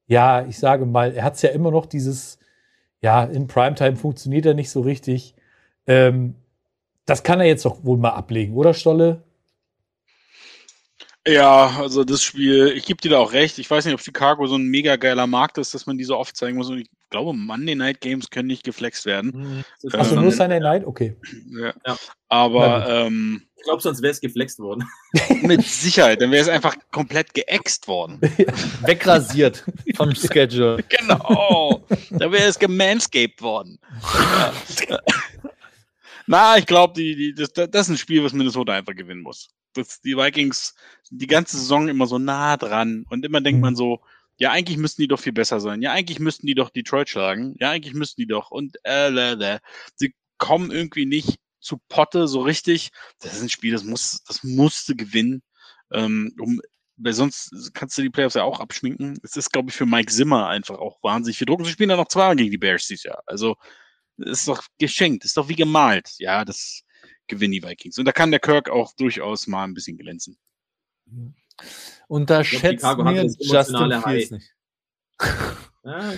ja, ich sage mal, er hat es ja immer noch dieses, ja, in Primetime funktioniert er nicht so richtig. Ähm, das kann er jetzt doch wohl mal ablegen, oder Stolle? Ja, also das Spiel, ich gebe dir da auch recht. Ich weiß nicht, ob Chicago so ein mega geiler Markt ist, dass man die so oft zeigen muss. Und ich glaube, Monday Night Games können nicht geflext werden. Mhm. Achso, ähm, nur Sunday Night? Okay. Ja. ja. Aber ähm, ich glaube, sonst wäre es geflext worden. Mit Sicherheit, dann wäre es einfach komplett geäxt worden. Wegrasiert vom Schedule. Genau. Da wäre es gemanscaped worden. Na, ich glaube, die, die, das, das ist ein Spiel, was Minnesota einfach gewinnen muss dass die Vikings die ganze Saison immer so nah dran und immer denkt mhm. man so, ja, eigentlich müssten die doch viel besser sein. Ja, eigentlich müssten die doch Detroit schlagen. Ja, eigentlich müssten die doch. Und äh, äh, äh. sie kommen irgendwie nicht zu Potte so richtig. Das ist ein Spiel, das muss, das musste gewinnen. Ähm, um, weil sonst kannst du die Playoffs ja auch abschminken. Es ist, glaube ich, für Mike Zimmer einfach auch wahnsinnig viel Druck. Und sie spielen dann noch zweimal gegen die Bears dieses Jahr. Also, ist doch geschenkt, ist doch wie gemalt. Ja, das, gewinnen die Vikings. Und da kann der Kirk auch durchaus mal ein bisschen glänzen. Unterschätzt glaub, mir Justin Fields nicht. ja.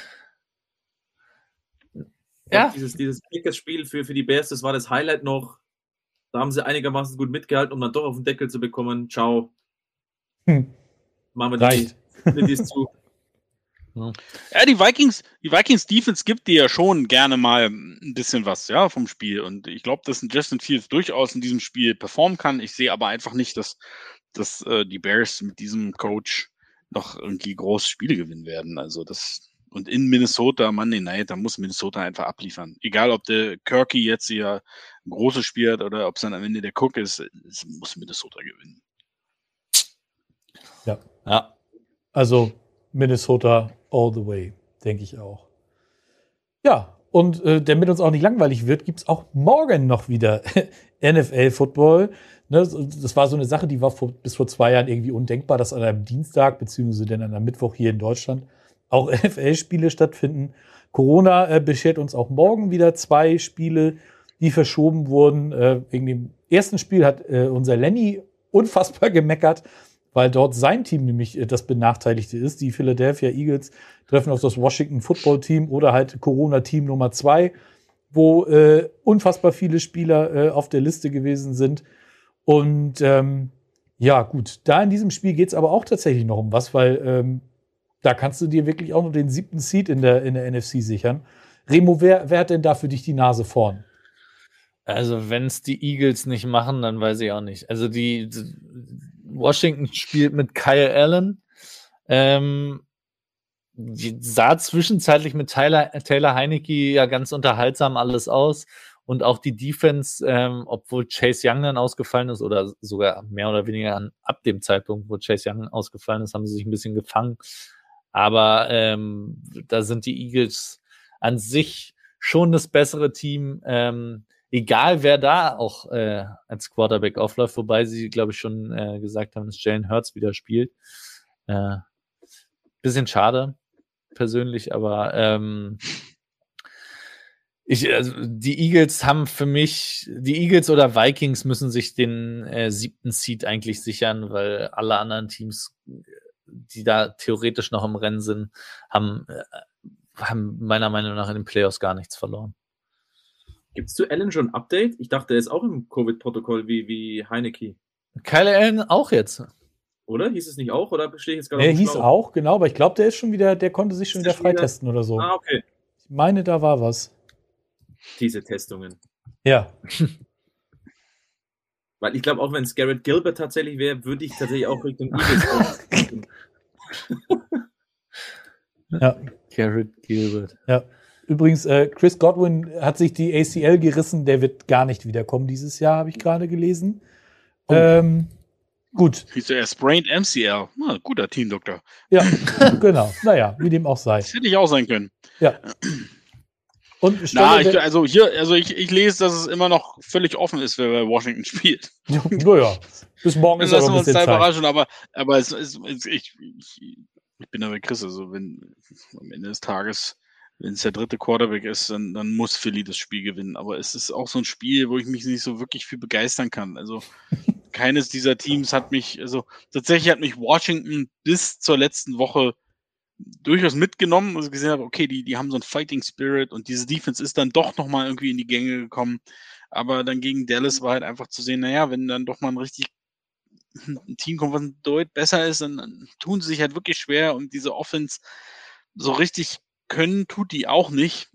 ja. Dieses, dieses Kickers-Spiel für, für die Bears, das war das Highlight noch. Da haben sie einigermaßen gut mitgehalten, um dann doch auf den Deckel zu bekommen. Ciao. Hm. Machen wir die, die zu. Ja, die Vikings, die Vikings Defense gibt dir ja schon gerne mal ein bisschen was, ja, vom Spiel. Und ich glaube, dass ein Justin Fields durchaus in diesem Spiel performen kann. Ich sehe aber einfach nicht, dass, dass äh, die Bears mit diesem Coach noch irgendwie große Spiele gewinnen werden. Also das, und in Minnesota, Monday Night, da muss Minnesota einfach abliefern. Egal, ob der Kirky jetzt hier ein großes Spiel hat oder ob es dann am Ende der Cook ist, es muss Minnesota gewinnen. Ja. Ja. Also Minnesota all the way, denke ich auch. Ja, und äh, damit uns auch nicht langweilig wird, gibt es auch morgen noch wieder NFL-Football. Ne, das war so eine Sache, die war vor, bis vor zwei Jahren irgendwie undenkbar, dass an einem Dienstag, beziehungsweise dann an einem Mittwoch hier in Deutschland auch NFL-Spiele stattfinden. Corona äh, beschert uns auch morgen wieder zwei Spiele, die verschoben wurden. Äh, wegen dem ersten Spiel hat äh, unser Lenny unfassbar gemeckert, weil dort sein Team nämlich äh, das Benachteiligte ist. Die Philadelphia Eagles treffen auf das Washington Football Team oder halt Corona-Team Nummer zwei, wo äh, unfassbar viele Spieler äh, auf der Liste gewesen sind. Und ähm, ja, gut, da in diesem Spiel geht es aber auch tatsächlich noch um was, weil ähm, da kannst du dir wirklich auch noch den siebten Seed in der, in der NFC sichern. Remo, wer, wer hat denn da für dich die Nase vorn? Also, wenn es die Eagles nicht machen, dann weiß ich auch nicht. Also, die, die Washington spielt mit Kyle Allen. Ähm, die sah zwischenzeitlich mit Tyler, Taylor Heinecke ja ganz unterhaltsam alles aus. Und auch die Defense, ähm, obwohl Chase Young dann ausgefallen ist oder sogar mehr oder weniger an, ab dem Zeitpunkt, wo Chase Young ausgefallen ist, haben sie sich ein bisschen gefangen. Aber ähm, da sind die Eagles an sich schon das bessere Team. Ähm, egal wer da auch äh, als Quarterback aufläuft, wobei sie, glaube ich, schon äh, gesagt haben, dass Jalen Hurts wieder spielt. Äh, bisschen schade, persönlich, aber ähm, ich, also die Eagles haben für mich, die Eagles oder Vikings müssen sich den äh, siebten Seed eigentlich sichern, weil alle anderen Teams, die da theoretisch noch im Rennen sind, haben, äh, haben meiner Meinung nach in den Playoffs gar nichts verloren. Gibst du Allen schon ein Update? Ich dachte, er ist auch im Covid-Protokoll wie, wie Heineke. Kyle Allen auch jetzt. Oder? Hieß es nicht auch? Oder bestehe ich jetzt gerade Er hieß auch, genau, aber ich glaube, der ist schon wieder, der konnte sich schon wieder freitesten oder so. Ah, okay. Ich meine, da war was. Diese Testungen. Ja. Weil ich glaube, auch wenn es Garrett Gilbert tatsächlich wäre, würde ich tatsächlich auch Richtung Eagles gehen. ja. Garrett Gilbert. Ja. Übrigens, äh, Chris Godwin hat sich die ACL gerissen. Der wird gar nicht wiederkommen dieses Jahr, habe ich gerade gelesen. Oh. Ähm, gut. Hieß er sprained MCL. Na, guter Teamdoktor. Ja, genau. Naja, wie dem auch sei. Das hätte ich auch sein können. Ja. Und Na, ich, also hier, also ich, ich lese, dass es immer noch völlig offen ist, wer bei Washington spielt. naja, bis morgen ist Lassen aber wir ein uns bisschen da Zeit. überraschen, aber, aber es, es, es, ich, ich, ich bin da bei Chris. Also wenn am Ende des Tages, wenn es der dritte Quarterback ist, dann, dann muss Philly das Spiel gewinnen. Aber es ist auch so ein Spiel, wo ich mich nicht so wirklich für begeistern kann. Also keines dieser Teams hat mich, also tatsächlich hat mich Washington bis zur letzten Woche durchaus mitgenommen, also gesehen habe, okay, die, die haben so einen Fighting Spirit und diese Defense ist dann doch nochmal irgendwie in die Gänge gekommen. Aber dann gegen Dallas war halt einfach zu sehen, naja, wenn dann doch mal ein richtig ein Team kommt, was deutlich besser ist, dann, dann tun sie sich halt wirklich schwer und diese Offense so richtig können, tut die auch nicht.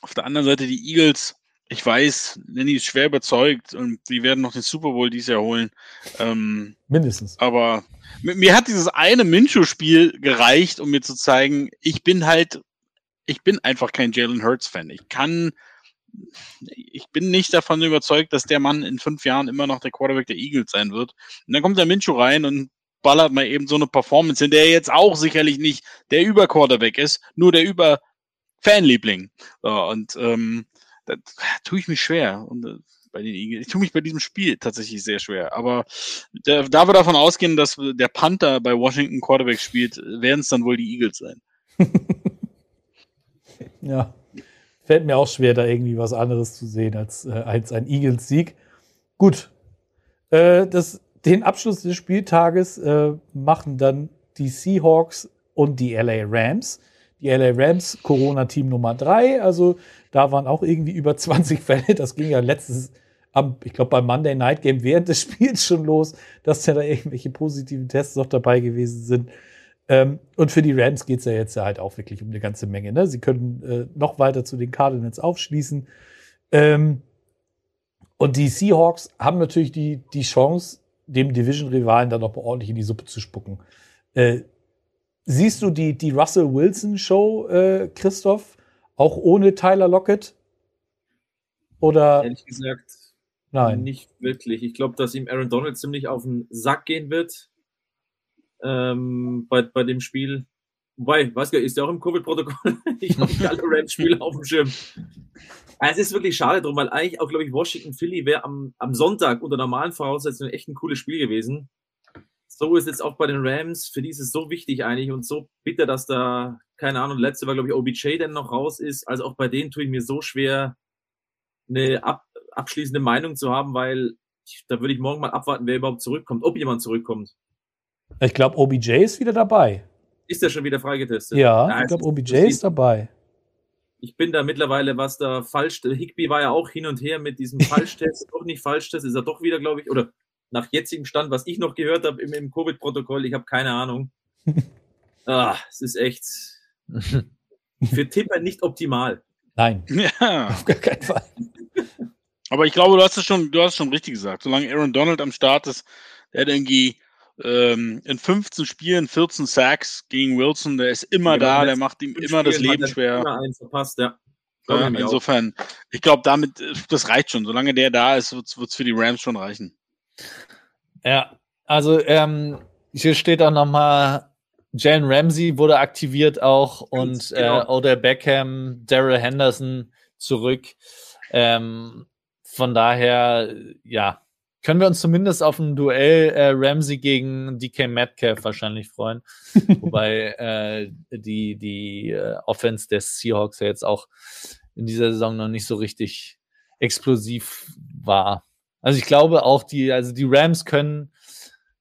Auf der anderen Seite die Eagles, ich weiß, Lenny ist schwer überzeugt und die werden noch den Super Bowl dieses Jahr holen. Ähm, Mindestens. aber mir, hat dieses eine Minshew-Spiel gereicht, um mir zu zeigen, ich bin halt, ich bin einfach kein Jalen Hurts-Fan. Ich kann, ich bin nicht davon überzeugt, dass der Mann in fünf Jahren immer noch der Quarterback der Eagles sein wird. Und dann kommt der Minshew rein und ballert mal eben so eine Performance hin, der jetzt auch sicherlich nicht der Über-Quarterback ist, nur der Über-Fanliebling. So, und ähm, da tue ich mich schwer. Und äh, bei den Eagles. Ich tue mich bei diesem Spiel tatsächlich sehr schwer. Aber der, da wir davon ausgehen, dass der Panther bei Washington Quarterback spielt, werden es dann wohl die Eagles sein. Ja. Fällt mir auch schwer, da irgendwie was anderes zu sehen als, äh, als ein Eagles-Sieg. Gut. Äh, das, den Abschluss des Spieltages äh, machen dann die Seahawks und die LA Rams. Die LA Rams, Corona-Team Nummer drei. Also da waren auch irgendwie über 20 Fälle. Das ging ja letztes, am, ich glaube, beim Monday Night Game während des Spiels schon los, dass ja da irgendwelche positiven Tests noch dabei gewesen sind. Ähm, und für die Rams geht es ja jetzt ja halt auch wirklich um eine ganze Menge. Ne? Sie können äh, noch weiter zu den Cardinals aufschließen. Ähm, und die Seahawks haben natürlich die, die Chance, dem Division-Rivalen dann noch ordentlich in die Suppe zu spucken. Äh, siehst du die, die Russell Wilson-Show, äh, Christoph, auch ohne Tyler Lockett? Oder Ehrlich gesagt, nein? nicht wirklich. Ich glaube, dass ihm Aaron Donald ziemlich auf den Sack gehen wird ähm, bei, bei dem Spiel. Wobei, gar ist ja auch im Covid-Protokoll. ich habe nicht alle Rams-Spiele auf dem Schirm. Ja, Es ist wirklich schade drum, weil eigentlich auch, glaube ich, Washington Philly wäre am, am Sonntag unter normalen Voraussetzungen echt ein cooles Spiel gewesen. So ist jetzt auch bei den Rams, für die ist es so wichtig eigentlich und so bitter, dass da, keine Ahnung, letzte war, glaube ich, OBJ dann noch raus ist. Also auch bei denen tue ich mir so schwer, eine ab, abschließende Meinung zu haben, weil ich, da würde ich morgen mal abwarten, wer überhaupt zurückkommt, ob jemand zurückkommt. Ich glaube, OBJ ist wieder dabei. Ist der schon wieder freigetestet? Ja, Ja, ich glaube, OBJ ist dabei. ich bin da mittlerweile, was da falsch, Higby war ja auch hin und her mit diesem Falschtest, doch nicht Falschtest, ist er doch wieder, glaube ich, oder nach jetzigem Stand, was ich noch gehört habe im, im Covid-Protokoll, ich habe keine Ahnung. ah, es ist echt für Tipper nicht optimal. Nein, Ja. auf gar keinen Fall. Aber ich glaube, du hast es schon, du hast es schon richtig gesagt. Solange Aaron Donald am Start ist, der hat irgendwie ähm, in 15 Spielen 14 Sacks gegen Wilson, der ist immer Genau, da, das- der macht ihm immer das Spielen hat Leben er schwer. Verpasst, ja. Ja, insofern, ich glaube, damit, äh, das reicht schon. Solange der da ist, wird es für die Rams schon reichen. Ja, also ähm, hier steht auch nochmal, Jalen Ramsey wurde aktiviert auch und genau. äh, Odell Beckham, Daryl Henderson zurück. Ähm, von daher, ja, können wir uns zumindest auf ein Duell äh, Ramsey gegen DK Metcalf wahrscheinlich freuen. Wobei äh, die, die äh, Offense der Seahawks ja jetzt auch in dieser Saison noch nicht so richtig explosiv war. Also ich glaube auch die, also die Rams können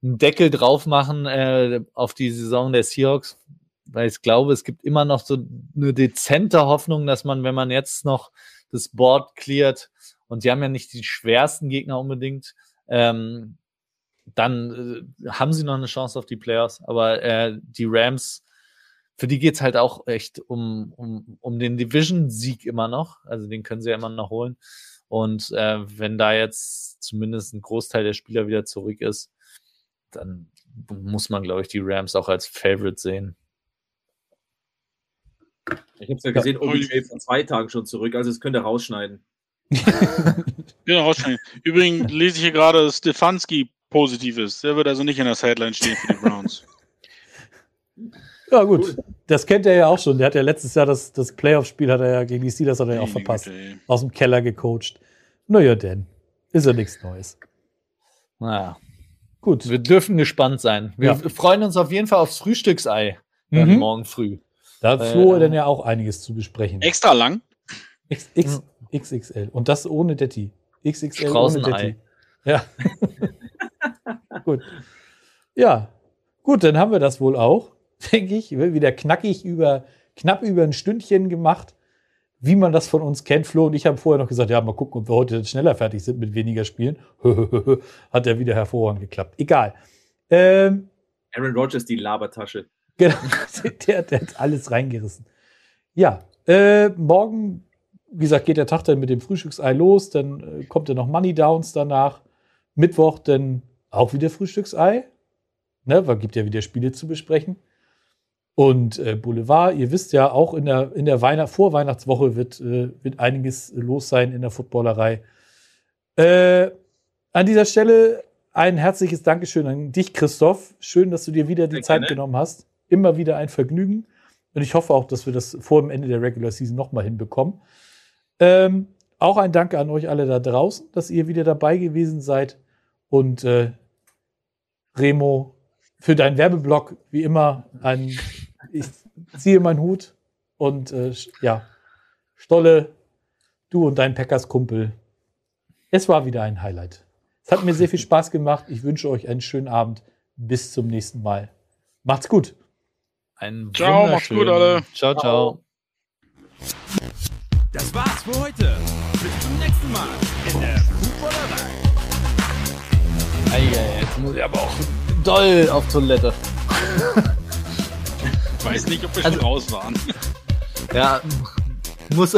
einen Deckel drauf machen äh, auf die Saison der Seahawks, weil ich glaube, es gibt immer noch so eine dezente Hoffnung, dass man, wenn man jetzt noch das Board cleart und die haben ja nicht die schwersten Gegner unbedingt, ähm, dann äh, haben sie noch eine Chance auf die Playoffs. Aber äh, die Rams, für die geht's halt auch echt um, um, um den Division-Sieg immer noch. Also den können sie ja immer noch holen. Und äh, wenn da jetzt zumindest ein Großteil der Spieler wieder zurück ist, dann muss man, glaube ich, die Rams auch als Favorite sehen. Ich habe es ja gesehen, OBJ vor zwei Tagen schon zurück, also es könnt ihr rausschneiden. Genau, rausschneiden. Übrigens lese ich hier gerade, dass Stefanski positiv ist. Der wird also nicht in der Sideline stehen für die Browns. Ja, gut. Das kennt er ja auch schon. Der hat ja letztes Jahr das, das Playoff-Spiel hat er ja gegen die Steelers hat er ja auch verpasst. Güte. Aus dem Keller gecoacht. Naja, denn. Ist ja nichts Neues. Naja, Gut. wir dürfen gespannt sein. Wir Ja. freuen uns auf jeden Fall aufs Frühstücksei dann Mhm. morgen früh. Da hat Äh, Flo dann ja auch einiges zu besprechen. Extra lang. X, X, XXL. Und das ohne Detti. XXL ohne. Detti. Ja. gut. Ja. Gut, dann haben wir das wohl auch, denke ich. Wieder knackig über, knapp über ein Stündchen gemacht. Wie man das von uns kennt. Flo und ich haben vorher noch gesagt, ja, mal gucken, ob wir heute schneller fertig sind mit weniger Spielen. Hat ja wieder hervorragend geklappt. Egal. Ähm, Aaron Rodgers, die Labertasche. Genau, der, der hat alles reingerissen. Ja, äh, morgen, wie gesagt, geht der Tag dann mit dem Frühstücksei los, dann äh, kommt dann noch Money Downs danach. Mittwoch dann auch wieder Frühstücksei, ne, weil gibt ja wieder Spiele zu besprechen. Und äh, Boulevard, ihr wisst ja, auch in der, in der Weihnacht Vorweihnachtswoche wird, äh, wird einiges los sein in der Footballerei. Äh, an dieser Stelle ein herzliches Dankeschön an dich, Christoph. Schön, dass du dir wieder die Sehr Zeit gerne. genommen hast. Immer wieder ein Vergnügen. Und ich hoffe auch, dass wir das vor dem Ende der Regular Season nochmal hinbekommen. Ähm, auch ein Dank an euch alle da draußen, dass ihr wieder dabei gewesen seid. Und äh, Remo, für deinen Werbeblock, wie immer, ein, ich ziehe meinen Hut. Und äh, ja, Stolle, du und dein Packers-Kumpel. Es war wieder ein Highlight. Es hat mir sehr viel Spaß gemacht. Ich wünsche euch einen schönen Abend. Bis zum nächsten Mal. Macht's gut. Ein Ciao, macht's gut, alle. Ciao, ciao. Das war's für heute. Bis zum nächsten Mal in der Footballerei. Eieiei, jetzt muss ich aber auch doll auf Toilette. Ich weiß nicht, ob wir Also- schon raus waren. Ja, muss,